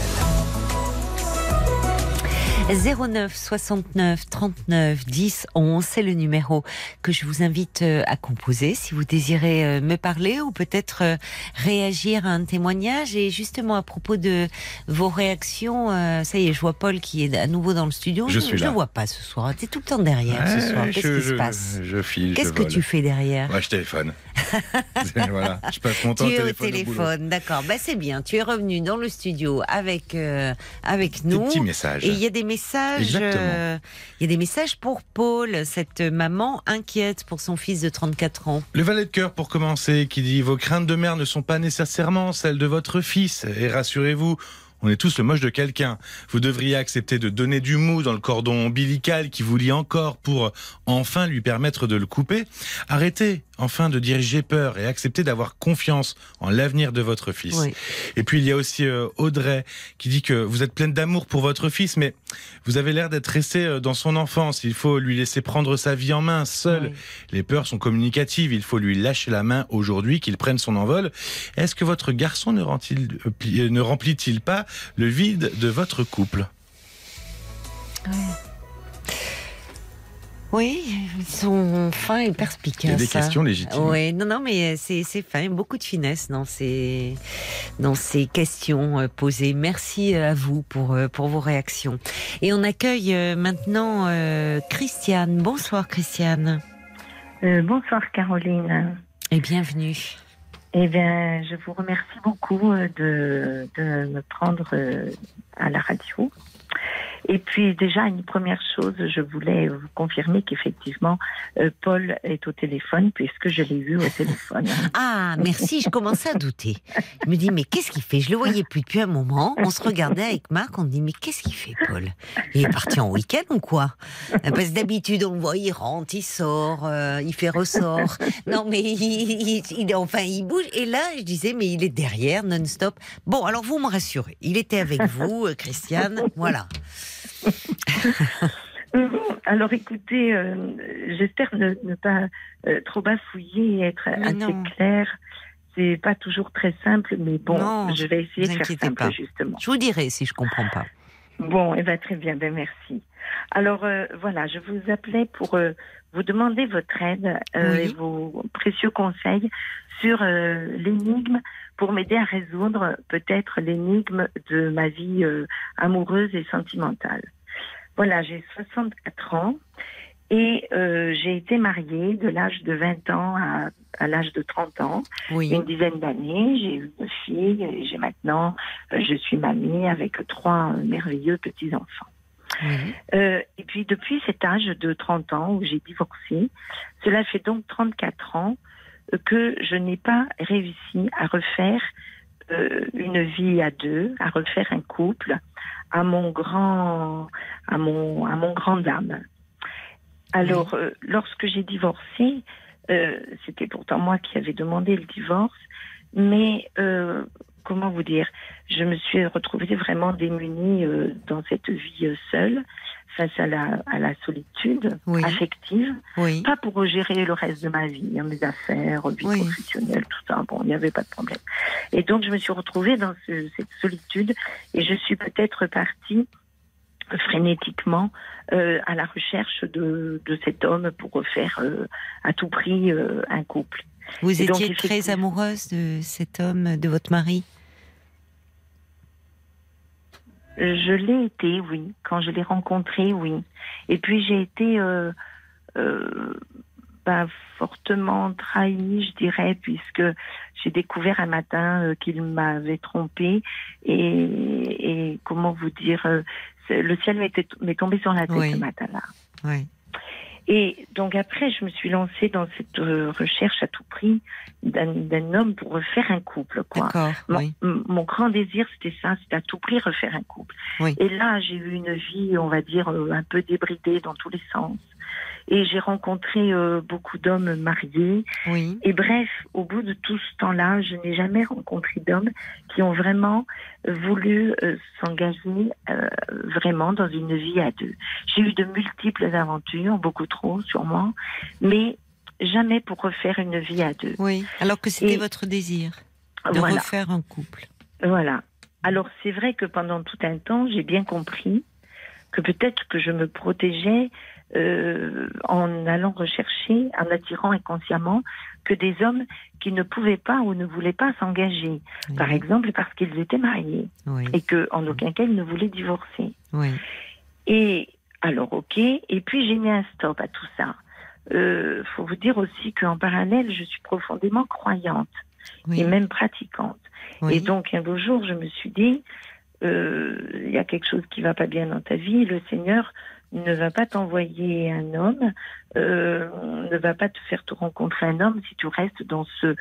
A: 09 69 39 10 11, c'est le numéro que je vous invite euh, à composer si vous désirez euh, me parler ou peut-être euh, réagir à un témoignage. Et justement à propos de vos réactions, ça y est, je vois Paul qui est à nouveau dans le studio.
D: Je
A: ne le vois pas ce soir. Tu es tout le temps derrière ce soir. Qu'est-ce qui se passe?
D: Je file.
A: Qu'est-ce que
D: vole.
A: tu fais derrière?
D: Ouais, je téléphone. voilà, je passe mon temps
A: tu es
D: au téléphone.
A: d'accord. Bah c'est bien. Tu es revenu dans le studio avec euh, avec
D: Des
A: nous.
D: petits messages.
A: Et il y a des messages. Euh, il y a des messages pour Paul, cette maman inquiète pour son fils de 34 ans.
D: Le valet de cœur, pour commencer, qui dit Vos craintes de mère ne sont pas nécessairement celles de votre fils. Et rassurez-vous, on est tous le moche de quelqu'un. Vous devriez accepter de donner du mou dans le cordon ombilical qui vous lie encore pour enfin lui permettre de le couper. Arrêtez enfin de diriger peur et acceptez d'avoir confiance en l'avenir de votre fils.
A: Oui.
D: Et puis il y a aussi euh, Audrey qui dit que vous êtes pleine d'amour pour votre fils, mais vous avez l'air d'être resté euh, dans son enfance. Il faut lui laisser prendre sa vie en main seul.
A: Oui.
D: Les peurs sont communicatives. Il faut lui lâcher la main aujourd'hui, qu'il prenne son envol. Est-ce que votre garçon ne euh, ne remplit-il pas le vide de votre couple?
A: Oui, ils sont fins et perspicaces.
D: Il y a des
A: hein.
D: questions légitimes.
A: Oui, non, non, mais c'est c'est fin, beaucoup de finesse dans ces dans ces questions euh, posées. Merci à vous pour euh, pour vos réactions. Et on accueille euh, maintenant euh, Christiane. Bonsoir Christiane
J: Euh, bonsoir Caroline.
A: et bienvenue.
J: Eh bien, je vous remercie beaucoup euh, de, de me prendre euh, à la radio. Et puis déjà, une première chose, je voulais vous confirmer qu'effectivement, euh, Paul est au téléphone puisque je l'ai vu au téléphone.
A: Ah, merci, je commençais à douter. Je me dis, mais qu'est-ce qu'il fait? Je le voyais plus depuis un moment. On se regardait avec Marc, on dit, mais qu'est-ce qu'il fait, Paul? Il est parti en week-end ou quoi? Parce que d'habitude, on voit, il rentre, il sort, euh, il fait ressort. Non, mais il, enfin, il bouge. Et là, je disais, mais il est derrière, non-stop. Bon, alors vous me rassurez. Il était avec vous, euh, Christiane. Voilà.
J: Euh, Alors écoutez, euh, j'espère ne, ne pas euh, trop bafouiller et être
A: Mais
J: assez
A: non.
J: clair. C'est pas toujours très simple, mais bon,
A: Non,
J: je vais essayer de faire simple
A: pas.
J: justement.
A: Je vous dirai si je comprends pas.
J: Bon, eh ben, très bien, ben, merci. Alors euh, voilà, je vous appelais pour euh, vous demander votre aide euh,
A: Oui.
J: et vos précieux conseils sur euh, l'énigme pour m'aider à résoudre peut-être l'énigme de ma vie euh, amoureuse et sentimentale. Voilà, j'ai 64 ans et euh, j'ai été mariée de l'âge de 20 ans à, à l'âge de 30 ans
A: Oui.
J: une dizaine d'années. J'ai eu deux filles et j'ai maintenant, euh, je suis mamie avec trois merveilleux petits-enfants. Euh, et puis depuis cet âge de 30 ans où j'ai divorcé, cela fait donc 34 ans que je n'ai pas réussi à refaire euh, une vie à deux, à refaire un couple, à mon grand, à mon, à mon grand dame. Alors, euh, lorsque j'ai divorcé, euh, c'était pourtant moi qui avais demandé le divorce, mais euh, comment vous dire, je me suis retrouvée vraiment démunie euh, dans cette vie euh, seule, face à la, à la solitude
A: Oui.
J: affective,
A: Oui.
J: pas pour gérer le reste de ma vie, hein, mes affaires, vie
A: Oui.
J: professionnelle, tout ça, bon, il n'y avait pas de problème. Et donc, je me suis retrouvée dans ce- cette solitude et je suis peut-être partie frénétiquement euh, à la recherche de, de cet homme pour refaire euh, à tout prix euh, un couple.
A: Vous
J: Et donc,
A: étiez très amoureuse de cet homme, de votre mari?
J: Je l'ai été, oui. Quand je l'ai rencontré, oui. Et puis j'ai été euh, euh, bah, fortement trahie, je dirais, puisque j'ai découvert un matin euh, qu'il m'avait trompée et, et comment vous dire, le ciel m'est tombé sur la tête
A: Oui.
J: ce matin-là.
A: Oui.
J: Et donc après, je me suis lancée dans cette euh, recherche à tout prix d'un homme pour refaire un couple, quoi.
A: Oui.
J: mon grand désir, c'était ça, c'était à tout prix refaire un couple.
A: Oui.
J: Et là, j'ai eu une vie, on va dire, euh, un peu débridée dans tous les sens. Et j'ai rencontré euh, beaucoup d'hommes mariés.
A: Oui.
J: Et bref, au bout de tout ce temps-là, je n'ai jamais rencontré d'hommes qui ont vraiment voulu euh, s'engager euh, vraiment dans une vie à deux. J'ai eu de multiples aventures, beaucoup trop sûrement, mais jamais pour refaire une vie à deux.
A: Oui. Alors que c'était votre désir de
J: Voilà.
A: refaire un couple.
J: Voilà. Alors c'est vrai que pendant tout un temps, j'ai bien compris que peut-être que je me protégeais euh, en allant rechercher, en attirant inconsciemment que des hommes qui ne pouvaient pas ou ne voulaient pas s'engager, par exemple parce qu'ils étaient mariés
A: Oui.
J: et que en aucun cas ils ne voulaient divorcer.
A: Oui.
J: Et alors, ok. Et puis j'ai mis un stop à tout ça. Euh, faut vous dire aussi qu'en parallèle, je suis profondément croyante et même pratiquante. Et donc un beau jour, je me suis dit, euh, il y a quelque chose qui va pas bien dans ta vie. Le Seigneur ne va pas t'envoyer un homme, euh, ne va pas te faire te rencontrer un homme si tu restes dans ce,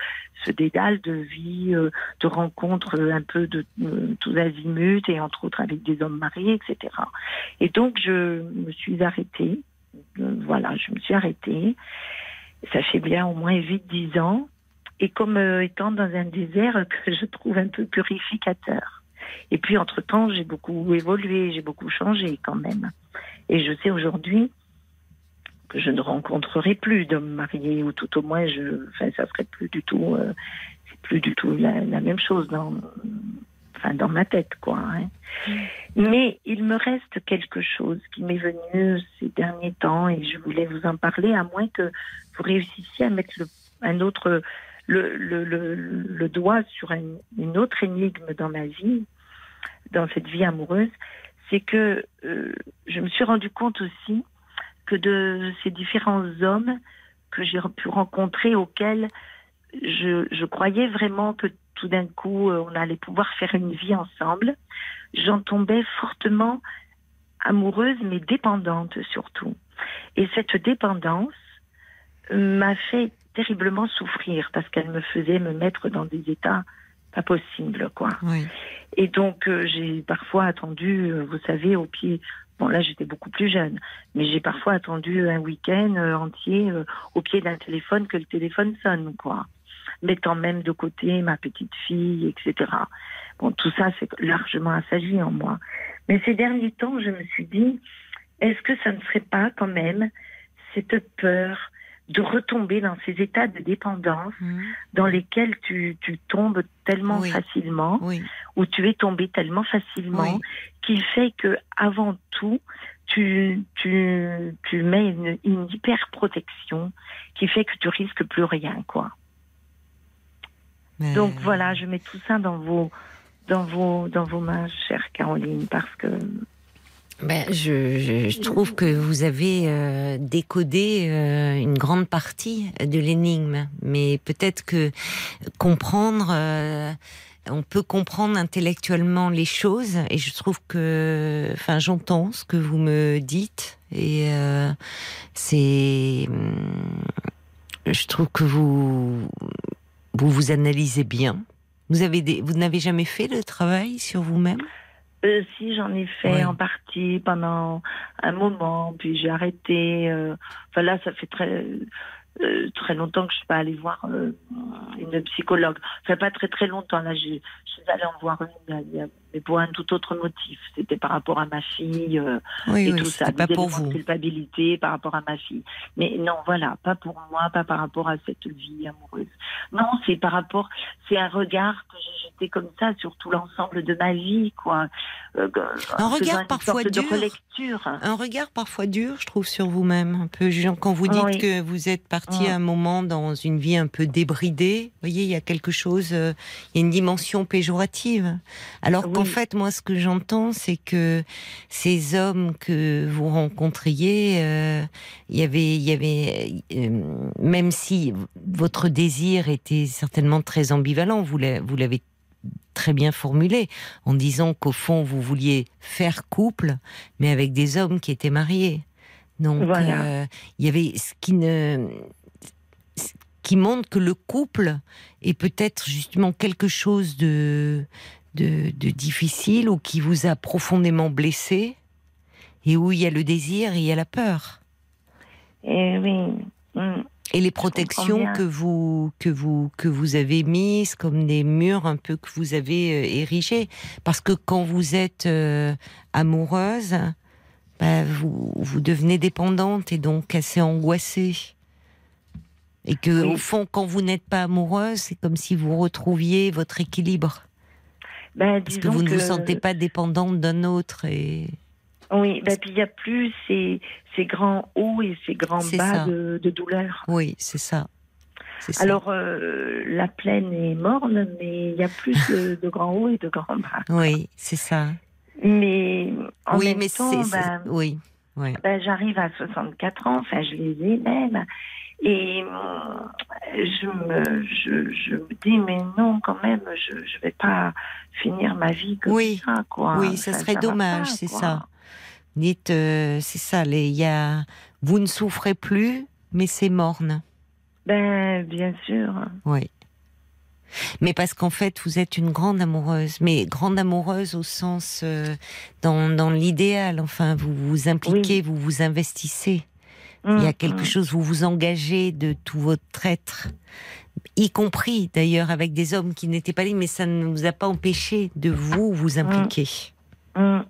J: ce dédale de vie, euh, de rencontres euh, un peu de euh, tous azimuts et entre autres avec des hommes mariés, etc. Et donc je me suis arrêtée. Euh, Voilà, je me suis arrêtée. Ça fait bien au moins 8-10 ans. Et comme euh, étant dans un désert que je trouve un peu purificateur. Et puis, entre-temps, j'ai beaucoup évolué, j'ai beaucoup changé quand même. Et je sais aujourd'hui que je ne rencontrerai plus d'hommes mariés, ou tout au moins, je, enfin, ça serait plus du tout, euh, c'est plus du tout la, la même chose dans, enfin, dans ma tête, quoi. hein. Mais il me reste quelque chose qui m'est venu ces derniers temps, et je voulais vous en parler, à moins que vous réussissiez à mettre le, un autre, le, le, le, le doigt sur un- une autre énigme dans ma vie, dans cette vie amoureuse, c'est que euh, je me suis rendu compte aussi que de ces différents hommes que j'ai pu rencontrer, auxquels je, croyais vraiment que tout d'un coup euh, on allait pouvoir faire une vie ensemble, j'en tombais fortement amoureuse mais dépendante surtout. Et cette dépendance m'a fait terriblement souffrir parce qu'elle me faisait me mettre dans des états pas possibles, quoi.
A: Oui.
J: Et donc, euh, j'ai parfois attendu, euh, vous savez, au pied. Bon, là, j'étais beaucoup plus jeune, mais j'ai parfois attendu un week-end euh, entier au pied d'un téléphone que le téléphone sonne, quoi. Mettant même de côté ma petite fille, etc. Bon, tout ça, c'est largement assagi en moi. Mais ces derniers temps, je me suis dit, est-ce que ça ne serait pas quand même cette peur de retomber dans ces états de dépendance
A: Mhm.
J: dans lesquels tu, tu tombes tellement
A: Oui.
J: facilement,
A: Oui.
J: où tu es tombé tellement facilement,
A: Oui.
J: qu'il fait que avant tout, tu, tu, tu mets une, une hyper protection qui fait que tu risques plus rien, quoi.
A: Mais-
J: Donc voilà, je mets tout ça dans vos, dans vos, dans vos mains, chère Caroline, parce que
A: Ben, je, je- je trouve que vous avez euh, décodé euh, une grande partie de l'énigme, mais peut-être que comprendre, euh, on peut comprendre intellectuellement les choses, et je trouve que, enfin, j'entends ce que vous me dites, et euh, c'est, hum, je trouve que vous vous vous analysez bien. Vous avez des, vous n'avez jamais fait le travail sur vous-même?
J: Euh, si j'en ai fait
A: Ouais.
J: en partie pendant un moment, puis j'ai arrêté. euh, Enfin là, ça fait très euh, très longtemps que je suis pas allée voir euh, une psychologue. Ça fait pas très très longtemps là. Je, je suis allée en voir une, il y a- mais pour un tout autre motif. C'était par rapport à ma fille euh,
A: Oui,
J: et
A: oui,
J: tout ça.
A: pas pour vous.
J: culpabilité par rapport à ma fille. Mais non, voilà, pas pour moi, pas par rapport à cette vie amoureuse. Non, c'est par rapport, c'est un regard que j'ai jeté comme ça sur tout l'ensemble de ma vie, quoi. Euh,
A: Un regard parfois dur. Un regard parfois dur, je trouve, sur vous-même. Un peu, Jean, quand vous dites
J: Oui.
A: que vous êtes parti
J: Mm.
A: à un moment dans une vie un peu débridée, vous voyez, il y a quelque chose, euh, il y a une dimension péjorative. Alors
J: Oui,
A: en fait, moi, ce que j'entends, c'est que ces hommes que vous rencontriez, euh, il y avait, il y avait, euh, même si votre désir était certainement très ambivalent, vous l'avez très bien formulé en disant qu'au fond, vous vouliez faire couple, mais avec des hommes qui étaient mariés. Donc, euh, il y avait ce qui ne qui montre que le couple est peut-être justement quelque chose de, de, difficile ou qui vous a profondément blessé et où il y a le désir et il y a la peur.
J: Et eh oui. Mm.
A: Et les protections que vous que vous que vous avez mises comme des murs un peu que vous avez euh, érigés parce que quand vous êtes euh, amoureuse, bah, vous vous devenez dépendante et donc assez angoissée. Et que, au fond, quand vous n'êtes pas amoureuse, c'est comme si vous retrouviez votre équilibre. Ben, Parce que vous ne vous sentez pas dépendante d'un autre. Et...
J: Oui, ben, puis il n'y a plus ces, ces, grands hauts et ces grands bas de, de, douleur.
A: Oui, c'est ça.
J: Alors, euh, la plaine est morne, mais il y a plus de, grands hauts et de grands bas.
A: Oui, c'est ça.
J: Mais en
A: oui,
J: même
A: mais
J: temps, ben,
A: oui,
J: ben, j'arrive à 64 ans, enfin je les ai même, et euh, je me, je, je, me dis, mais non, quand même, je ne vais pas finir ma vie comme
A: oui.
J: ça. Quoi.
A: Oui, ça, serait dommage, c'est ça. Dites, euh, c'est ça, les, y a, vous ne souffrez plus, mais c'est morne.
J: Ben, bien sûr.
A: Oui. Mais parce qu'en fait, vous êtes une grande amoureuse, mais grande amoureuse au sens euh, dans, dans l'idéal. Enfin, vous vous impliquez, vous vous investissez. Il y a mm, quelque mm. chose, vous vous engagez de tout votre être, y compris d'ailleurs avec des hommes qui n'étaient pas là, mais ça ne vous a pas empêché de vous vous impliquer.
J: Mm,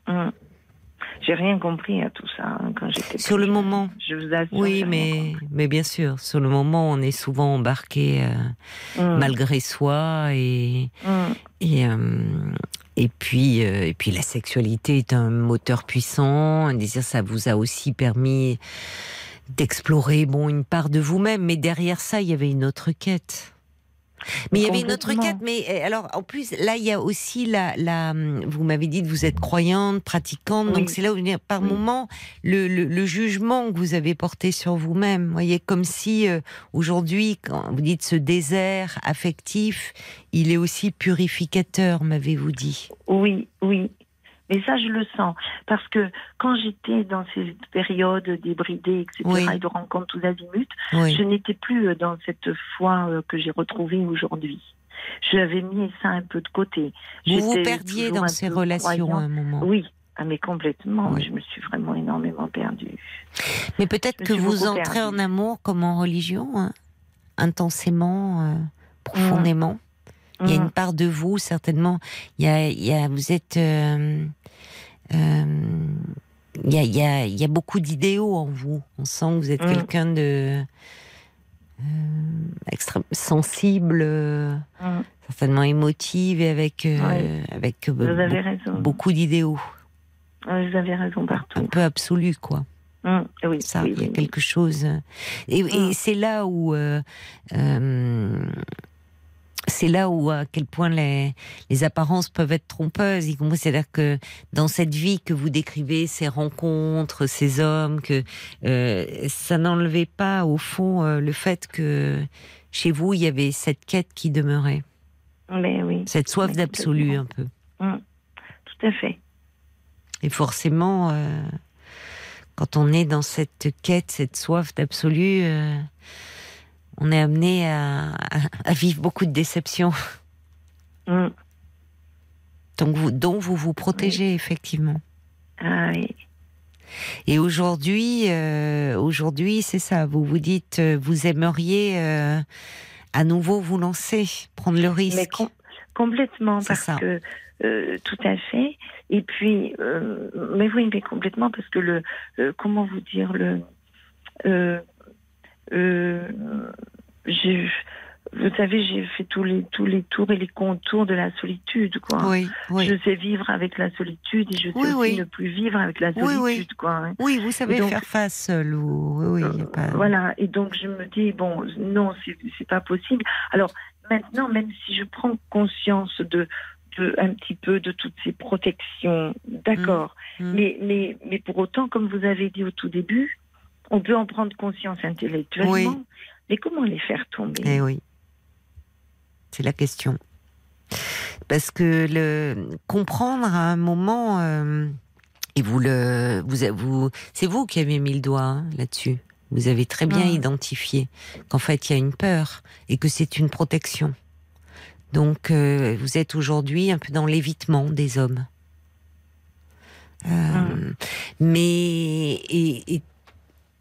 J: J'ai rien compris à tout ça hein, quand j'étais.
A: Sur le moment.
J: Je vous assure.
A: Oui, mais, mais bien sûr, sur le moment, on est souvent embarqué euh, malgré soi et. et euh, et puis, euh, et puis la sexualité est un moteur puissant. Un désir, ça vous a aussi permis d'explorer bon une part de vous-même, mais derrière ça, il y avait une autre quête. Mais il y avait une autre quête. Mais eh, alors, en plus, là, il y a aussi la, la vous m'avez dit que vous êtes croyante, pratiquante, donc c'est là où, par moment, le, le, jugement que vous avez porté sur vous-même. Vous voyez, comme si euh, aujourd'hui, quand vous dites ce désert affectif, il est aussi purificateur, m'avez-vous dit?
J: Oui, oui. Et ça, je le sens. Parce que quand j'étais dans ces périodes débridées, etc., et de rencontres tous azimuts, je n'étais plus euh, dans cette foi euh, que j'ai retrouvée aujourd'hui. J'avais mis ça un peu de côté.
A: Vous vous perdiez dans ces relations à un moment.
J: Oui, ah, mais complètement. Je me suis vraiment énormément perdue.
A: Mais peut-être que vous entrez en amour comme en religion, hein, intensément, euh, profondément. Il y a une part de vous, certainement. Il y a, il y a vous êtes. Euh, il, y a, il, y a, il y a beaucoup d'idéaux en vous. On sent que vous êtes mm. quelqu'un de. Euh, extrêmement sensible, mm. certainement émotive et avec, avec beaucoup d'idéaux.
J: vous avez raison partout.
A: Un peu absolu, quoi.
J: oui,
A: ça, il y a quelque chose. Et, et c'est là où c'est là où à quel point les, les apparences peuvent être trompeuses. C'est-à-dire que dans cette vie que vous décrivez, ces rencontres, ces hommes, que euh, ça n'enlevait pas au fond euh, le fait que chez vous il y avait cette quête qui demeurait.
J: Mais oui.
A: Cette soif d'absolu un peu.
J: Mmh. Tout à fait.
A: Et forcément, euh, quand on est dans cette quête, cette soif d'absolu on est amené à, vivre beaucoup de déceptions. Mm. Donc vous, dont vous vous protégez effectivement.
J: Ah oui.
A: Et aujourd'hui, euh, aujourd'hui, c'est ça. Vous vous dites, euh, vous aimeriez euh, à nouveau vous lancer, prendre le risque.
J: complètement, parce que tout à fait. Et puis, mais oui, mais complètement, parce que le, comment vous dire le euh, vous savez, j'ai fait tous les tous les tours et les contours de la solitude, quoi.
A: Oui,
J: Je sais vivre avec la solitude et je sais aussi ne plus vivre avec la solitude, quoi.
A: Oui, vous savez faire face seul. Oui,
J: oui, pas... Voilà. Et donc je me dis bon, non, c'est pas possible. Alors maintenant, même si je prends conscience de peu, un petit peu de toutes ces protections, d'accord.
A: Mm.
J: Mais, mais, mais pour autant, comme vous avez dit au tout début, on peut en prendre conscience intellectuellement,
A: Oui.
J: mais comment les faire tomber?
A: Eh oui. C'est la question. Parce que le comprendre à un moment, euh, et vous le, vous, vous, c'est vous qui avez mis le doigt hein, là-dessus. Vous avez très bien identifié qu'en fait il y a une peur et que c'est une protection. Donc euh, vous êtes aujourd'hui un peu dans l'évitement des hommes. Euh, Mais et, et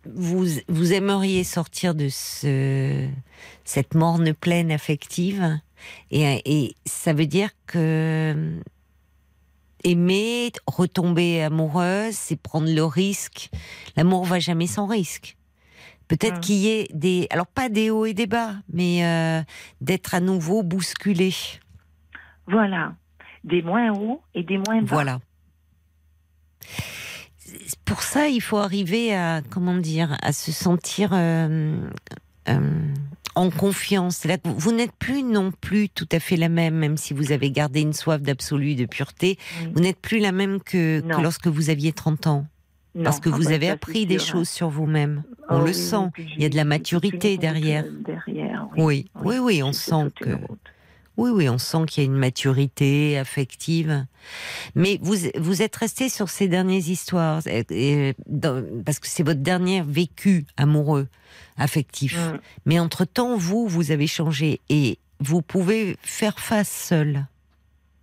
A: vous, vous aimeriez sortir de ce, cette morne plaine affective et, et ça veut dire que aimer, retomber amoureuse, c'est prendre le risque. L'amour va jamais sans risque. Peut-être qu'il y ait des, alors pas des hauts et des bas, mais euh, d'être à nouveau bousculé.
J: Voilà, des moins hauts et des moins bas.
A: Voilà. Pour ça, il faut arriver à, comment dire, à se sentir euh, euh, en confiance. Là vous, n'êtes plus non plus tout à fait la même, même si vous avez gardé une soif d'absolu, de pureté.
J: Oui.
A: Vous n'êtes plus la même que, lorsque vous aviez 30 ans.
J: Non,
A: Parce que vous avez appris des choses sur vous-même. On
J: Oh
A: le
J: oui,
A: sent. Il y a de la maturité derrière.
J: derrière
A: Oui, oui, oui, on sent que. Oui, oui, on sent qu'il y a une maturité affective. Mais vous, vous êtes resté sur ces dernières histoires, et- et dans- parce que c'est votre dernier vécu amoureux, affectif.
J: Mm.
A: Mais entre-temps, vous, vous avez changé et vous pouvez faire face seul.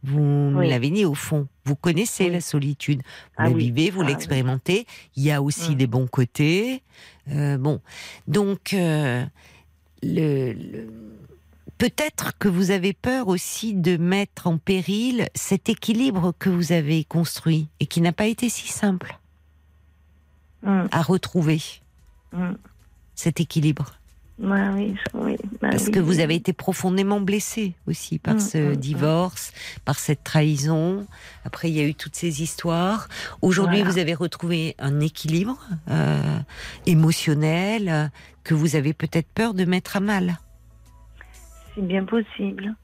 A: Vous
J: Oui.
A: l'avez dit au fond. Vous connaissez
J: Oui.
A: la solitude. Vous
J: Ah
A: la
J: oui.
A: vivez, vous
J: Ah
A: l'expérimentez. Il y a aussi
J: Mm.
A: des bons côtés. Euh, bon, donc euh, le, le- peut-être que vous avez peur aussi de mettre en péril cet équilibre que vous avez construit et qui n'a pas été si simple
J: Mm,
A: à retrouver
J: mm.
A: cet équilibre.
J: Ouais, oui, oui, bah
A: Parce
J: oui,
A: que vous avez été profondément blessé aussi par
J: Mm,
A: ce divorce, par cette trahison. Après, il y a eu toutes ces histoires. Aujourd'hui,
J: Voilà.
A: vous avez retrouvé un équilibre euh, émotionnel euh, que vous avez peut-être peur de mettre à mal.
J: C'est bien possible.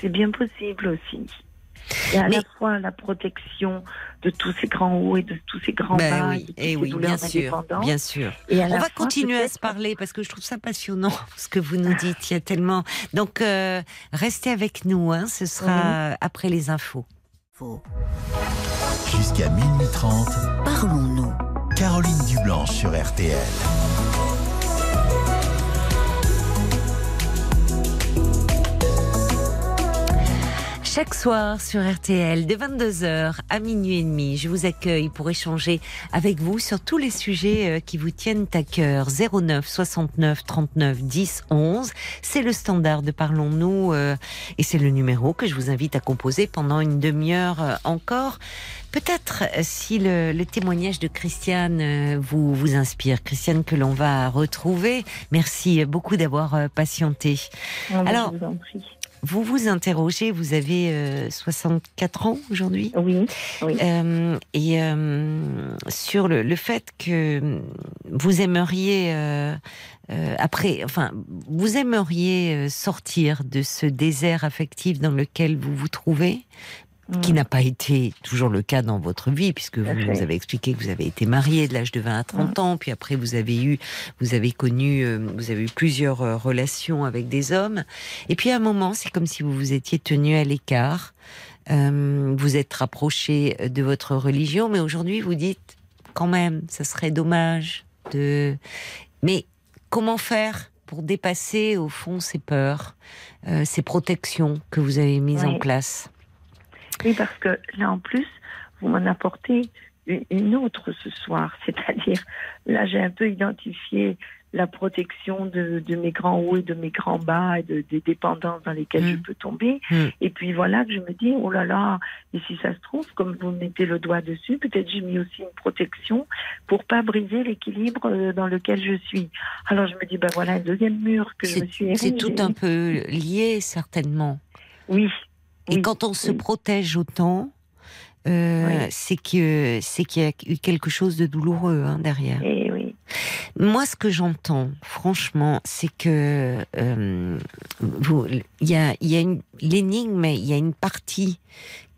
J: C'est bien possible aussi. Il y a à
A: Mais-
J: la fois la protection de tous ces grands hauts et de tous ces grands
A: Ben
J: bas, et
A: oui,
J: toutes
A: et
J: ces
A: oui, bien sûr, bien sûr.
J: Et
A: On va
J: fois,
A: continuer à se parler parce que je trouve ça passionnant ce que vous nous dites. Il y a tellement. Donc, euh, restez avec nous. Hein, ce sera après les infos.
F: Jusqu'à minuit 30,
G: Parlons-nous.
F: Caroline Dublanche sur RTL.
A: Chaque soir sur RTL, de 22h à minuit et demi, je vous accueille pour échanger avec vous sur tous les sujets euh, qui vous tiennent à cœur. 09 69 39 10 11, c'est le standard de Parlons-nous euh, et c'est le numéro que je vous invite à composer pendant une demi-heure euh, encore. Peut-être euh, si le, le témoignage de Christiane vous, vous inspire. Christiane que l'on va retrouver. Merci beaucoup d'avoir patienté.
J: Oh, mais
A: Alors-
J: je vous en prie.
A: Vous vous interrogez, vous avez euh, 64 ans aujourd'hui
J: Oui, oui.
A: euh, et euh, sur le, le fait que vous aimeriez euh, euh, après, enfin, vous aimeriez euh, sortir de ce désert affectif dans lequel vous vous trouvez, qui
J: Mm.
A: n'a pas été toujours le cas dans votre vie, puisque vous nous avez expliqué que vous avez été marié de l'âge de 20 à 30 ans, puis après vous avez eu, vous avez connu, euh, vous avez eu plusieurs euh, relations avec des hommes, et puis à un moment, c'est comme si vous vous étiez tenu à l'écart, euh, vous êtes rapproché de votre religion, mais aujourd'hui vous dites quand même, ça serait dommage de, mais comment faire pour dépasser au fond ces peurs, euh, ces protections que vous avez mises en place?
J: Oui, parce que là, en plus, vous m'en apportez une- autre ce soir. C'est-à-dire, là, j'ai un peu identifié la protection de, de mes grands hauts et de mes grands bas et de, des dépendances dans lesquelles
A: Mm.
J: je peux tomber.
A: Mm.
J: Et puis voilà que je me dis, oh là là, et si ça se trouve, comme vous mettez le doigt dessus, peut-être j'ai mis aussi une protection pour pas briser l'équilibre euh, dans lequel je suis. Alors je me dis, ben voilà un deuxième mur que je me suis.
A: C'est tout un peu lié, certainement.
J: Oui.
A: Et
J: oui,
A: quand on se
J: oui.
A: protège autant, euh,
J: Oui.
A: c'est que c'est qu'il y a eu quelque chose de douloureux hein, derrière.
J: Et oui.
A: Moi, ce que j'entends, franchement, c'est que euh, vous, il y a, il y a une l'énigme, il y a une partie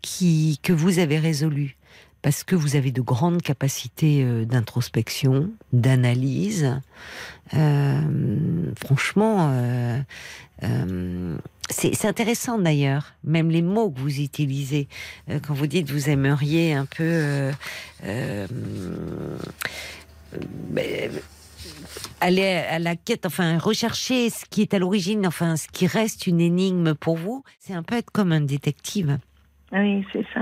A: qui que vous avez résolue parce que vous avez de grandes capacités euh, d'introspection, d'analyse. Euh, franchement, euh, c'est intéressant d'ailleurs, même les mots que vous utilisez quand vous dites vous aimeriez un peu. ben, aller à la quête, enfin rechercher ce qui est à l'origine, enfin ce qui reste une énigme pour vous, c'est un peu être comme un détective
J: Oui, c'est ça.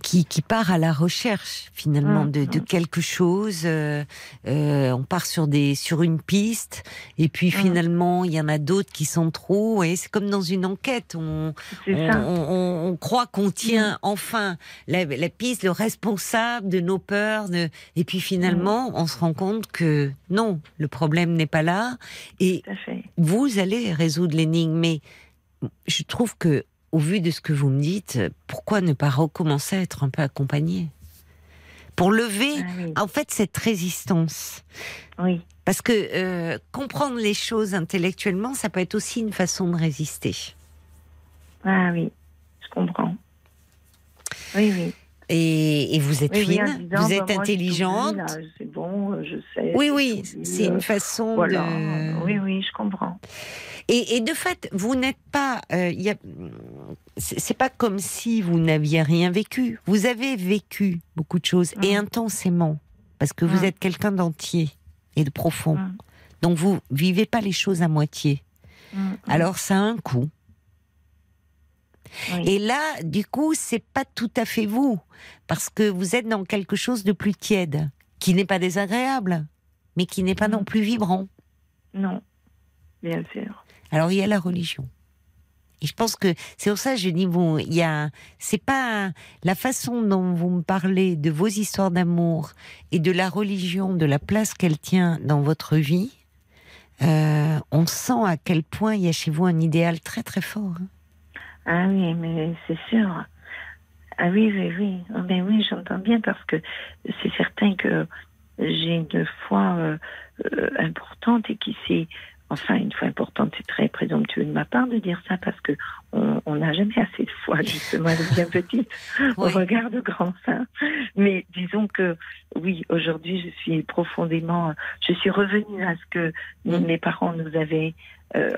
A: qui, qui part à la recherche finalement
J: Mm,
A: de, de
J: mm.
A: quelque chose. euh, euh, on part sur des sur une piste et puis
J: Mm.
A: finalement il y en a d'autres qui sont trop. Et c'est comme dans une enquête. On on, on- croit qu'on tient enfin la, la piste, le responsable de nos peurs. de- et puis finalement on se rend compte que non, le problème n'est pas là. Et vous allez résoudre l'énigme. Mais je trouve que, au vu de ce que vous me dites, pourquoi ne pas recommencer à être un peu accompagné Pour lever,
J: Ah oui.
A: en fait, cette résistance.
J: Oui.
A: Parce que euh, comprendre les choses intellectuellement, ça peut être aussi une façon de résister.
J: Ah oui, je comprends. Oui, oui.
A: Et, et vous êtes
J: Oui,
A: fine,
J: disant,
A: vous êtes intelligente.
J: là, C'est bon, je sais.
A: oui, oui, c'est une façon
J: Voilà.
A: de.
J: Oui, oui, je comprends.
A: Et, et de fait, vous n'êtes pas. euh, il y a- c'est pas comme si vous n'aviez rien vécu. Vous avez vécu beaucoup de choses et
J: Mm.
A: intensément, parce que vous
J: Mm.
A: êtes quelqu'un d'entier et de profond.
J: Mm.
A: Donc vous vivez pas les choses à moitié.
J: Mm.
A: Alors ça a un coût.
J: Oui.
A: Et là, du coup, c'est pas tout à fait vous, parce que vous êtes dans quelque chose de plus tiède, qui n'est pas désagréable, mais qui n'est pas non plus vibrant.
J: Non, bien sûr.
A: Alors il y a la religion. Et je pense que c'est pour ça que je dis bon, il y a c'est pas la façon dont vous me parlez de vos histoires d'amour et de la religion, de la place qu'elle tient dans votre vie. euh, on sent à quel point il y a chez vous un idéal très très fort. hein.
J: Ah oui, mais c'est sûr. Ah oui, oui, oui. Ah ben oui, j'entends bien parce que c'est certain que j'ai une foi euh, euh, importante et qui s'est enfin une fois importante, c'est très présomptueux de ma part de dire ça parce que on n'a jamais assez de foi justement, elle est bien petite au
A: Oui.
J: regard de grands saints. Mais disons que oui, aujourd'hui je suis profondément, je suis revenue à ce que
A: Mm.
J: mes parents nous avaient euh,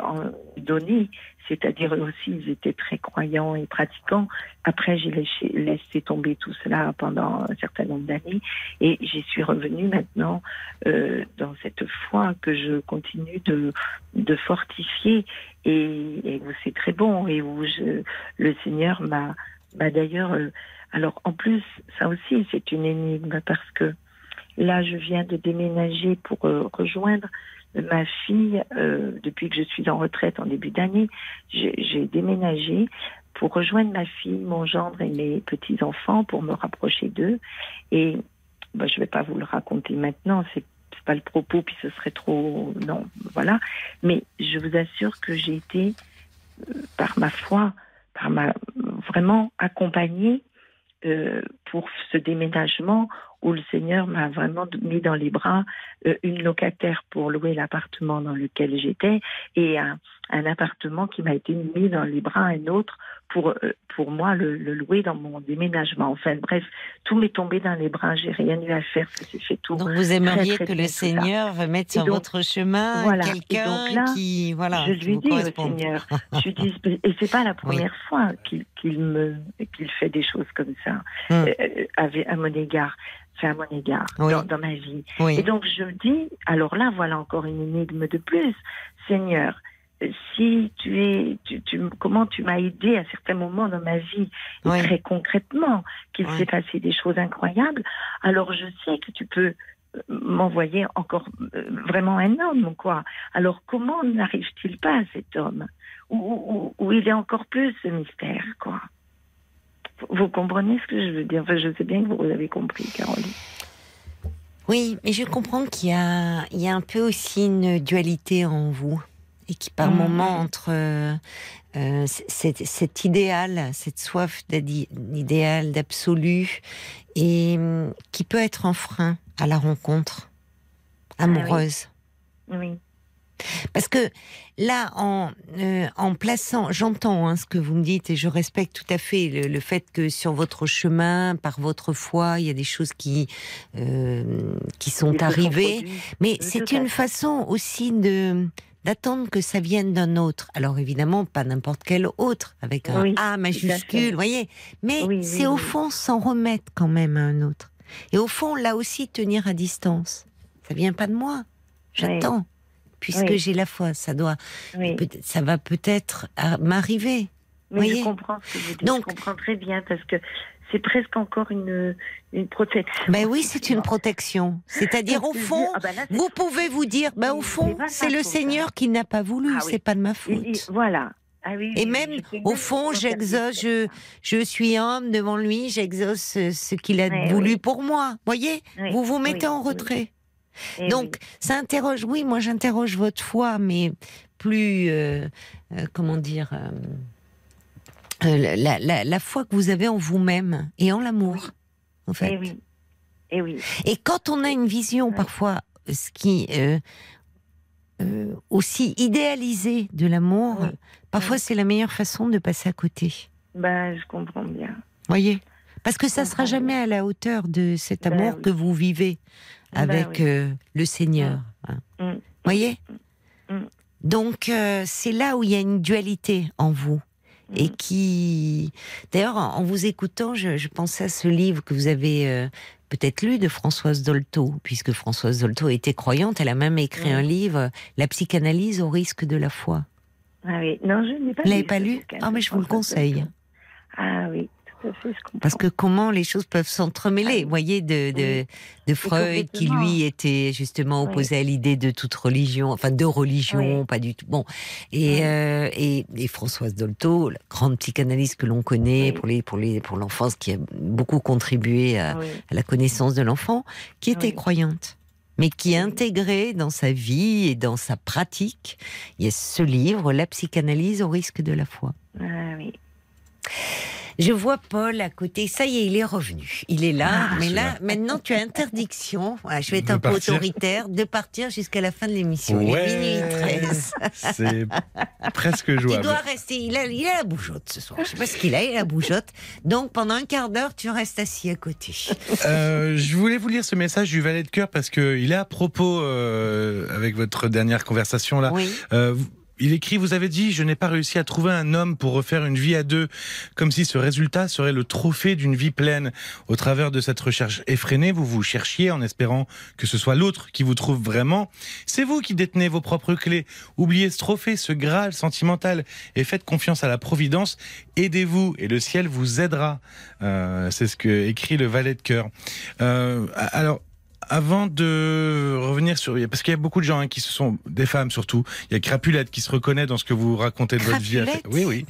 J: donné, c'est-à-dire eux aussi ils étaient très croyants et pratiquants. Après j'ai laissé, laissé tomber tout cela pendant un certain nombre d'années et j'y suis revenue maintenant euh, dans cette foi que je continue de, de fortifier et, et où c'est très bon et où je, le Seigneur m'a, m'a d'ailleurs. euh, alors en plus, ça aussi c'est une énigme parce que là je viens de déménager pour euh, rejoindre ma fille euh, depuis que je suis en retraite en début d'année. J'ai, déménagé pour rejoindre ma fille, mon gendre et mes petits enfants pour me rapprocher d'eux et ben, je vais pas vous le raconter maintenant, c'est c'est pas le propos, puis ce serait trop. Non, voilà. Mais je vous assure que j'ai été, euh, par ma foi, par ma. vraiment accompagnée euh, pour ce déménagement où le Seigneur m'a vraiment mis dans les bras euh, une locataire pour louer l'appartement dans lequel j'étais et un, un appartement qui m'a été mis dans les bras un autre pour euh, pour moi le, le louer dans mon déménagement. Enfin bref, tout m'est tombé dans les bras. J'ai rien eu à faire. Ça s'est fait tout.
A: Donc vous aimeriez
J: très
A: que le. Seigneur mette
J: Et
A: sur
J: donc,
A: votre chemin
J: voilà.
A: Quelqu'un qui voilà
J: je lui dis au. Seigneur, je lui dis, et c'est pas la première fois qu'il me qu'il fait des choses comme ça
A: Hmm.
J: euh, euh, à mon égard, fait à mon égard
A: Oui.
J: dans, dans ma vie.
A: Oui.
J: Et donc je me dis, alors là voilà encore une énigme de plus, Seigneur. Si tu es, tu, tu- comment tu m'as aidé à certains moments dans ma vie, et très concrètement, qu'il
A: Oui.
J: s'est passé des choses incroyables, alors je sais que tu peux euh, m'envoyer encore euh, vraiment un homme, quoi. Alors comment n'arrive-t-il pas à cet homme? Où, où- où il est encore plus ce mystère, quoi? Vous- comprenez ce que je veux dire? Enfin, Je sais bien que vous avez compris, Caroline.
A: Oui, mais je comprends qu'il y a un peu aussi une dualité en vous. Et qui par
J: Mhm.
A: moment entre euh, euh, cet, cet idéal, cette soif d'idéal, d'absolu, et hum, qui peut être un frein à la rencontre. amoureuse.
J: Oui.
A: Parce que là, en, euh, en plaçant, j'entends hein, ce que vous me dites et je respecte tout à fait le, le fait que sur votre chemin, par votre foi, il y a des choses qui euh, qui sont arrivées. Mais c'est une façon aussi de d'attendre que ça vienne d'un autre. Alors évidemment, pas n'importe quel autre, avec un
J: Oui,
A: A majuscule, voyez. Mais
J: Oui, oui,
A: c'est au fond s'en remettre quand même à un autre. Et au fond, là aussi, tenir à distance. Ça vient pas de moi. J'attends. Puisque j'ai la foi, ça doit, ça va peut-être à- m'arriver.
J: Mais
A: voyez
J: je comprends ce que vous dites.
A: Donc-
J: je comprends très bien parce que c'est presque encore une, une protection.
A: Ben oui, c'est une protection. C'est-à-dire au fond,
J: Ah ben là,
A: vous pouvez vous dire, ben au fond,
J: c'est
A: le
J: faute,
A: Seigneur
J: hein.
A: qui n'a pas voulu,
J: Ah oui.
A: c'est pas de ma faute.
J: il- voilà. Ah oui,
A: Et même, au fond,
J: ce
A: j'exauce, je, je suis homme devant lui, j'exauce ce qu'il a
J: Ouais,
A: voulu
J: oui.
A: pour moi. Voyez Vous vous mettez en retrait.
J: Eh
A: Donc, ça interroge, oui, moi j'interroge votre foi, mais plus, euh, euh, comment dire, euh, euh, la, la- la foi que vous avez en vous-même et en l'amour, en fait.
J: Eh oui. Eh oui.
A: Et quand on a une vision parfois, ce qui euh, euh, aussi idéalisée de l'amour,
J: Oui.
A: parfois c'est la meilleure façon de passer à côté.
J: Ben, je comprends bien.
A: Voyez Parce que ça
J: Je
A: sera jamais à la hauteur de cet
J: Ben
A: amour
J: oui.
A: que vous vivez
J: Ben
A: avec euh, le Seigneur. hein.
J: Mm.
A: Voyez
J: Mm.
A: Donc c'est là où il y a une dualité en vous. Et
J: Mm.
A: qui, d'ailleurs, en vous écoutant, je, je pensais à ce livre que vous avez euh, peut-être lu de Françoise Dolto, puisque Françoise Dolto était croyante. Elle a même écrit
J: Oui.
A: un livre, La psychanalyse au risque de la foi.
J: Ah oui. Non, je n'ai pas
A: Vous l'avez
J: lu
A: pas lu? Ah, mais je vous le conseille.
J: Dolto. Ah oui, à fait, je comprends.
A: Parce que comment les choses peuvent s'entremêler,
J: Ah
A: vous voyez, de, de,
J: Oui.
A: de Freud qui lui était justement
J: Oui.
A: opposé à l'idée de toute religion, enfin de religion,
J: Oui.
A: pas du tout. Bon, et,
J: Oui.
A: euh, et, et Françoise Dolto, la grande psychanalyste que l'on connaît pour les pour les pour l'enfance, qui a beaucoup contribué à, à la connaissance de l'enfant, qui était
J: Oui.
A: croyante, mais qui intégré dans sa vie et dans sa pratique, il y a ce livre, La psychanalyse au risque de la foi.
J: Ah oui.
A: Je vois Paul à côté. Ça y est, il est revenu. Il est là.
J: Ah,
A: mais là, maintenant, tu as interdiction. Voilà, je vais être
D: De
A: un peu
D: partir.
A: autoritaire de partir jusqu'à la fin de l'émission. Il est minuit 13.
D: c'est presque
A: Tu
D: jouable.
A: dois rester. Il a, il a la bougeotte ce soir. Je sais pas ce qu'il a. Il a la bougeotte. Donc, pendant un quart d'heure, tu restes assis à côté.
D: Euh, je voulais vous lire ce message du valet de cœur parce que il est à propos euh, avec votre dernière conversation là.
A: Oui.
D: Euh, vous- il écrit, vous avez dit, je n'ai pas réussi à trouver un homme pour refaire une vie à deux, comme si ce résultat serait le trophée d'une vie pleine. Au travers de cette recherche effrénée, vous vous cherchiez en espérant que ce soit l'autre qui vous trouve vraiment. C'est vous qui détenez vos propres clés. Oubliez ce trophée, ce graal sentimental, et faites confiance à la Providence. Aidez-vous, et le ciel vous aidera. Euh, C'est ce que écrit le valet de cœur. Euh, alors, avant de revenir sur, parce qu'il y a beaucoup de gens hein, qui se sont, des femmes surtout, il y a Crapulette qui se reconnaît dans ce que vous racontez de votre vie. Oui, oui,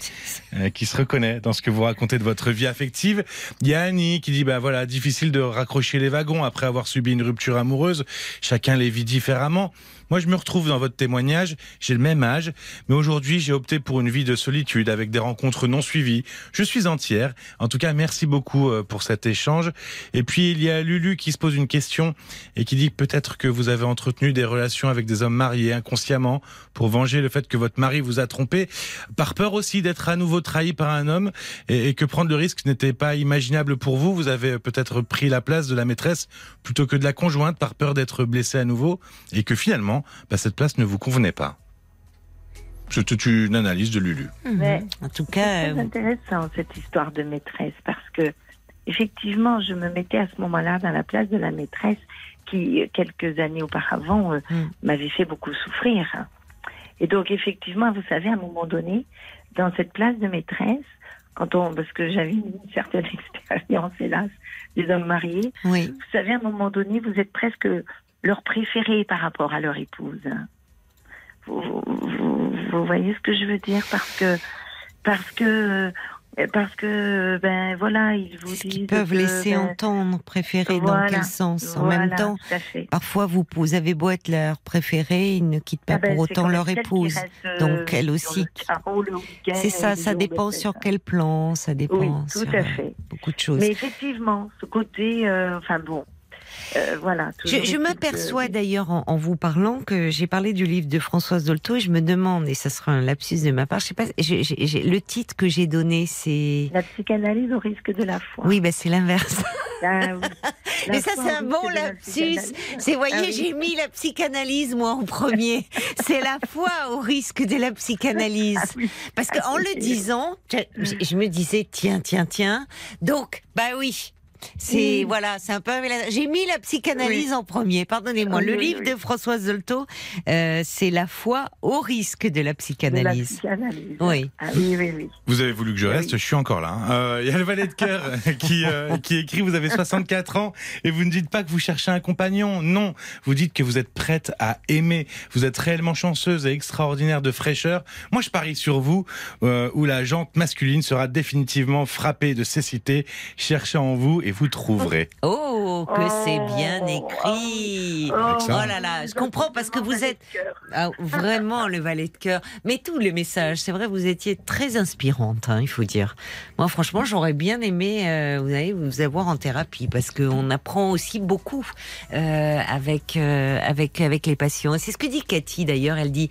D: euh, qui se reconnaît dans ce que vous racontez de votre vie affective. Il y a Annie qui dit, bah voilà, difficile de raccrocher les wagons après avoir subi une rupture amoureuse. Chacun les vit différemment. Moi, je me retrouve dans votre témoignage. J'ai le même âge, mais aujourd'hui, j'ai opté pour une vie de solitude avec des rencontres non suivies. Je suis entière. En tout cas, merci beaucoup euh, pour cet échange. Et puis, il y a Lulu qui se pose une question et qui dit peut-être que vous avez entretenu des relations avec des hommes mariés inconsciemment pour venger le fait que votre mari vous a trompé, par peur aussi d'être à nouveau trahi par un homme et, et que prendre le risque n'était pas imaginable pour vous. Vous avez peut-être pris la place de la maîtresse plutôt que de la conjointe par peur d'être blessé à nouveau et que finalement, bah, cette place ne vous convenait pas. C'était une analyse de Lulu.
J: Mais
A: Mhm. En tout
J: C'est
A: cas,
J: très
A: euh,
J: intéressant cette histoire de maîtresse parce que effectivement, je me mettais à ce moment-là dans la place de la maîtresse qui, quelques années auparavant, euh,
A: Mm.
J: m'avait fait beaucoup souffrir. Et donc, effectivement, vous savez, à un moment donné, dans cette place de maîtresse, quand on, parce que j'avais une certaine expérience, hélas, des hommes mariés,
A: oui.
J: vous savez, à un moment donné, vous êtes presque leur préféré par rapport à leur épouse. Vous, vous, vous voyez ce que je veux dire? Parce que, parce que, parce que, ben voilà, ils vous disent.
A: qu'ils peuvent
J: que,
A: laisser
J: ben,
A: entendre, préférer dans
J: voilà,
A: quel sens? En
J: voilà,
A: même temps, parfois vous, vous avez beau être leur préféré, ils ne quittent pas
J: Ah ben,
A: pour autant leur épouse.
J: euh,
A: Donc, elle aussi. C'est ça, ça dépend sur quel plan, ça dépend
J: Oui, tout
A: sur
J: à
A: euh,
J: fait.
A: beaucoup de choses.
J: Mais effectivement, ce côté, euh, enfin bon, Euh, voilà.
A: Je, m'aperçois
J: que-
A: d'ailleurs en, en vous parlant que j'ai parlé du livre de Françoise Dolto et je me demande, et ça sera un lapsus de ma part, je sais pas, le titre que j'ai donné, c'est.
J: La psychanalyse au risque de la foi.
A: Oui, ben c'est l'inverse.
J: Ah oui. La
A: Mais ça, c'est un bon lapsus. C'est, voyez,
J: Ah oui.
A: j'ai mis la psychanalyse, moi, en premier. c'est la foi au risque de la psychanalyse.
J: Ah oui.
A: Parce qu'en le disant, je, je- je me disais, tiens, tiens, tiens. Donc, bah oui. C'est
J: Oui.
A: voilà, c'est un peu. J'ai mis la psychanalyse en premier. Pardonnez-moi.
J: Oui,
A: le
J: oui,
A: livre
J: oui.
A: de Françoise Zolto, euh, c'est la foi au risque de la
J: De la
A: psychanalyse. Oui.
J: Ah oui, oui, oui.
D: Vous avez voulu que je reste, je suis encore là. hein. Euh, Il y a le valet de cœur qui, euh, qui écrit Vous avez 64 ans et vous ne dites pas que vous cherchez un compagnon. Non, vous dites que vous êtes prête à aimer. Vous êtes réellement chanceuse et extraordinaire de fraîcheur. Moi, je parie sur vous, euh, où la jante masculine sera définitivement frappée de cécité. Cherchez en vous et vous trouverez.
A: Oh, que c'est bien
J: Oh.
A: écrit.
J: Oh,
A: Oh là là, je comprends parce que vous êtes ah, vraiment le valet de cœur. Mais tous les messages, c'est vrai, vous étiez très inspirante, hein, il faut dire. Moi, franchement, j'aurais bien aimé euh, vous, vous avoir en thérapie parce qu'on apprend aussi beaucoup euh, avec euh, avec avec les patients. C'est ce que dit Cathy d'ailleurs. Elle dit,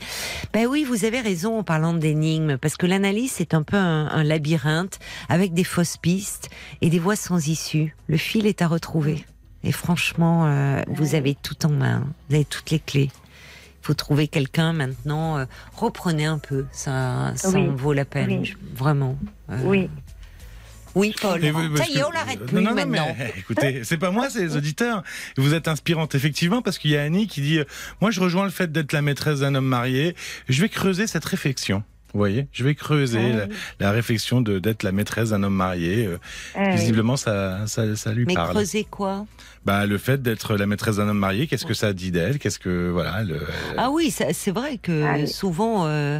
A: ben oui, vous avez raison en parlant d'énigmes parce que l'analyse c'est un peu un, un labyrinthe avec des fausses pistes et des voies sans issue. Le fil est à retrouver. Et franchement, euh, vous avez tout en main. Vous avez toutes les clés. Il faut trouver quelqu'un maintenant. euh, reprenez un peu. Ça, ça
J: Oui.
A: en vaut la peine.
J: Oui.
A: Vraiment. Euh,
J: Oui.
A: Oui, Paul.
D: Et vous-
A: ça y est, on l'arrête
D: Non,
A: plus
D: non, non,
A: maintenant.
D: mais, écoutez, c'est pas moi, c'est les auditeurs. Vous êtes inspirante, effectivement, parce qu'il y a Annie qui dit Moi, je rejoins le fait d'être la maîtresse d'un homme marié. Je vais creuser cette réflexion. Vous voyez Je vais creuser
J: Ah
D: la,
J: oui.
D: la réflexion de d'être la maîtresse d'un homme marié. Euh,
J: Ah oui.
D: Visiblement, ça, ça, ça lui
A: Mais
D: parle.
A: creuser quoi?
D: Bah, le fait d'être la maîtresse d'un homme marié, qu'est-ce que ça dit d'elle? Qu'est-ce que. Voilà. Le,
A: Ah oui, c'est vrai que
J: Ah oui.
A: souvent euh,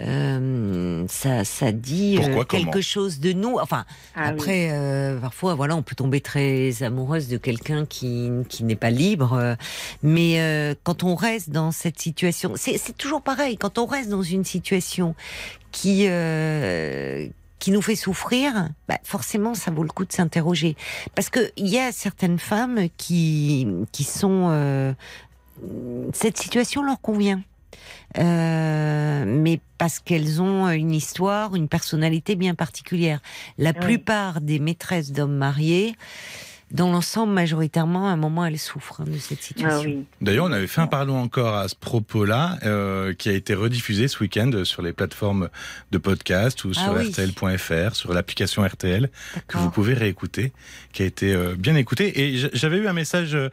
A: euh, ça, ça dit euh,
D: Pourquoi,
A: quelque chose de nous. Enfin,
J: Ah oui.
A: après, euh, parfois, voilà, on peut tomber très amoureuse de quelqu'un qui, qui n'est pas libre. euh, mais euh, quand on reste dans cette situation, c'est c'est toujours pareil. Quand on reste dans une situation qui euh, qui nous fait souffrir, bah forcément, ça vaut le coup de s'interroger. Parce que il y a certaines femmes qui qui sont euh, cette situation leur convient. Euh, mais parce qu'elles ont une histoire, une personnalité bien particulière. La
J: Oui.
A: plupart des maîtresses d'hommes mariés, dans l'ensemble, majoritairement, à un moment, elles souffrent hein, de cette situation.
J: Ah oui.
D: D'ailleurs, on avait fait un parlons encore à ce propos-là, euh, qui a été rediffusé ce week-end sur les plateformes de podcast ou
A: Ah
D: sur
A: oui.
D: RTL.fr, sur l'application RTL, que vous pouvez réécouter, qui a été euh, bien écouté. Et j'avais eu un message euh,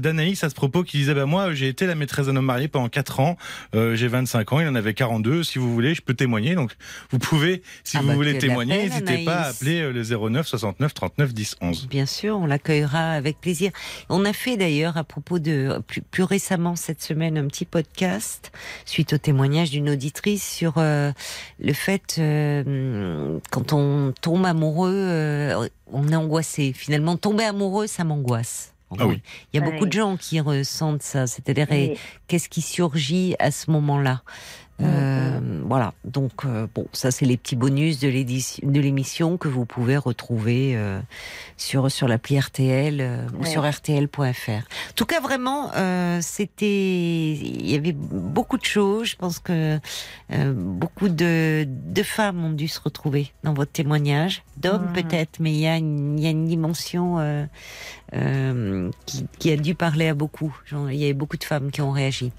D: d'Anaïs à ce propos qui disait bah, Moi, j'ai été la maîtresse d'un homme marié pendant 4 ans, euh, j'ai 25 ans, il en avait 42. Si vous voulez, je peux témoigner. Donc, vous pouvez, si
A: Ah
D: vous
A: bah,
D: voulez témoigner, n'hésitez pas à appeler le 09 69 39 10 11.
A: Bien sûr, on l'accueillera avec plaisir. On a fait d'ailleurs à propos de plus, plus récemment cette semaine un petit podcast suite au témoignage d'une auditrice sur euh, le fait euh, quand on tombe amoureux, euh, on est angoissé. Finalement, tomber amoureux, ça m'angoisse.
D: Ah oui.
A: Il y a
J: Oui.
A: beaucoup de gens qui ressentent ça, c'est-à-dire
J: Oui.
A: qu'est-ce qui surgit à ce moment-là? Euh, Voilà, donc euh, bon, ça c'est les petits bonus de l'émission que vous pouvez retrouver euh, sur sur l'appli RTL euh, ou sur RTL.fr. En tout cas, vraiment, euh, c'était, il y avait beaucoup de choses. Je pense que euh, beaucoup de de femmes ont dû se retrouver dans votre témoignage, d'hommes peut-être, mais il y a une, il y a une dimension euh, euh, qui, qui a dû parler à beaucoup. Genre, il y avait beaucoup de femmes qui ont réagi,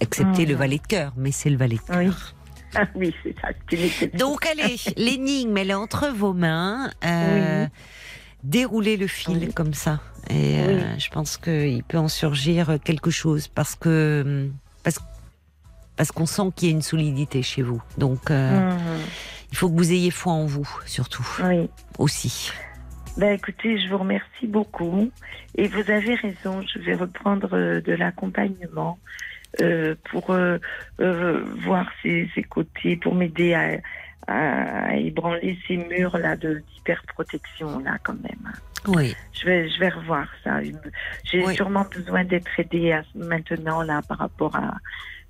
A: excepté le valet de cœur, mais c'est le valet de
J: Oui.
A: cœur.
J: Ah oui, c'est ça.
A: Donc allez, l'énigme, elle est entre vos mains. Euh,
J: Oui.
A: Déroulez le fil
J: Oui.
A: comme ça. Et euh, je pense qu'il peut en surgir quelque chose parce que parce, parce qu'on sent qu'il y a une solidité chez vous. Donc euh,
J: Mhm.
A: il faut que vous ayez foi en vous, surtout
J: Oui.
A: aussi.
J: Ben écoutez, je vous remercie beaucoup. Et vous avez raison, je vais reprendre de l'accompagnement euh, pour euh, euh, voir ses, ses côtés, pour m'aider à, à ébranler ces murs là de d'hyperprotection là quand même.
A: Oui.
J: Je vais je vais revoir ça. J'ai
A: Oui.
J: sûrement besoin d'être aidée à- maintenant là par rapport à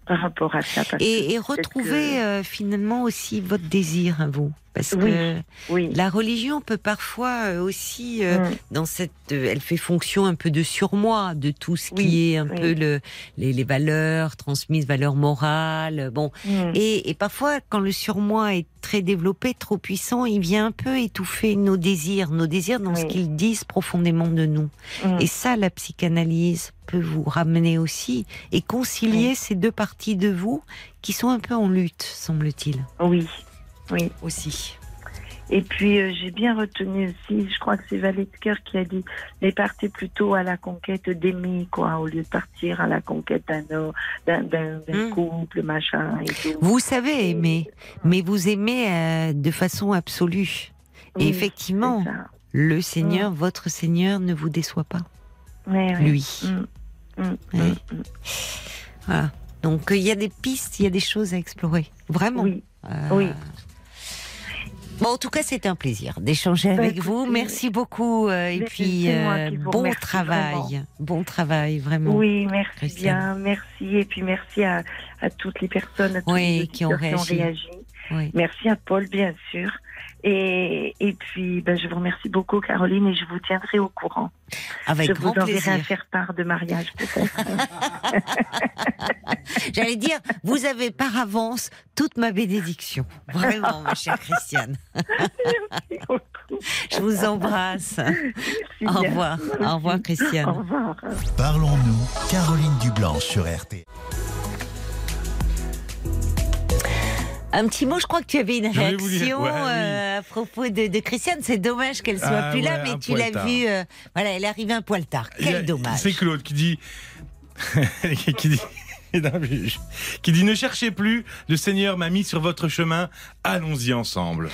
J: par rapport à ça. parce
A: Et, retrouver
J: que-
A: euh, finalement aussi votre désir à vous. Parce
J: Oui,
A: que
J: Oui.
A: la religion peut parfois euh, aussi, euh,
J: Mm.
A: dans cette, euh, elle fait fonction un peu de surmoi de tout ce qui est un peu le, les, les valeurs transmises, valeurs morales. Bon,
J: Mm.
A: et, et parfois, quand le surmoi est très développé, trop puissant, il vient un peu étouffer nos désirs, nos désirs dans ce qu'ils disent profondément de nous.
J: Mm.
A: Et ça, la psychanalyse peut vous ramener aussi et concilier ces deux parties de vous qui sont un peu en lutte, semble-t-il.
J: Oui. Oui.
A: Aussi.
J: Et puis euh, j'ai bien retenu aussi, je crois que c'est Valet de Cœur qui a dit, mais partez plutôt à la conquête d'aimer, quoi, au lieu de partir à la conquête d'un homme, d'un, d'un, d'un
A: Mm.
J: couple, machin et tout.
A: Vous savez aimer, mais vous aimez euh, de façon absolue.
J: Oui,
A: et effectivement, le Seigneur, votre Seigneur, ne vous déçoit pas,
J: ouais.
A: lui.
J: Mm. Mm,
A: Oui.
J: mm, mm.
A: Voilà. Donc il y a des pistes, il y a des choses à explorer. Vraiment.
J: Oui.
A: Euh,
J: Oui.
A: Bon, en tout cas, c'était un plaisir d'échanger
J: Bah,
A: avec vous. Merci beaucoup. euh, et puis, euh, bon travail.
J: vraiment.
A: Bon travail, vraiment.
J: Oui, merci
A: Christiane.
J: bien, merci. Et puis merci à, à toutes les personnes à tous
A: Oui,
J: les
A: qui ont réagi. Oui.
J: Merci à Paul, bien sûr. Et, et puis, ben, je vous remercie beaucoup, Caroline, et je vous tiendrai au courant.
A: Avec
J: je
A: grand
J: vous enverrai
A: plaisir.
J: un faire part de mariage, peut-être.
A: J'allais dire, vous avez par avance toute ma bénédiction. Vraiment, ma chère Christiane.
J: Merci beaucoup.
A: Je vous embrasse.
J: Merci
A: Au revoir. Au revoir, Christiane.
J: Au revoir.
F: Parlons-nous, Caroline Dublanche sur RTL.
A: Un petit mot, je crois que tu avais une réaction
D: ouais, oui.
A: euh, à propos de, de Christiane. C'est dommage qu'elle soit
D: Ah
A: plus là, mais tu l'as vue. euh, voilà, elle est arrivée un poil tard.
D: A-
A: Quel dommage.
D: C'est Claude qui dit. qui dit. Qui dit ne cherchez plus, le Seigneur m'a mis sur votre chemin, allons-y ensemble.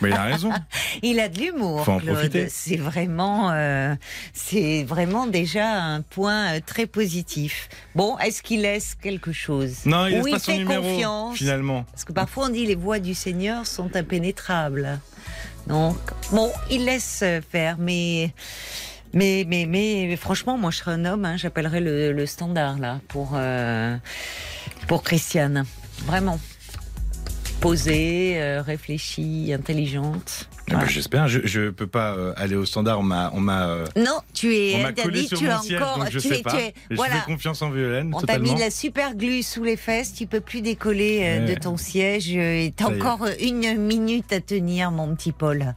D: Mais il a raison.
A: Il a de l'humour,
D: Faut en
A: Claude.
D: profiter.
A: C'est vraiment, euh, c'est vraiment déjà un point euh, très positif. Bon, est-ce qu'il laisse quelque chose?
D: Non, il
A: Ou
D: laisse pas son
A: fait
D: numéro
A: confiance?
D: finalement.
A: Parce que parfois on dit les voies du Seigneur sont impénétrables. Donc, bon, il laisse faire, mais. Mais, mais, mais, franchement, moi, je serais un homme, hein, j'appellerais le, standard, là, pour, euh, pour Christiane. Vraiment. Posée, euh, réfléchie, intelligente.
D: Ah bah, J'espère. Je, je peux pas euh, aller au standard. On m'a, euh,
A: Non, tu es
D: on m'a collé sur
A: tu
D: mon siège,
A: encore.
D: donc je
A: tu
D: sais
A: es,
D: pas.
A: tu es-
D: Je
A: voilà.
D: fais confiance en Violaine,
A: On t'a mis de la super glue sous les fesses, tu peux plus décoller
D: Ouais.
A: de ton siège. et T'as encore une minute à tenir, mon petit Paul.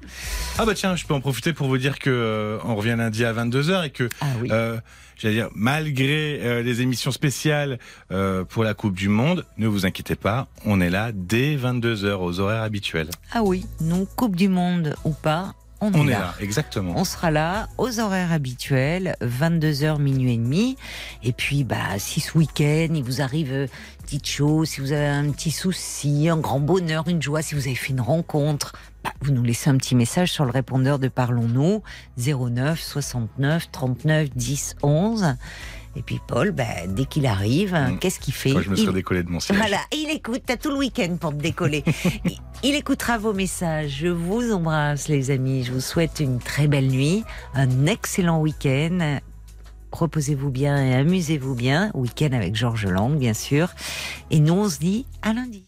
D: Ah bah tiens, je peux en profiter pour vous dire que on revient lundi à 22h et que
A: Ah oui.
D: euh, j'allais dire malgré euh, les émissions spéciales euh, pour la Coupe du monde, ne vous inquiétez pas, on est là dès 22h aux horaires habituels.
A: Ah oui, nous, Coupe du Monde ou pas, on,
D: On
A: est,
D: là, exactement.
A: On sera là aux horaires habituels, 22h, minuit et demi. Et puis, bah, si ce week-end, il vous arrive euh, petite chose, si vous avez un petit souci, un grand bonheur, une joie, si vous avez fait une rencontre, bah, vous nous laissez un petit message sur le répondeur de Parlons-nous, 09 69 39 10 11. Et puis Paul, bah, dès qu'il arrive,
D: Mm.
A: qu'est-ce qu'il fait
D: Moi, je me
A: Il-
D: serais décollé de mon siège.
A: voilà, il écoute, t'as tout le week-end pour te décoller. il, il écoutera vos messages. Je vous embrasse, les amis. Je vous souhaite une très belle nuit, un excellent week-end. Reposez-vous bien et amusez-vous bien. Week-end avec Georges Lang, bien sûr. Et nous, on se dit à lundi.